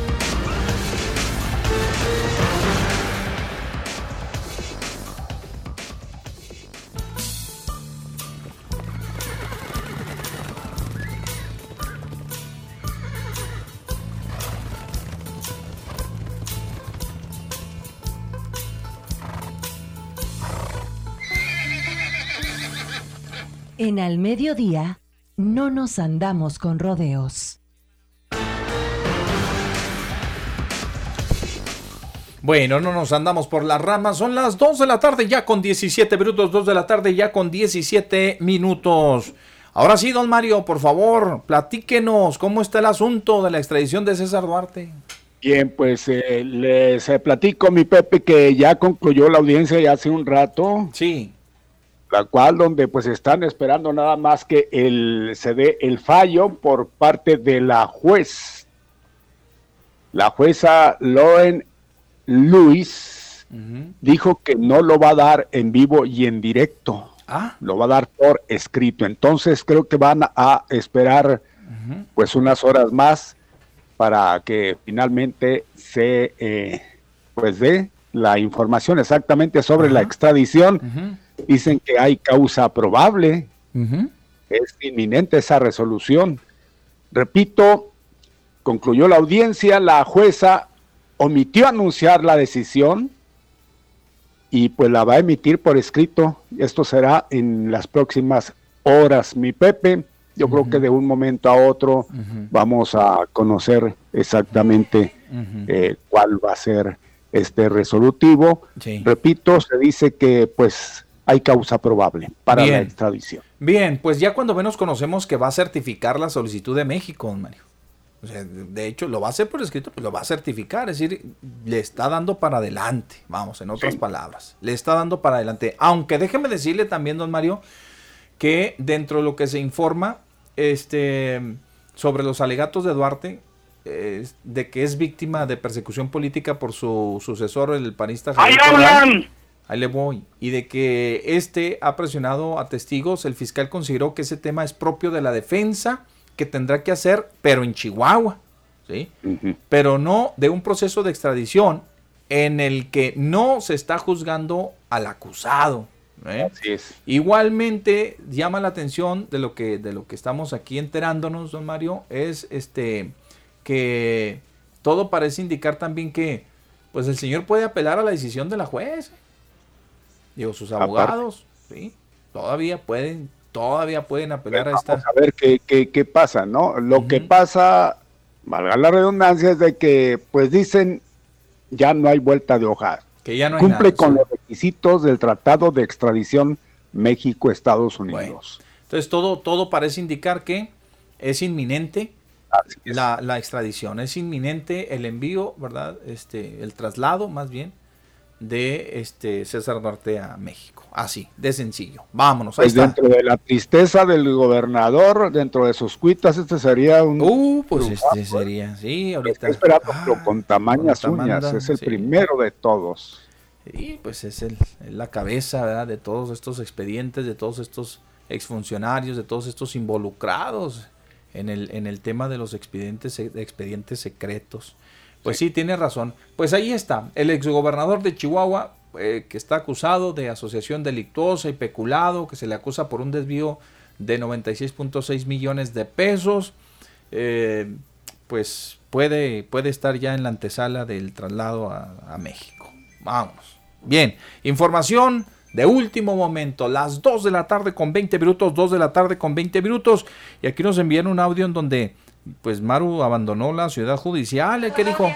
En al mediodía, no nos andamos con rodeos. Bueno, no nos andamos por las ramas. Son las 2 de la tarde ya con 17 minutos. 2 de la tarde ya con 17 minutos. Ahora sí, don Mario, por favor, platíquenos cómo está el asunto de la extradición de César Duarte. Bien, pues eh, les eh, platico, mi Pepe, que ya concluyó la audiencia ya hace un rato. Sí. La cual donde pues están esperando nada más que el, se dé el fallo por parte de la juez. La jueza Lauren Lewis dijo que no lo va a dar en vivo y en directo. Ah. Lo va a dar por escrito. Entonces creo que van a esperar pues unas horas más para que finalmente se eh, pues dé la información exactamente sobre la extradición. Dicen que hay causa probable, es inminente esa resolución. Repito, concluyó la audiencia, la jueza omitió anunciar la decisión y pues la va a emitir por escrito. Esto será en las próximas horas, mi Pepe. Yo creo que de un momento a otro vamos a conocer exactamente eh, cuál va a ser este resolutivo. Sí. Repito, se dice que pues hay causa probable para la extradición. Bien, pues ya cuando menos conocemos que va a certificar la solicitud de México, don Mario. O sea, de hecho, lo va a hacer por escrito, pues lo va a certificar, es decir, le está dando para adelante, vamos, en otras palabras, le está dando para adelante. Aunque déjeme decirle también, don Mario, que dentro de lo que se informa este, sobre los alegatos de Duarte, eh, de que es víctima de persecución política por su sucesor, el panista ¡Ahí Javier hablan! Ahí le voy. Y de que este ha presionado a testigos, el fiscal consideró que ese tema es propio de la defensa que tendrá que hacer, pero en Chihuahua, ¿sí? Pero no de un proceso de extradición en el que no se está juzgando al acusado, ¿eh? Igualmente llama la atención de lo que de lo que estamos aquí enterándonos, don Mario, es este que todo parece indicar también que pues el señor puede apelar a la decisión de la juez. Digo, sus abogados, sí, todavía pueden todavía pueden apelar a esta. a ver qué, qué, qué pasa, ¿no? Lo que pasa, valga la redundancia, es de que, pues dicen, ya no hay vuelta de hoja. Que ya no hay Cumple nada, con sí. los requisitos del Tratado de Extradición México-Estados Unidos. Entonces todo, todo parece indicar que es inminente la, la extradición, es inminente el envío, ¿verdad? Este, el traslado más bien de este César Duarte a México. Así, de sencillo. Vámonos, ahí Pues está. dentro de la tristeza del gobernador, dentro de sus cuitas, este sería un... Uh, pues este sería, sí, ahorita. Esperando, pero con tamañas con uñas, es el sí. primero de todos. Sí, pues es el, la cabeza ¿verdad? de todos estos expedientes, de todos estos exfuncionarios, de todos estos involucrados en el, en el tema de los expedientes, expedientes secretos. Pues sí. tiene razón. Pues ahí está, el exgobernador de Chihuahua, eh, que está acusado de asociación delictuosa y peculado, que se le acusa por un desvío de 96.6 millones de pesos, eh, pues puede, puede estar ya en la antesala del traslado a, a México. Vamos. Bien, información de último momento, las 2 de la tarde con 20 minutos, 2 de la tarde con 20 minutos. Y aquí nos envían un audio en donde, pues Maru abandonó la ciudad judicial. ¿eh? ¿Qué dijo?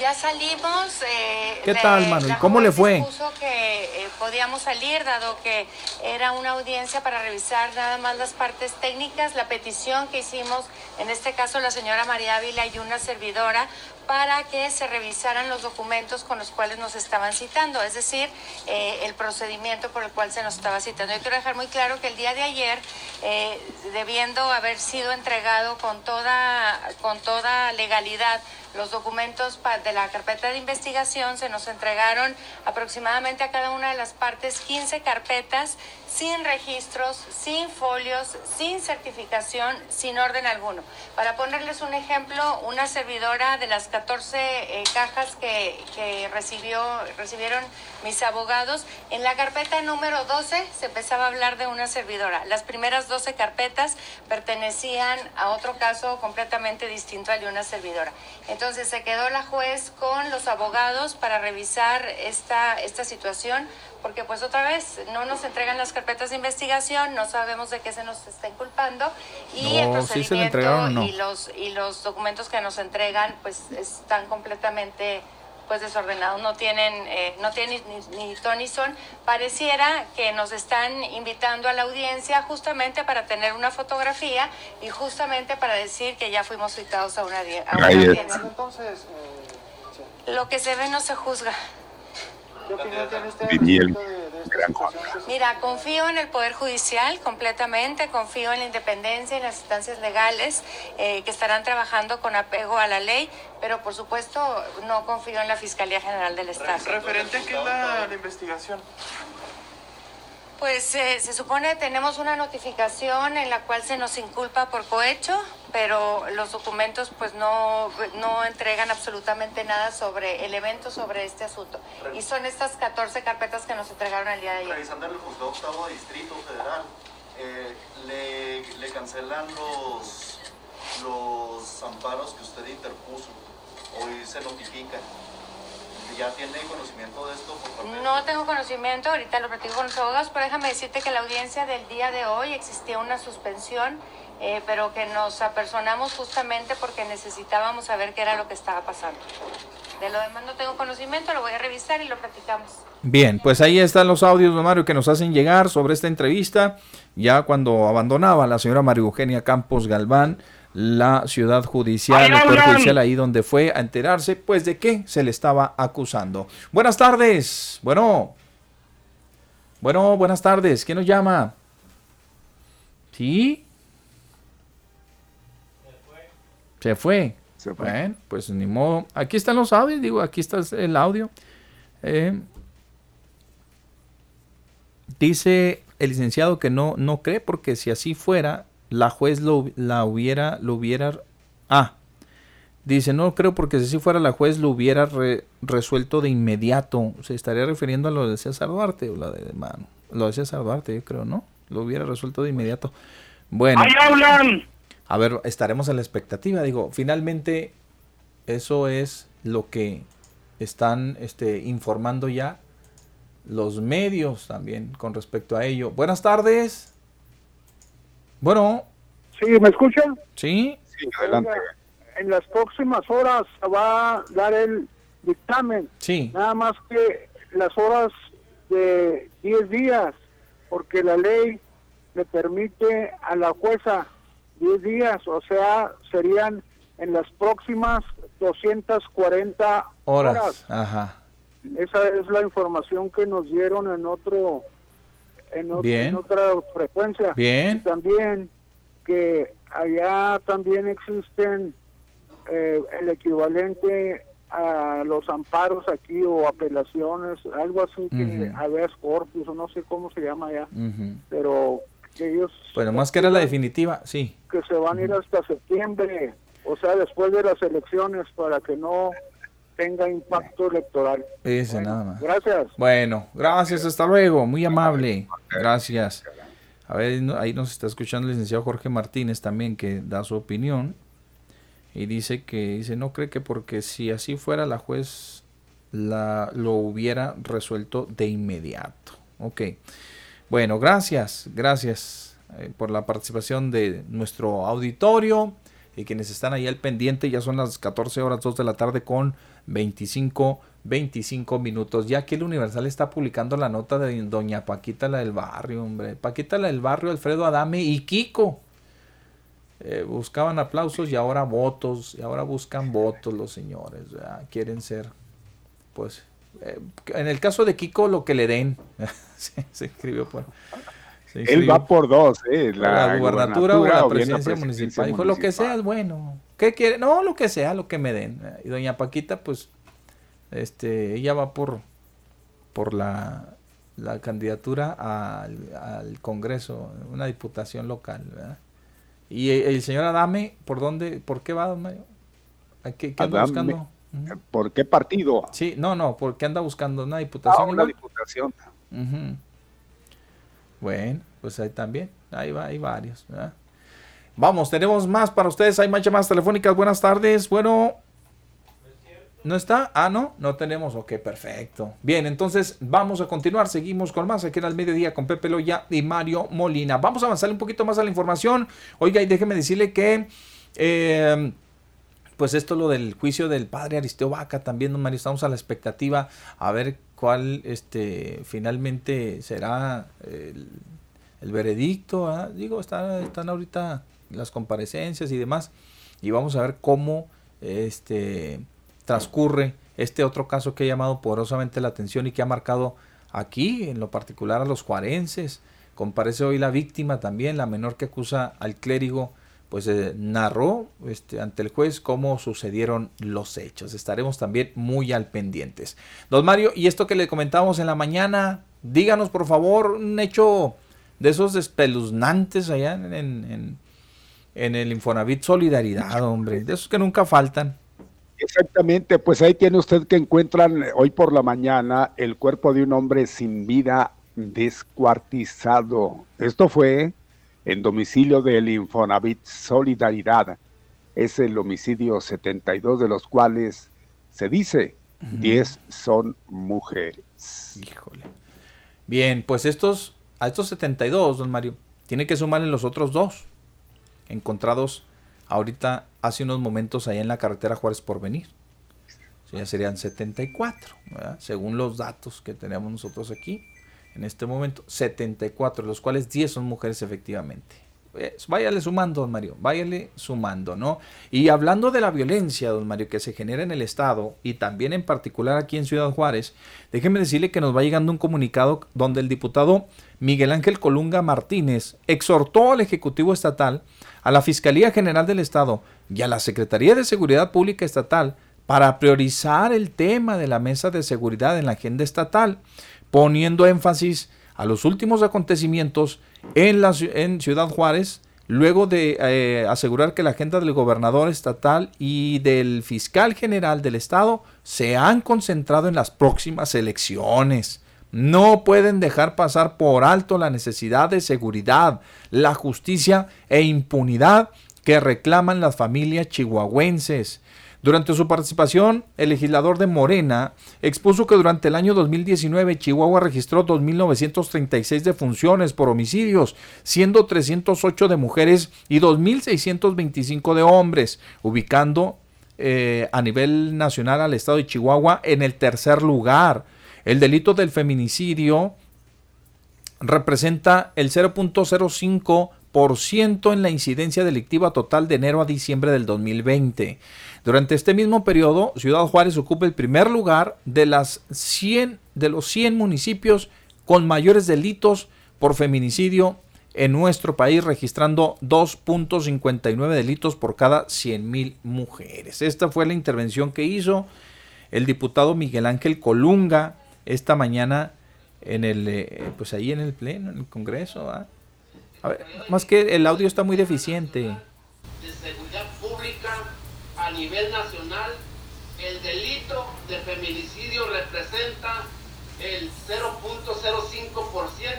Ya salimos. eh, ¿Qué tal, la cómo le fue? dispuso que eh, podíamos salir, dado que era una audiencia para revisar nada más las partes técnicas, la petición que hicimos, en este caso la señora María Ávila y una servidora, para que se revisaran los documentos con los cuales nos estaban citando, es decir, eh, el procedimiento por el cual se nos estaba citando. Yo quiero dejar muy claro que el día de ayer, eh, debiendo haber sido entregado con toda, con toda legalidad, los documentos de la carpeta de investigación se nos entregaron aproximadamente a cada una de las partes 15 carpetas sin registros, sin folios, sin certificación, sin orden alguno. Para ponerles un ejemplo, una servidora de las 14 eh, cajas que, que recibió, recibieron mis abogados, en la carpeta número 12 se empezaba a hablar de una servidora. Las primeras 12 carpetas pertenecían a otro caso completamente distinto al de una servidora. Entonces se quedó la juez con los abogados para revisar esta, esta situación, porque pues otra vez no nos entregan las carpetas de investigación, no sabemos de qué se nos está inculpando y el No, ¿sí se le procedimiento entregaron o no? y los y los documentos que nos entregan pues están completamente pues desordenados, no tienen, eh, no tienen ni, ni ton ni son. Pareciera que nos están invitando a la audiencia justamente para tener una fotografía y justamente para decir que ya fuimos citados a una, a una audiencia. Entonces, Lo que se ve no se juzga. ¿qué opinión tiene usted Diría el respecto de, de esta gran se- Mira, confío en el Poder Judicial completamente, confío en la independencia y en las instancias legales eh, que estarán trabajando con apego a la ley, pero por supuesto no confío en la Fiscalía General del Estado. ¿Referente a qué es la, la investigación? Pues eh, se supone tenemos una notificación en la cual se nos inculpa por cohecho, pero los documentos pues no, no entregan absolutamente nada sobre el evento, sobre este asunto. Y son estas 14 carpetas que nos entregaron el día de ayer. Revisando el juzgado octavo de distrito federal, eh, le, le cancelan los, los amparos que usted interpuso. Hoy se notifican. ¿Ya tiene conocimiento de esto por parte de- No tengo conocimiento, ahorita lo platico con los abogados, pero déjame decirte que la audiencia del día de hoy existía una suspensión, eh, pero que nos apersonamos justamente porque necesitábamos saber qué era lo que estaba pasando. De lo demás no tengo conocimiento, lo voy a revisar y lo platicamos. Bien, pues ahí están los audios, don Mario, que nos hacen llegar sobre esta entrevista, ya cuando abandonaba la señora María Eugenia Campos Galván la ciudad judicial, el poder judicial ahí donde fue a enterarse, pues de qué se le estaba acusando. Buenas tardes, bueno, bueno, buenas tardes, ¿quién nos llama? ¿Sí? Se fue. Se fue. Bueno, pues ni modo. Aquí están los audios, digo, aquí está el audio. Eh, dice el licenciado que no, no cree porque si así fuera, la juez lo, la hubiera, lo hubiera... Ah, dice, no creo porque si fuera la juez lo hubiera re- resuelto de inmediato. Se estaría refiriendo a lo de César Duarte o la de mano. Lo de César Duarte, yo creo, ¿no? Lo hubiera resuelto de inmediato. Bueno. ¡Ahí hablan! A ver, estaremos en la expectativa. Digo, finalmente, eso es lo que están este, informando ya los medios también con respecto a ello. Buenas tardes. Bueno. Sí, ¿me escuchan? Sí. Sí, adelante. En las próximas horas va a dar el dictamen. Sí. Nada más que las horas de 10 días, porque la ley le permite a la jueza 10 días, o sea, serían en las próximas 240 Horas. horas. Ajá. Esa es la información que nos dieron en otro en, ot- Bien. en otra frecuencia. Bien. También que allá también existen eh, el equivalente a los amparos aquí o apelaciones, algo así que Ujú. habeas corpus o no sé cómo se llama allá, pero que ellos Bueno, más que era la definitiva, sí. que se van a ir hasta septiembre, o sea, después de las elecciones para que no tenga impacto electoral. Ese nada más. Gracias. Bueno, gracias, hasta luego, muy amable. Gracias. A ver, ahí nos está escuchando el licenciado Jorge Martínez también, que da su opinión. Y dice que, dice, no cree que porque si así fuera la juez la, lo hubiera resuelto de inmediato. Ok. Bueno, gracias, gracias eh, por la participación de nuestro auditorio y quienes están ahí al pendiente. Ya son las 14 horas 2 de la tarde con 25, 25 minutos. Ya que el Universal está publicando la nota de doña Paquita la del barrio, hombre. Paquita la del barrio, Alfredo Adame y Kiko. Eh, buscaban aplausos y ahora votos, y ahora buscan votos los señores, ¿verdad? quieren ser, pues, eh, en el caso de Kiko lo que le den, [LAUGHS] se, se escribió por... se Él va por dos, ¿eh? la, gubernatura o la o presidencia municipal. Dijo, lo que sea es bueno. ¿Qué quiere? No, lo que sea, lo que me den. Y doña Paquita, pues, este, ella va por, por la, la candidatura al, al Congreso, una diputación local, ¿verdad? Y el, señor Adame, ¿por dónde, por qué va, don Mario? ¿A ¿Qué, qué anda Adame, buscando? ¿Por qué partido? Sí, no, no, ¿por qué anda buscando una Ah, diputación? una igual? diputación. Bueno, pues ahí también, ahí va, hay varios. ¿verdad? Vamos, tenemos más para ustedes, hay más llamadas telefónicas. Buenas tardes, bueno. ¿No está? Ah, no, no tenemos. Ok, perfecto. Bien, entonces vamos a continuar. Seguimos con más aquí en el mediodía con Pepe Loya y Mario Molina. Vamos a avanzar un poquito más a la información. Oiga, y déjeme decirle que eh, pues esto lo del juicio del padre Aristeo Vaca también, don Mario, estamos a la expectativa a ver cuál este finalmente será el, veredicto. ¿ah? Digo, está- están ahorita las comparecencias y demás, y vamos a ver cómo este transcurre este otro caso que ha llamado poderosamente la atención y que ha marcado aquí, en lo particular a los juarenses. Comparece hoy la víctima también, la menor que acusa al clérigo pues eh, narró este, ante el juez cómo sucedieron los hechos. Estaremos también muy al pendientes. Don Mario, y esto que le comentábamos en la mañana, díganos por favor un hecho de esos espeluznantes allá en el Infonavit Solidaridad, hombre, de esos que nunca faltan. Exactamente, pues ahí tiene usted que encuentran eh, hoy por la mañana el cuerpo de un hombre sin vida descuartizado. Esto fue en domicilio del Infonavit Solidaridad. Es el homicidio 72 de los cuales se dice 10 son mujeres. Híjole. Bien, pues estos, a estos 72, don Mario, tiene que sumarle los otros dos encontrados ahorita hace unos momentos allá en la carretera Juárez por venir. ya serían 74, ¿verdad? según los datos que tenemos nosotros aquí. En este momento, 74, de los cuales 10 son mujeres efectivamente. Eh, Váyale sumando, don Mario, váyale sumando, ¿no? Y hablando de la violencia, don Mario, que se genera en el Estado y también en particular aquí en Ciudad Juárez, déjeme decirle que nos va llegando un comunicado donde el diputado Miguel Ángel Colunga Martínez exhortó al Ejecutivo Estatal, a la Fiscalía General del Estado y a la Secretaría de Seguridad Pública Estatal para priorizar el tema de la mesa de seguridad en la agenda estatal, poniendo énfasis a los últimos acontecimientos en, la, en Ciudad Juárez, luego de eh, asegurar que la agenda del gobernador estatal y del fiscal general del estado se han concentrado en las próximas elecciones No pueden dejar pasar por alto la necesidad de seguridad, la justicia e impunidad que reclaman las familias chihuahuenses. Durante su participación, el legislador de Morena expuso que durante el año 2019 Chihuahua registró 2.936 defunciones por homicidios, siendo 308 de mujeres y 2.625 de hombres, ubicando eh, a nivel nacional al estado de Chihuahua en el tercer lugar. El delito del feminicidio representa el 0.05% en la incidencia delictiva total de enero a diciembre del 2020. Durante este mismo periodo, Ciudad Juárez ocupa el primer lugar de, las 100, de los 100 municipios con mayores delitos por feminicidio en nuestro país, registrando 2.59 delitos por cada 100.000 mujeres. Esta fue la intervención que hizo el diputado Miguel Ángel Colunga esta mañana en el, eh, pues ahí en el pleno, en el Congreso. A ver, más que el audio está muy deficiente. De seguridad pública a nivel nacional, el delito de feminicidio representa el 0.05%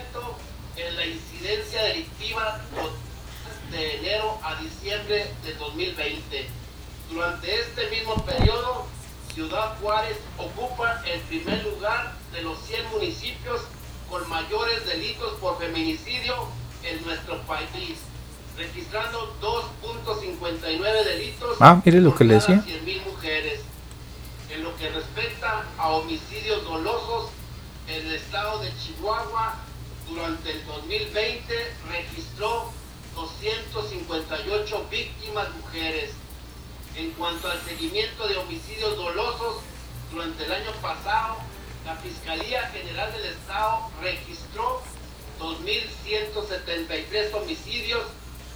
en la incidencia delictiva de enero a diciembre de 2020. Durante este mismo periodo, Ciudad Juárez ocupa el primer lugar de los 100 municipios con mayores delitos por feminicidio en nuestro país, registrando 2.59 delitos ah, mire lo que le decía. 100.000 mujeres. En lo que respecta a homicidios dolosos, el estado de Chihuahua durante el 2020 registró 258 víctimas mujeres. En cuanto al seguimiento de homicidios dolosos, durante el año pasado, la Fiscalía General del Estado registró 2.173 homicidios,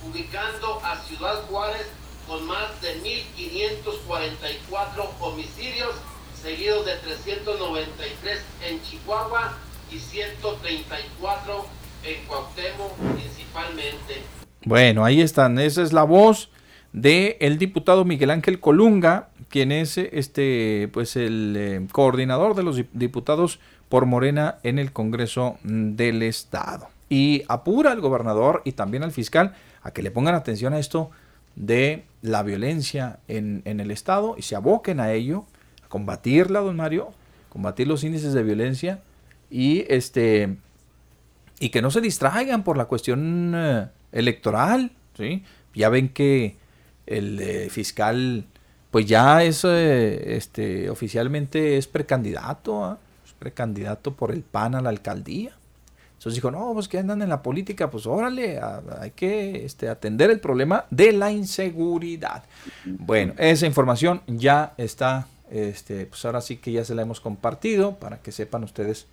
ubicando a Ciudad Juárez con más de 1.544 homicidios, seguidos de 393 en Chihuahua y 134 en Cuauhtémoc principalmente. Bueno, ahí están, esa es la voz de el diputado Miguel Ángel Colunga, quien es este pues el eh, coordinador de los diputados por Morena en el Congreso del Estado. Y apura al gobernador y también al fiscal a que le pongan atención a esto de la violencia en, en el Estado y se aboquen a ello, a combatirla, don Mario, combatir los índices de violencia y este y que no se distraigan por la cuestión eh, electoral, ¿sí? Ya ven que el eh, fiscal pues ya es eh, este oficialmente es precandidato, ¿ah? es precandidato por el PAN a la alcaldía. Entonces dijo, no, pues que andan en la política, pues órale, hay que este, atender el problema de la inseguridad. Bueno, esa información ya está, este, pues ahora sí que ya se la hemos compartido para que sepan ustedes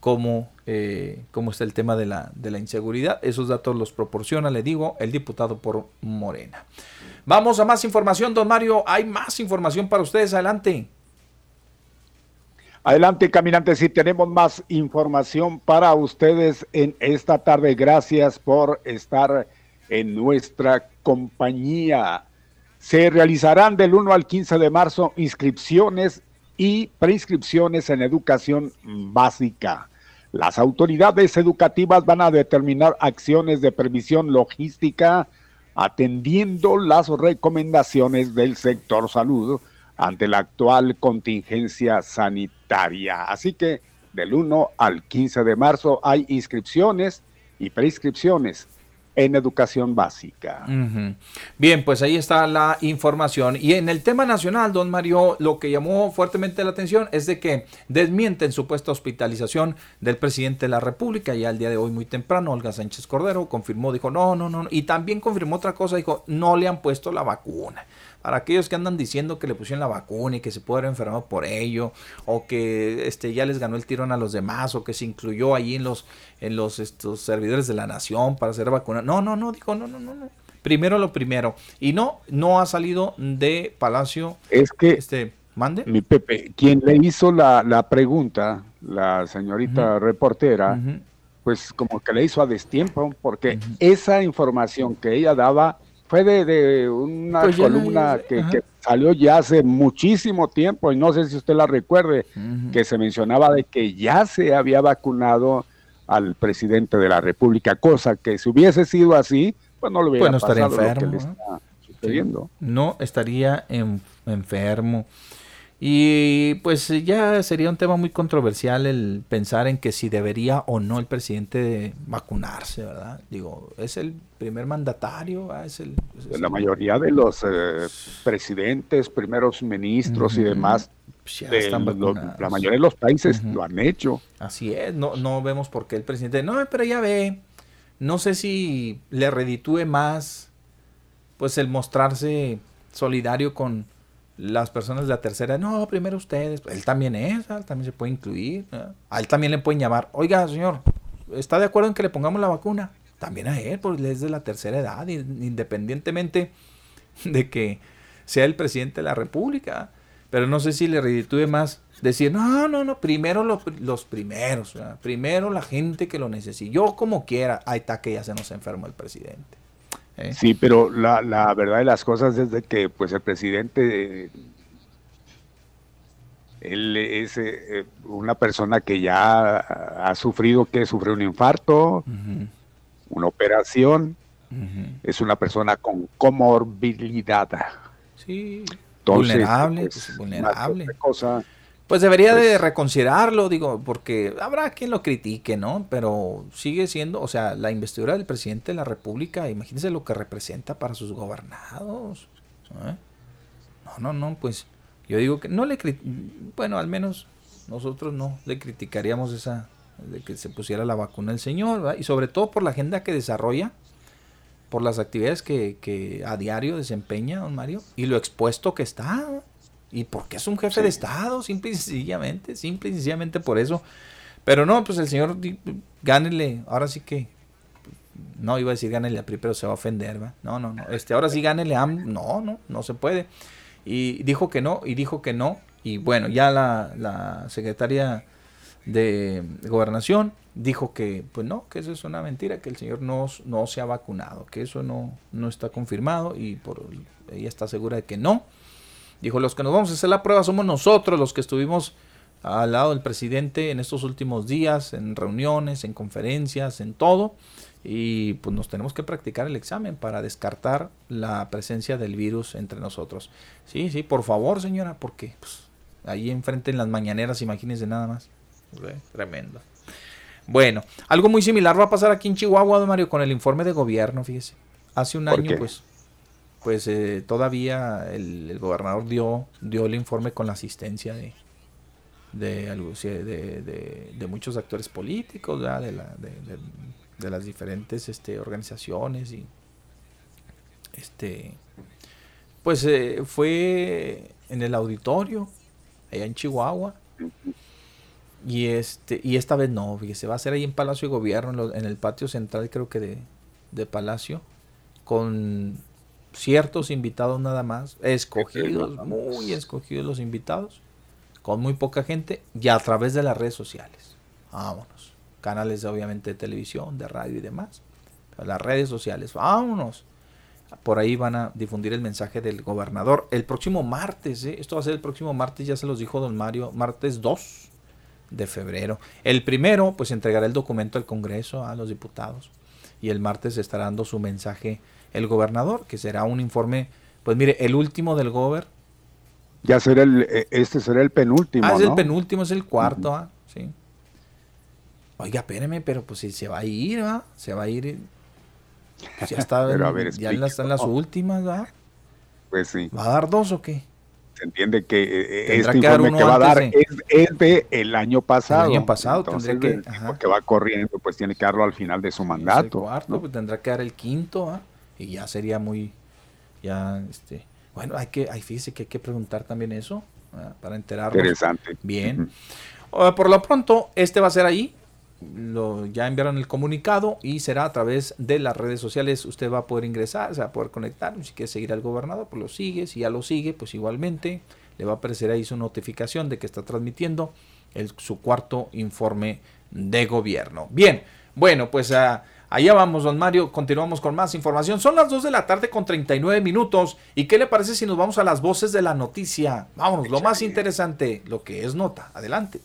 cómo, eh, cómo está el tema de la, de la inseguridad. Esos datos los proporciona, le digo, el diputado por Morena. Vamos a más información, don Mario. Hay más información para ustedes. Adelante. Adelante, caminantes, si tenemos más información para ustedes en esta tarde. Gracias por estar en nuestra compañía. Se realizarán del 1 al 15 de marzo inscripciones y preinscripciones en educación básica. Las autoridades educativas van a determinar acciones de previsión logística atendiendo las recomendaciones del sector salud ante la actual contingencia sanitaria. Así que del 1 al 15 de marzo hay inscripciones y preinscripciones en educación básica. Bien, pues ahí está la información. Y en el tema nacional, don Mario, lo que llamó fuertemente la atención es de que desmienten supuesta hospitalización del presidente de la República. Ya el día de hoy, muy temprano, Olga Sánchez Cordero confirmó, dijo, no, no, no. Y también confirmó otra cosa, dijo, no le han puesto la vacuna para aquellos que andan diciendo que le pusieron la vacuna y que se puede haber enfermado por ello, o que este, ya les ganó el tirón a los demás, o que se incluyó ahí en los, en los estos, servidores de la nación para hacer vacuna. No, no, no, dijo, no, no, no, no. Primero lo primero. Y no, no ha salido de Palacio. Es que, este, mande. Mi Pepe, quien le hizo la, la pregunta, la señorita reportera, pues como que le hizo a destiempo, porque esa información que ella daba fue de, de una Pues columna que, que salió ya hace muchísimo tiempo, y no sé si usted la recuerde, que se mencionaba de que ya se había vacunado al presidente de la República, cosa que si hubiese sido así, pues no le hubiera Pues no estaría pasado lo que enfermo, le ¿no? está sucediendo. no estaría en- enfermo. Y pues ya sería un tema muy controversial el pensar en que si debería o no el presidente vacunarse, ¿verdad? Digo, es el primer mandatario, ¿verdad? es el... es La mayoría de los eh, presidentes, primeros ministros y demás, ya de están lo- vacunados. la mayoría de los países lo han hecho. Así es, no, no vemos por qué el presidente... No, pero ya ve, no sé si le reditúe más pues el mostrarse solidario con las personas de la tercera. No, primero ustedes. Él también es, ¿verdad? también se puede incluir. A él también le pueden llamar. Oiga, señor, ¿está de acuerdo en que le pongamos la vacuna? También a él, porque él es de la tercera edad, in- independientemente de que sea el presidente de la República. Pero no sé si le reditúe más decir, no, no, no, primero los, los primeros, ¿verdad? primero la gente que lo necesita. Yo como quiera, ahí está que ya se nos enfermó el presidente. ¿eh? Sí, pero la, la verdad de las cosas es de que pues el presidente eh, él es eh, eh, una persona que ya ha sufrido que sufrió un infarto, una operación, es una persona con comorbilidad. Sí, Entonces, vulnerable, pues, pues, vulnerable. cosa, Pues debería de Pues- reconsiderarlo, digo, porque habrá quien lo critique, ¿no? Pero sigue siendo, o sea, la investidura del presidente de la República, imagínense lo que representa para sus gobernados. ¿eh? No, no, no, pues yo digo que no le, bueno, al menos nosotros no le criticaríamos esa, de que se pusiera la vacuna el señor, ¿verdad? Y sobre todo por la agenda que desarrolla, por las actividades que, que a diario desempeña don Mario y lo expuesto que está. Y porque es un jefe de Estado, simple y sencillamente, simple y sencillamente por eso. Pero no, pues el señor, gánele, ahora sí que, no iba a decir gánele a PRI, pero se va a ofender, ¿va? No, no, no, este, ahora sí gánele a no, no, no se puede. Y dijo que no, y dijo que no, y bueno, ya la, la secretaria de Gobernación dijo que, pues no, que eso es una mentira, que el señor no, no se ha vacunado, que eso no, no está confirmado y por ella está segura de que no. Dijo, los que nos vamos a hacer la prueba somos nosotros, los que estuvimos al lado del presidente en estos últimos días, en reuniones, en conferencias, en todo. Y pues nos tenemos que practicar el examen para descartar la presencia del virus entre nosotros. Sí, sí, por favor, señora, porque pues, ahí enfrente en las mañaneras, imagínense nada más. Tremendo. Bueno, algo muy similar va a pasar aquí en Chihuahua, don Mario, con el informe de gobierno, fíjese. Hace un ¿Por año, qué? pues, pues eh, todavía el, el gobernador dio, dio el informe con la asistencia de, de, algo- sí, de, de- de muchos actores políticos, la- de- de- de las diferentes este, organizaciones y este pues eh, fue en el auditorio allá en Chihuahua y este y esta vez no fíjese va a ser ahí en Palacio de Gobierno en, lo- en el patio central creo que de, de Palacio con ciertos invitados nada más escogidos [LAUGHS] muy escogidos los invitados con muy poca gente y a través de las redes sociales. Vámonos. Canales obviamente de televisión de radio y demás. Pero las redes sociales vámonos. Por ahí van a difundir el mensaje del gobernador el próximo martes, ¿eh? esto va a ser el próximo martes, ya se los dijo don Mario, martes 2 de febrero. El primero, pues entregará el documento al Congreso, a los diputados, y el martes estará dando su mensaje el gobernador, que será un informe, pues mire, el último del gober. ya será el, eh, este será el penúltimo, Ah, es ¿no? el penúltimo, es el cuarto, ah, sí. Oiga, espéreme, pero pues si se va a ir, ¿va? Se va a ir. Pues ya está, [LAUGHS] Pero a ver, ya en las- están las explíquelo. últimas, ¿va? Pues sí. ¿Va a dar dos o qué? Se entiende que eh, Tendrá este informe que va a dar es, es de el año pasado. año pasado Entonces, tendría que- el tipo que va corriendo, pues tiene que darlo al final de su el mandato. cuarto, pues tendrá que dar el quinto, ¿ah? Y ya sería muy, ya, este, bueno, hay que, hay, fíjese que hay que preguntar también eso, para enterarnos. Interesante. Bien. Por lo pronto, este va a ser ahí. Lo, ya enviaron el comunicado y será a través de las redes sociales. Usted va a poder ingresar, se va a poder conectar. Si quiere seguir al gobernador, pues lo sigue. Si ya lo sigue, pues igualmente le va a aparecer ahí su notificación de que está transmitiendo el- su cuarto informe de gobierno. Bien, bueno, pues ah, Allá vamos, don Mario, continuamos con más información. Son las 2 de la tarde con 39 minutos. ¿Y qué le parece si nos vamos a las voces de la noticia? Vámonos, lo más interesante, lo que es nota. Adelante.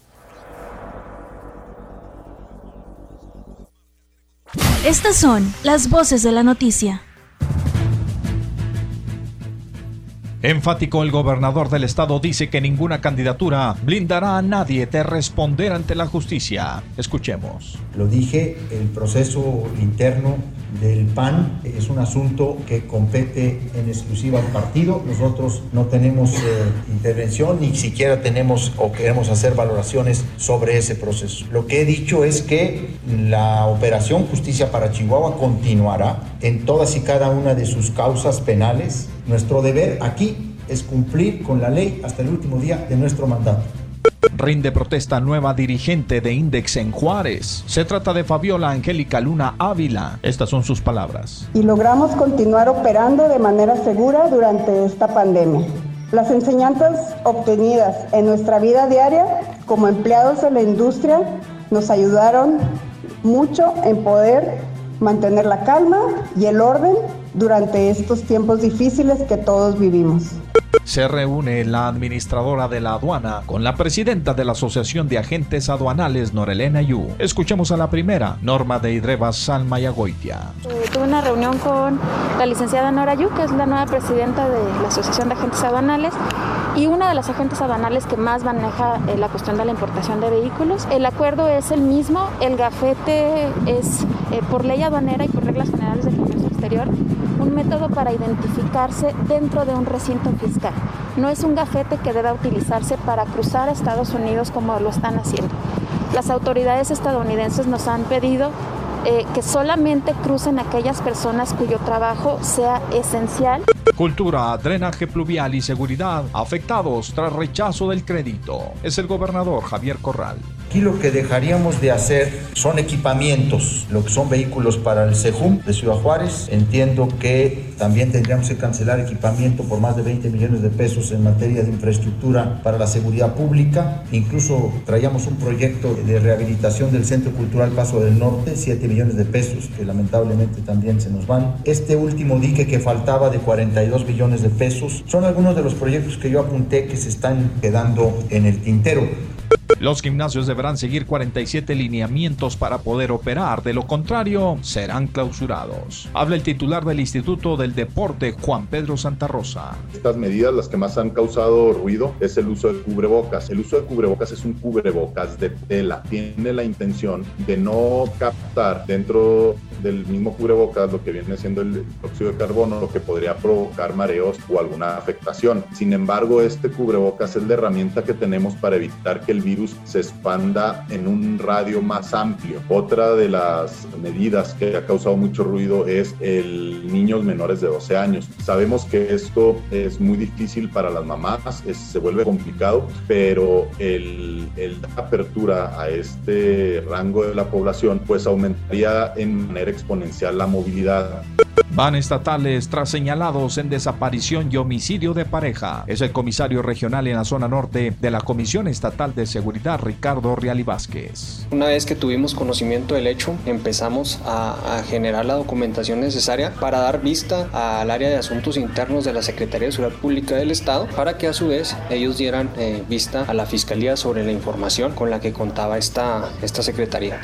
Estas son las voces de la noticia. Enfático, el gobernador del estado dice que ninguna candidatura blindará a nadie de responder ante la justicia. Escuchemos. Lo dije, el proceso interno del PAN es un asunto que compete en exclusiva al partido. Nosotros no tenemos eh, intervención, ni siquiera tenemos o queremos hacer valoraciones sobre ese proceso. Lo que he dicho es que la operación Justicia para Chihuahua continuará en todas y cada una de sus causas penales. Nuestro deber aquí es cumplir con la ley hasta el último día de nuestro mandato. Rinde protesta nueva dirigente de Index en Juárez. Se trata de Fabiola Angélica Luna Ávila. Estas son sus palabras. Y logramos continuar operando de manera segura durante esta pandemia. Las enseñanzas obtenidas en nuestra vida diaria como empleados de la industria nos ayudaron mucho en poder mantener la calma y el orden durante estos tiempos difíciles que todos vivimos. Se reúne la administradora de la aduana con la presidenta de la Asociación de Agentes Aduanales, Norelena Yu. Escuchemos a la primera, Norma de Hidreva Salmayagoitia. Eh, tuve una reunión con la licenciada Nora Yu, que es la nueva presidenta de la Asociación de Agentes Aduanales y una de las agentes aduanales que más maneja eh, la cuestión de la importación de vehículos. El acuerdo es el mismo, el gafete es eh, por ley aduanera y por reglas generales del un método para identificarse dentro de un recinto fiscal. No es un gafete que deba utilizarse para cruzar a Estados Unidos como lo están haciendo. Las autoridades estadounidenses nos han pedido eh, que solamente crucen aquellas personas cuyo trabajo sea esencial. Cultura, drenaje pluvial y seguridad afectados tras rechazo del crédito. Es el gobernador Javier Corral. Aquí lo que dejaríamos de hacer son equipamientos, lo que son vehículos para el CEJUM de Ciudad Juárez. Entiendo que también tendríamos que cancelar equipamiento por más de 20 millones de pesos en materia de infraestructura para la seguridad pública. Incluso traíamos un proyecto de rehabilitación del Centro Cultural Paso del Norte, 7 millones de pesos que lamentablemente también se nos van. Este último dique que faltaba de 42 millones de pesos son algunos de los proyectos que yo apunté que se están quedando en el tintero. Los gimnasios deberán seguir 47 lineamientos para poder operar, de lo contrario serán clausurados. Habla el titular del Instituto del Deporte, Juan Pedro Santa Rosa. Estas medidas, las que más han causado ruido, es el uso de cubrebocas. El uso de cubrebocas es un cubrebocas de tela. Tiene la intención de no captar dentro del mismo cubrebocas lo que viene siendo el óxido de carbono, lo que podría provocar mareos o alguna afectación. Sin embargo, este cubrebocas es la herramienta que tenemos para evitar que el virus se expanda en un radio más amplio. Otra de las medidas que ha causado mucho ruido es el niños menores de 12 años. Sabemos que esto es muy difícil para las mamás, se vuelve complicado, pero el, el apertura a este rango de la población pues aumentaría en manera exponencial la movilidad. Van estatales tras señalados en desaparición y homicidio de pareja. Es el comisario regional en la zona norte de la Comisión Estatal de Seguridad, Ricardo Riali Vázquez. Una vez que tuvimos conocimiento del hecho, empezamos a, a, generar la documentación necesaria para dar vista al área de asuntos internos de la Secretaría de Seguridad Pública del Estado, para que a su vez ellos dieran eh, vista a la Fiscalía sobre la información con la que contaba esta, esta Secretaría.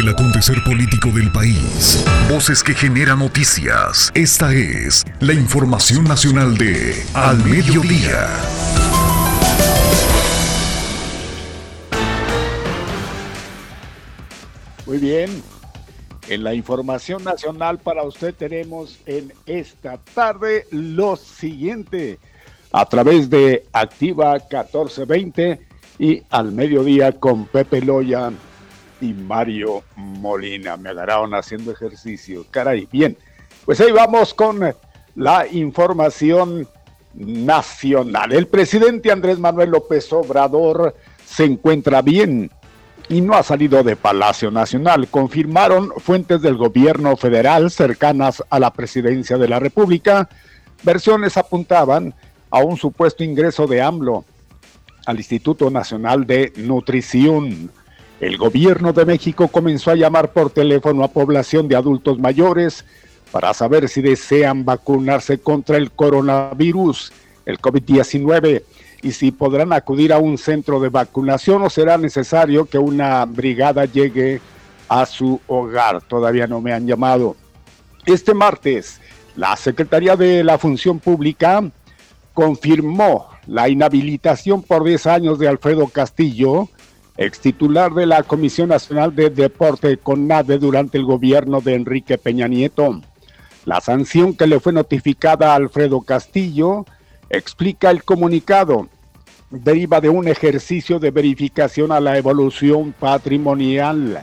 El acontecer político del país. Voces que generan noticias. Esta es la información nacional de Al Mediodía. Muy bien. En la información nacional para usted tenemos en esta tarde lo siguiente. A través de Activa 1420 y al mediodía con Pepe Loya y Mario Molina. Me agarraron haciendo ejercicio. Caray, bien. Pues ahí vamos con la información nacional. El presidente Andrés Manuel López Obrador se encuentra bien y no ha salido de Palacio Nacional. Confirmaron fuentes del gobierno federal cercanas a la presidencia de la República. Versiones apuntaban a un supuesto ingreso de AMLO al Instituto Nacional de Nutrición. El gobierno de México comenzó a llamar por teléfono a población de adultos mayores para saber si desean vacunarse contra el coronavirus, el COVID-19, y si podrán acudir a un centro de vacunación o será necesario que una brigada llegue a su hogar. Todavía no me han llamado. Este martes, la Secretaría de la Función Pública confirmó la inhabilitación por 10 años de Alfredo Castillo, ex titular de la Comisión Nacional de Deporte CONADE durante el gobierno de Enrique Peña Nieto. La sanción que le fue notificada a Alfredo Castillo, explica el comunicado, deriva de un ejercicio de verificación a la evolución patrimonial.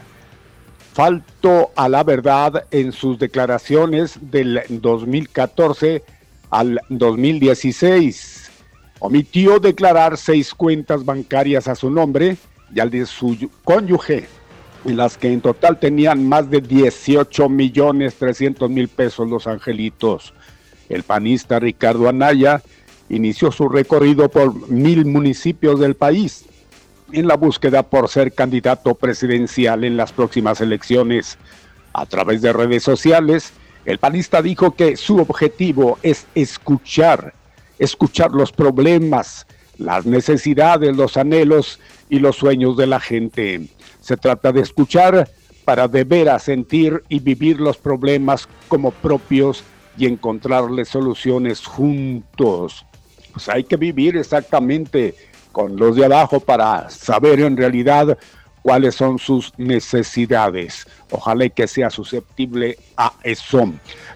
Falto a la verdad en sus declaraciones del 2014 al 2016. Omitió declarar seis cuentas bancarias a su nombre y al de su cónyuge, en las que en total tenían más de 18 millones 300 mil pesos los angelitos. El panista Ricardo Anaya inició su recorrido por mil municipios del país en la búsqueda por ser candidato presidencial en las próximas elecciones. A través de redes sociales, el panista dijo que su objetivo es escuchar, escuchar los problemas, las necesidades, los anhelos y los sueños de la gente. Se trata de escuchar para de veras sentir y vivir los problemas como propios y encontrarles soluciones juntos. Pues hay que vivir exactamente con los de abajo para saber en realidad cuáles son sus necesidades. Ojalá que sea susceptible a eso.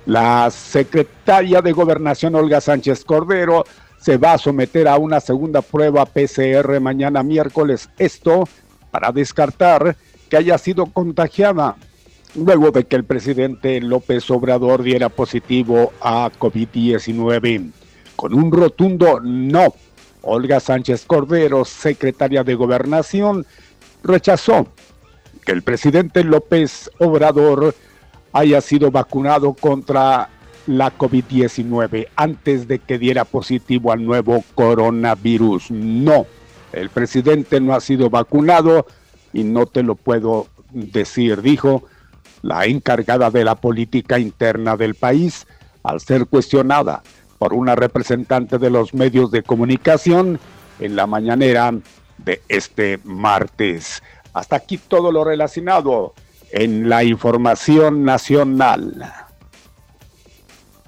La secretaria de Gobernación, Olga Sánchez Cordero, se va a someter a una segunda prueba PCR mañana miércoles. Esto para descartar que haya sido contagiada luego de que el presidente López Obrador diera positivo a COVID-19. Con un rotundo no, Olga Sánchez Cordero, secretaria de Gobernación, rechazó que el presidente López Obrador haya sido vacunado contra la COVID-19 antes de que diera positivo al nuevo coronavirus. No, el presidente no ha sido vacunado y no te lo puedo decir, dijo la encargada de la política interna del país al ser cuestionada por una representante de los medios de comunicación en la mañanera de este martes. Hasta aquí todo lo relacionado en la información nacional.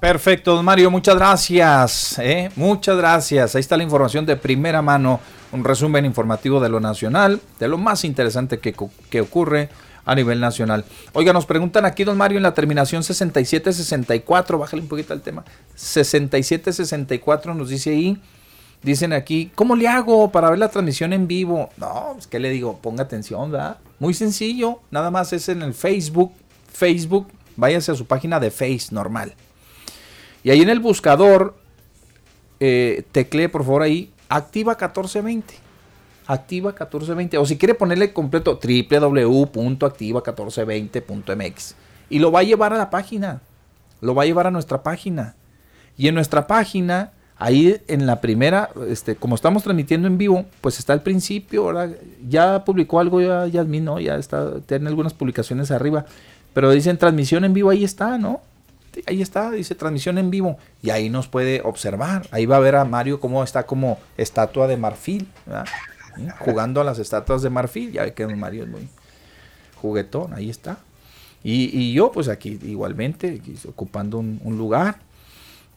Perfecto, don Mario, muchas gracias. ¿eh? Muchas gracias. Ahí está la información de primera mano, un resumen informativo de lo nacional, de lo más interesante que, que ocurre a nivel nacional. Oiga, nos preguntan aquí, don Mario, en la terminación 6764, bájale un poquito al tema. 6764 nos dice ahí Dicen aquí, ¿cómo le hago para ver la transmisión en vivo? No, pues ¿qué le digo? Ponga atención, ¿verdad? Muy sencillo, nada más es en el Facebook. Facebook, váyase a su página de Face normal. Y ahí en el buscador, eh, teclee por favor ahí, activa 1420. Activa 1420. O si quiere ponerle completo, www.activa1420.mx. Y lo va a llevar a la página. Lo va a llevar a nuestra página. Y en nuestra página Ahí en la primera, este, como estamos transmitiendo en vivo, pues está al principio, ya publicó algo ya Yasmin, ¿no? Ya está, tiene algunas publicaciones arriba, pero dicen transmisión en vivo, ahí está, ¿no? Ahí está, dice transmisión en vivo, y ahí nos puede observar, ahí va a ver a Mario cómo está como estatua de marfil, jugando a las estatuas de marfil, ya ve que Mario es muy juguetón, ahí está. Y, yo pues aquí igualmente, ocupando un lugar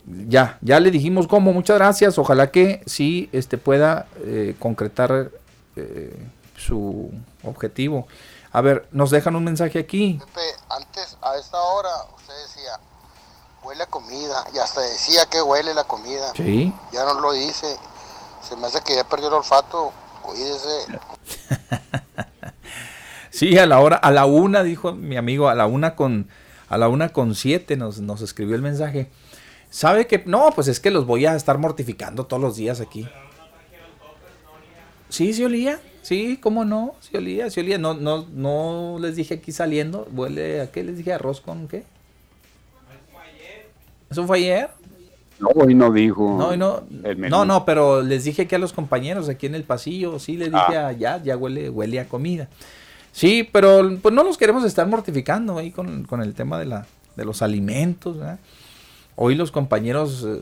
ya, ya le dijimos cómo, muchas gracias. Ojalá que sí este, pueda eh, concretar eh, su objetivo. A ver, nos dejan un mensaje aquí. antes, a esta hora, usted decía, huele a comida, y hasta decía que huele la comida. Sí. Ya no lo dice. Se me hace que ya perdió el olfato. Cuídese. [LAUGHS] sí, a la hora, a la una, dijo mi amigo, a la una con, a la una con siete nos, nos escribió el mensaje. Sabe que, no, pues es que los voy a estar mortificando todos los días aquí. Sí, se olía. Sí, cómo no, se olía, se olía. No, no, no les dije aquí saliendo. Huele a qué les dije arroz con qué. ¿Eso fue ayer? No, hoy no dijo. No, hoy no. No, no, pero les dije aquí a los compañeros aquí en el pasillo, sí, les dije Ah. a ya, ya huele, huele a comida. Sí, pero pues no nos queremos estar mortificando ahí con, con el tema de la, de los alimentos, ¿verdad? Hoy los compañeros eh,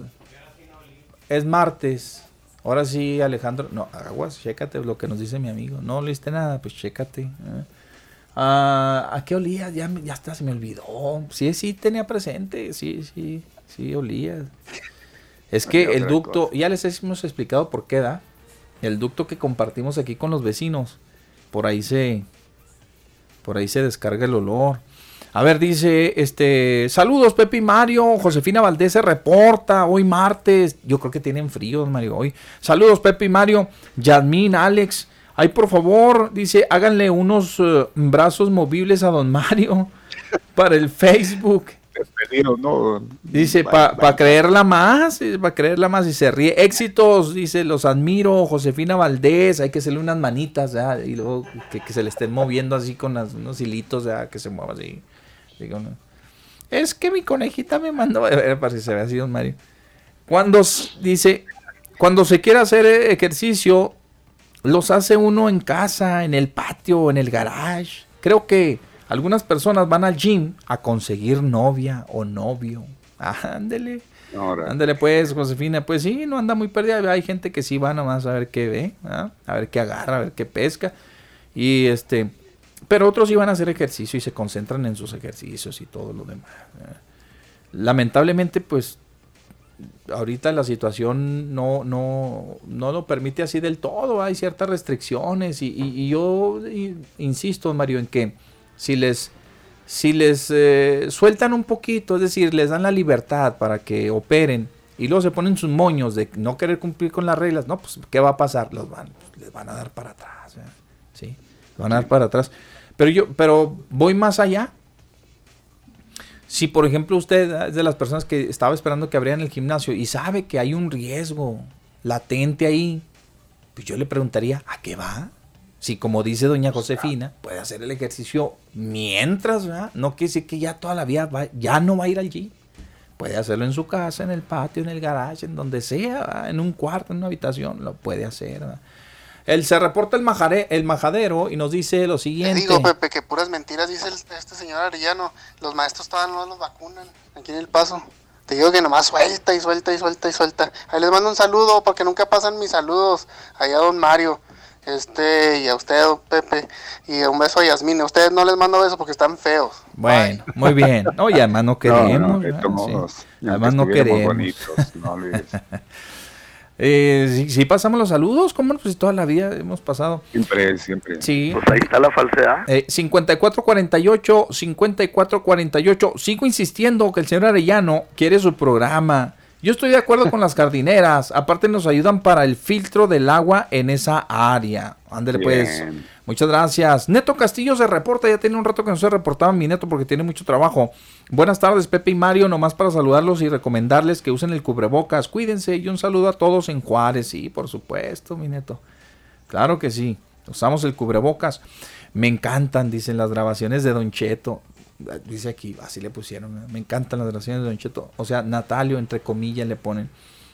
es martes. Ahora sí, Alejandro, no, aguas, chécate lo que nos dice mi amigo. No leíste nada, pues chécate. ¿eh? Ah, ¿A qué olía? Ya, ya hasta se me olvidó. Sí, sí tenía presente, sí, sí, sí olía. Es que el ducto, ya les hemos explicado por qué da. El ducto que compartimos aquí con los vecinos, por ahí se, por ahí se descarga el olor. A ver, dice, este, saludos Pepe y Mario, Josefina Valdés se reporta hoy martes, yo creo que tienen frío, Mario, hoy. Saludos Pepe y Mario, Yasmín, Alex, ay por favor, dice, háganle unos eh, brazos movibles a don Mario [LAUGHS] para el Facebook. Despedido, no. Dice, para creerla más, para creerla más y se ríe. Éxitos, dice, los admiro, Josefina Valdés, hay que hacerle unas manitas, ¿verdad? y luego que, que se le estén moviendo así con las- unos hilitos, ¿verdad? que se mueva así. Digo, no. Es que mi conejita me mandó, a ver, para que se vea así, don Mario. Cuando dice, cuando se quiere hacer eh, ejercicio, los hace uno en casa, en el patio, en el garage. Creo que algunas personas van al gym a conseguir novia o novio. Ándele. Ahora. Ándele pues, Josefina, pues sí, no anda muy perdida. Hay gente que sí va nomás a ver qué ve, ¿ah? a ver qué agarra, a ver qué pesca. Y este, pero otros iban a hacer ejercicio y se concentran en sus ejercicios y todo lo demás. ¿ah? Lamentablemente, pues, ahorita la situación no, no, no lo permite así del todo. Hay ciertas restricciones y, y- y yo insisto, Mario, en que si les, si les eh, sueltan un poquito, es decir, les dan la libertad para que operen y luego se ponen sus moños de no querer cumplir con las reglas, no, pues, ¿qué va a pasar? Los van, les van a dar para atrás. ¿sí? Les van a dar para atrás. Pero yo, pero voy más allá. Si, por ejemplo, usted es de las personas que estaba esperando que abrieran el gimnasio y sabe que hay un riesgo latente ahí, pues yo le preguntaría, ¿a qué va? Si, como dice doña Josefina, puede hacer el ejercicio mientras, ¿verdad? No quiere decir que ya toda la vida va- ya no va a ir al gym. Puede hacerlo en su casa, en el patio, en el garage, en donde sea, ¿verdad? en un cuarto, en una habitación, lo puede hacer. ¿verdad? Él se reporta el, majare- el majadero y nos dice lo Te siguiente. digo, Pepe, que puras mentiras dice el- este señor Arellano. Los maestros todavía no los vacunan aquí en El Paso. Te digo que nomás suelta y suelta y suelta y suelta. Ahí les mando un saludo porque nunca pasan mis saludos. Allá a don Mario, este, y a usted, Pepe, y un beso a Yasmina. A ustedes no les mando besos porque están feos. Bueno, muy bien. No, y además no [LAUGHS] No, queremos. no, todos Sí. Además no queremos. bonitos, no. [LAUGHS] Eh, sí, sí pasamos los saludos, ¿cómo no? Pues toda la vida hemos pasado. Siempre, siempre. Sí. Pues ahí está la falsedad. Eh, 5448, 5448. Sigo insistiendo que el señor Arellano quiere su programa. Yo estoy de acuerdo con las jardineras. Aparte nos ayudan para el filtro del agua en esa área. Ándele pues. Muchas gracias. Neto Castillo se reporta. Ya tiene un rato que no se reportaba mi neto porque tiene mucho trabajo. Buenas tardes, Pepe y Mario. Nomás para saludarlos y recomendarles que usen el cubrebocas. Cuídense y un saludo a todos en Juárez. Sí, por supuesto, mi neto. Claro que sí. Usamos el cubrebocas. Me encantan, dicen las grabaciones de Don Cheto. Dice aquí, así le pusieron. Me encantan las grabaciones de Don Cheto. O sea, Natalio, entre comillas, le ponen.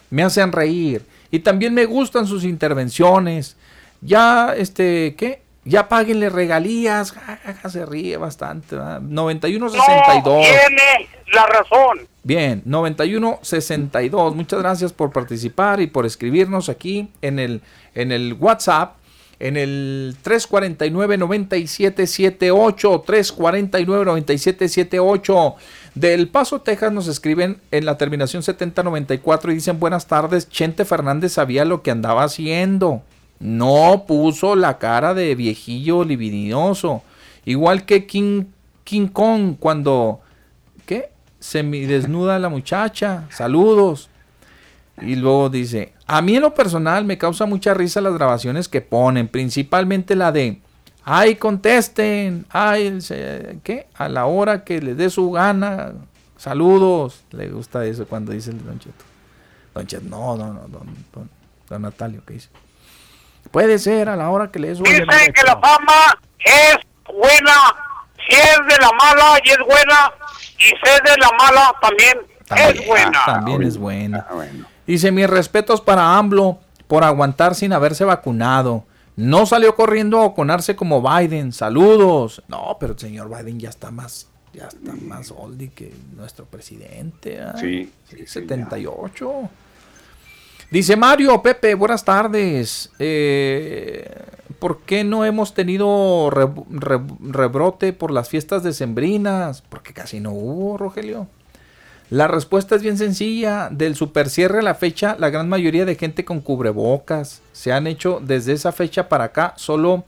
Me hacen reír. Y también me gustan sus intervenciones. Ya, este, ¿qué? Ya páguenle regalías. Ja, ja, ja, se ríe bastante. ¿verdad? 9162. Tiene la razón. Bien, 9162. Muchas gracias por participar y por escribirnos aquí en el, en el WhatsApp. En el 349-9778, 349-9778 del Paso, Texas, nos escriben en la terminación 7094 y dicen buenas tardes, Chente Fernández sabía lo que andaba haciendo. No puso la cara de viejillo libidinoso. Igual que King, King Kong cuando... ¿Qué? Semidesnuda la muchacha. Saludos. Y luego dice, a mí en lo personal me causa mucha risa las grabaciones que ponen, principalmente la de, ay, contesten, ay, ¿qué? A la hora que les dé su gana, saludos. Le gusta eso cuando dice el Don Cheto. Don Cheto, no, no, no, don, don, don Natalio, ¿qué dice? Puede ser a la hora que le dé su Dicen gana. que la fama es buena, si es de la mala y es buena, y si es de la mala también es buena. También es buena. Dice, mis respetos para AMLO por aguantar sin haberse vacunado. No salió corriendo a vacunarse como Biden. Saludos. No, pero el señor Biden ya está más, ya está más oldie que nuestro presidente. ¿ah? Sí, 78. Dice Mario, Pepe, buenas tardes. Eh, ¿Por qué no hemos tenido re- re- rebrote por las fiestas decembrinas? Porque casi no hubo, Rogelio. La respuesta es bien sencilla. Del super cierre a la fecha, la gran mayoría de gente con cubrebocas se han hecho desde esa fecha para acá. Solo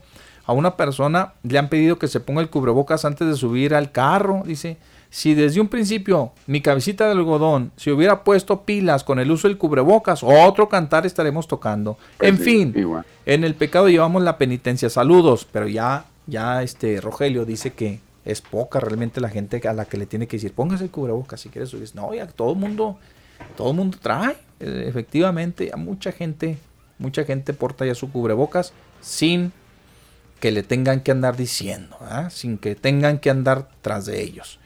a una persona le han pedido que se ponga el cubrebocas antes de subir al carro. Dice, si desde un principio mi cabecita de algodón se hubiera puesto pilas con el uso del cubrebocas, otro cantar estaremos tocando. en sí, fin, igual. en el pecado llevamos la penitencia. Saludos, pero ya, ya este Rogelio dice que es poca realmente la gente a la que le tiene que decir, póngase el cubrebocas si quieres subir. No, ya todo el mundo, todo el mundo trae. Eh, efectivamente, a mucha gente, mucha gente porta ya su cubrebocas sin que le tengan que andar diciendo, sin que tengan que andar tras de ellos.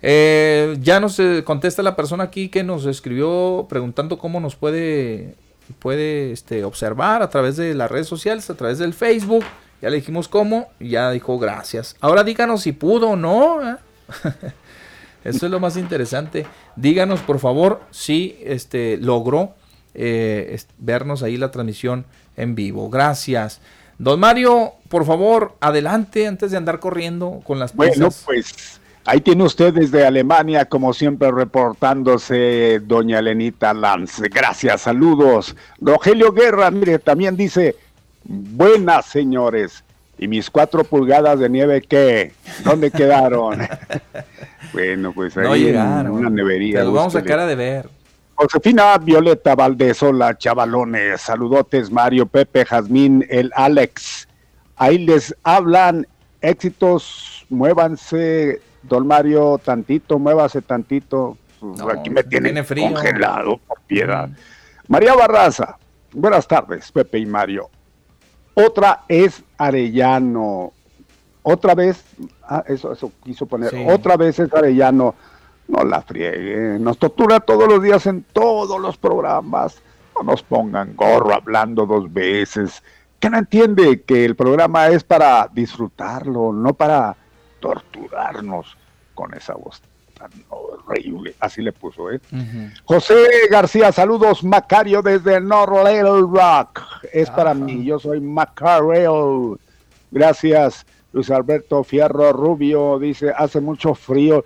Eh, ya nos eh, contesta la persona aquí que nos escribió preguntando cómo nos puede, puede este, observar a través de las redes sociales, a través del Facebook. Ya le dijimos cómo y ya dijo gracias. Ahora díganos si pudo o no. ¿eh? [LAUGHS] Eso es lo más interesante. Díganos por favor si este, logró eh, vernos ahí la transmisión en vivo. Gracias. Don Mario, por favor, adelante antes de andar corriendo con las Bueno, prisas. pues ahí tiene usted desde Alemania, como siempre, reportándose doña Lenita Lanz. Gracias, saludos. Rogelio Guerra, mire, también dice, buenas señores. ¿Y mis cuatro pulgadas de nieve qué? ¿Dónde quedaron? [LAUGHS] bueno, pues ahí No llegaron. una nevería. Te lo vamos a búsquele. sacar a de ver. Josefina Violeta Valdés, hola chavalones, saludotes Mario, Pepe, Jazmín, el Alex. Ahí les hablan éxitos, muévanse, don Mario, tantito, muévase tantito. Aquí me tienen frío. congelado, por piedad. María Barraza, buenas tardes, Pepe y Mario. Otra es Arellano. Otra vez, ah, eso, eso quiso poner, Sí. otra vez es Arellano. No la friegue, nos tortura todos los días en todos los programas. No nos pongan gorro hablando dos veces. Que no entiende que el programa es para disfrutarlo, no para torturarnos con esa voz horrible. Así le puso, ¿eh? José García, saludos, Macario desde Little Rock. Es para mí, yo soy Macario. Gracias, Luis Alberto Fierro Rubio. Dice, hace mucho frío,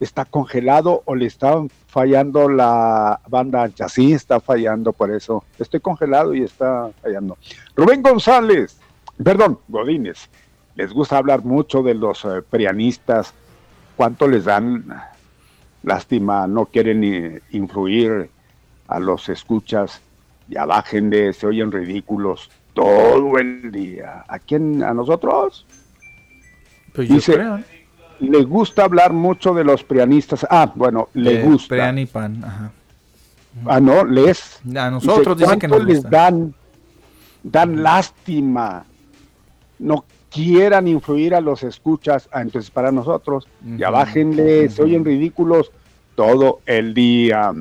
¿está congelado o le está fallando la banda ancha? Sí, está fallando, por eso. Estoy congelado y está fallando. Rubén González, perdón, Godínez. Les gusta hablar mucho de los eh, prianistas. ¿Cuánto les dan? Lástima, no quieren influir a los escuchas. Ya bájenle, se oyen ridículos todo el día. ¿A quién? ¿A nosotros? Pues yo Dice, creo, ¿eh? le gusta hablar mucho de los prianistas. Ah, bueno, le De gusta. Prean y pan, ajá. Ah, no, les. A nosotros Dice, dicen que ¿cuánto nos les dan, dan lástima. No quieran influir a los escuchas. Ah, entonces, para nosotros, ya bájenle, se oyen ridículos todo el día.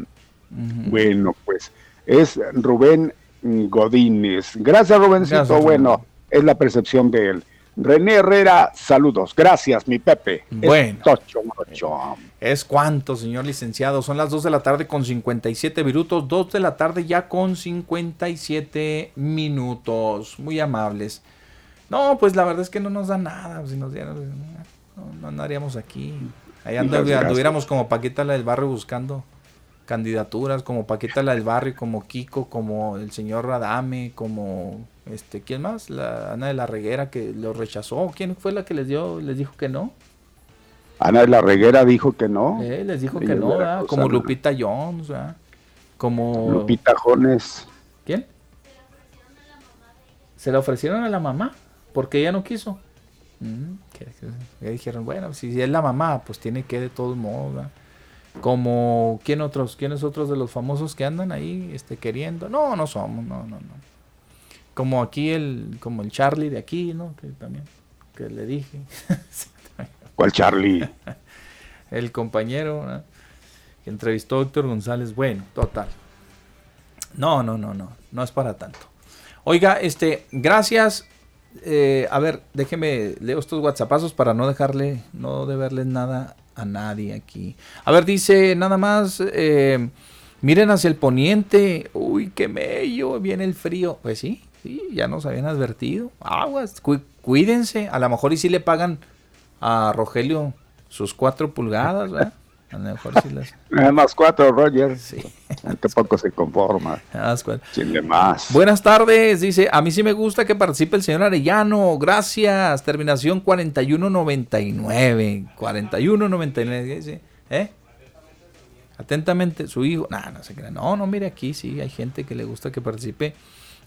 Bueno, pues es Rubén Godínez. Gracias, Rubencito. Gracias, bueno, es la percepción de él. René Herrera, saludos. Gracias, mi Pepe. Es Bueno. tocho, morocho. Es cuánto, señor licenciado. Son las 2 de la tarde con 57 minutos. 2 de la tarde ya con 57 minutos. Muy amables. No, pues la verdad es que no nos da nada. Si nos dieran, no, no andaríamos aquí. Ahí anduviéramos como Paquita la del barrio buscando candidaturas, como Paquita la del barrio, como Kiko, como el señor Radame, como este, ¿quién más? La Ana de la Reguera que lo rechazó. ¿Quién fue la que les dio, les dijo que no? Ana de la Reguera dijo que no. Eh, les dijo que no, ¿verdad? como Lupita Jones, ¿verdad? como Lupita Jones. ¿Quién? Se la ofrecieron a la mamá porque ella no quiso. Que dijeron, bueno, si es la mamá, pues tiene que de todos modos, ¿verdad? Como quién otros, quiénes otros de los famosos que andan ahí este queriendo. No, no somos, no, no, no. Como aquí el como el Charlie de aquí, ¿no? Que también que le dije. [LAUGHS] ¿Cuál Charlie? [LAUGHS] el compañero, ¿verdad? que entrevistó Héctor González. Bueno, total. No, no, no, no, no es para tanto. Oiga, este, gracias. Eh, a ver, déjeme leo estos WhatsAppazos para no dejarle, no deberles nada a nadie aquí. A ver, dice nada más, eh, miren hacia el poniente. Uy, qué mello, viene el frío. Pues sí, sí, ya nos habían advertido. Aguas, cuídense. A lo mejor y si le pagan a Rogelio sus cuatro pulgadas, ¿verdad? A lo mejor sí las... Nada [LAUGHS] más cuatro, Roger. Sí. poco se conforma. [LAUGHS] Más más. Buenas tardes, dice. A mí sí me gusta que participe el señor Arellano. Gracias. Terminación 4199. 4199, dice. ¿Eh? Atentamente, su hijo. No, no se crea. No, no, mire aquí, sí, hay gente que le gusta que participe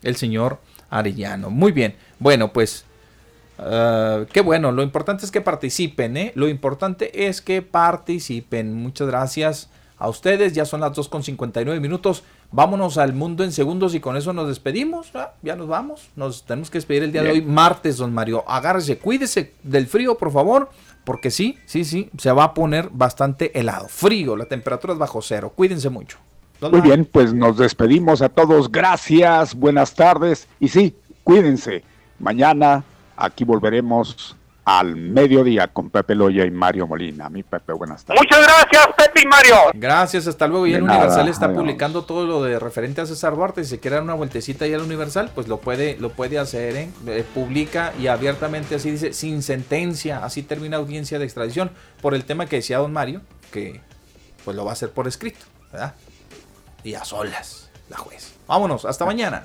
el señor Arellano. Muy bien. Bueno, pues Ah, qué bueno, lo importante es que participen, ¿eh? Lo importante es que participen. Muchas gracias a ustedes. Ya son las 2.59 minutos. Vámonos al mundo en segundos y con eso nos despedimos. Ya nos vamos. Nos tenemos que despedir el día de hoy, martes, don Mario. Agárrese, cuídese del frío, por favor. Porque sí, sí, sí, se va a poner bastante helado. Frío, la temperatura es bajo cero. Cuídense mucho. Muy bien, pues nos despedimos a todos. Gracias, buenas tardes. Y sí, cuídense. Mañana Aquí volveremos al mediodía con Pepe Loya y Mario Molina. Mi Pepe, buenas tardes. Muchas gracias, Pepe y Mario. Gracias, hasta luego. Y el Universal está publicando todo lo de referente a César Duarte. Si se quiere dar una vueltecita ahí al Universal, pues lo puede, lo puede hacer. ¿eh? Eh, publica y abiertamente así dice, sin sentencia. Así termina audiencia de extradición por el tema que decía don Mario, que pues lo va a hacer por escrito, ¿verdad? Y a solas, la juez. Vámonos, hasta mañana.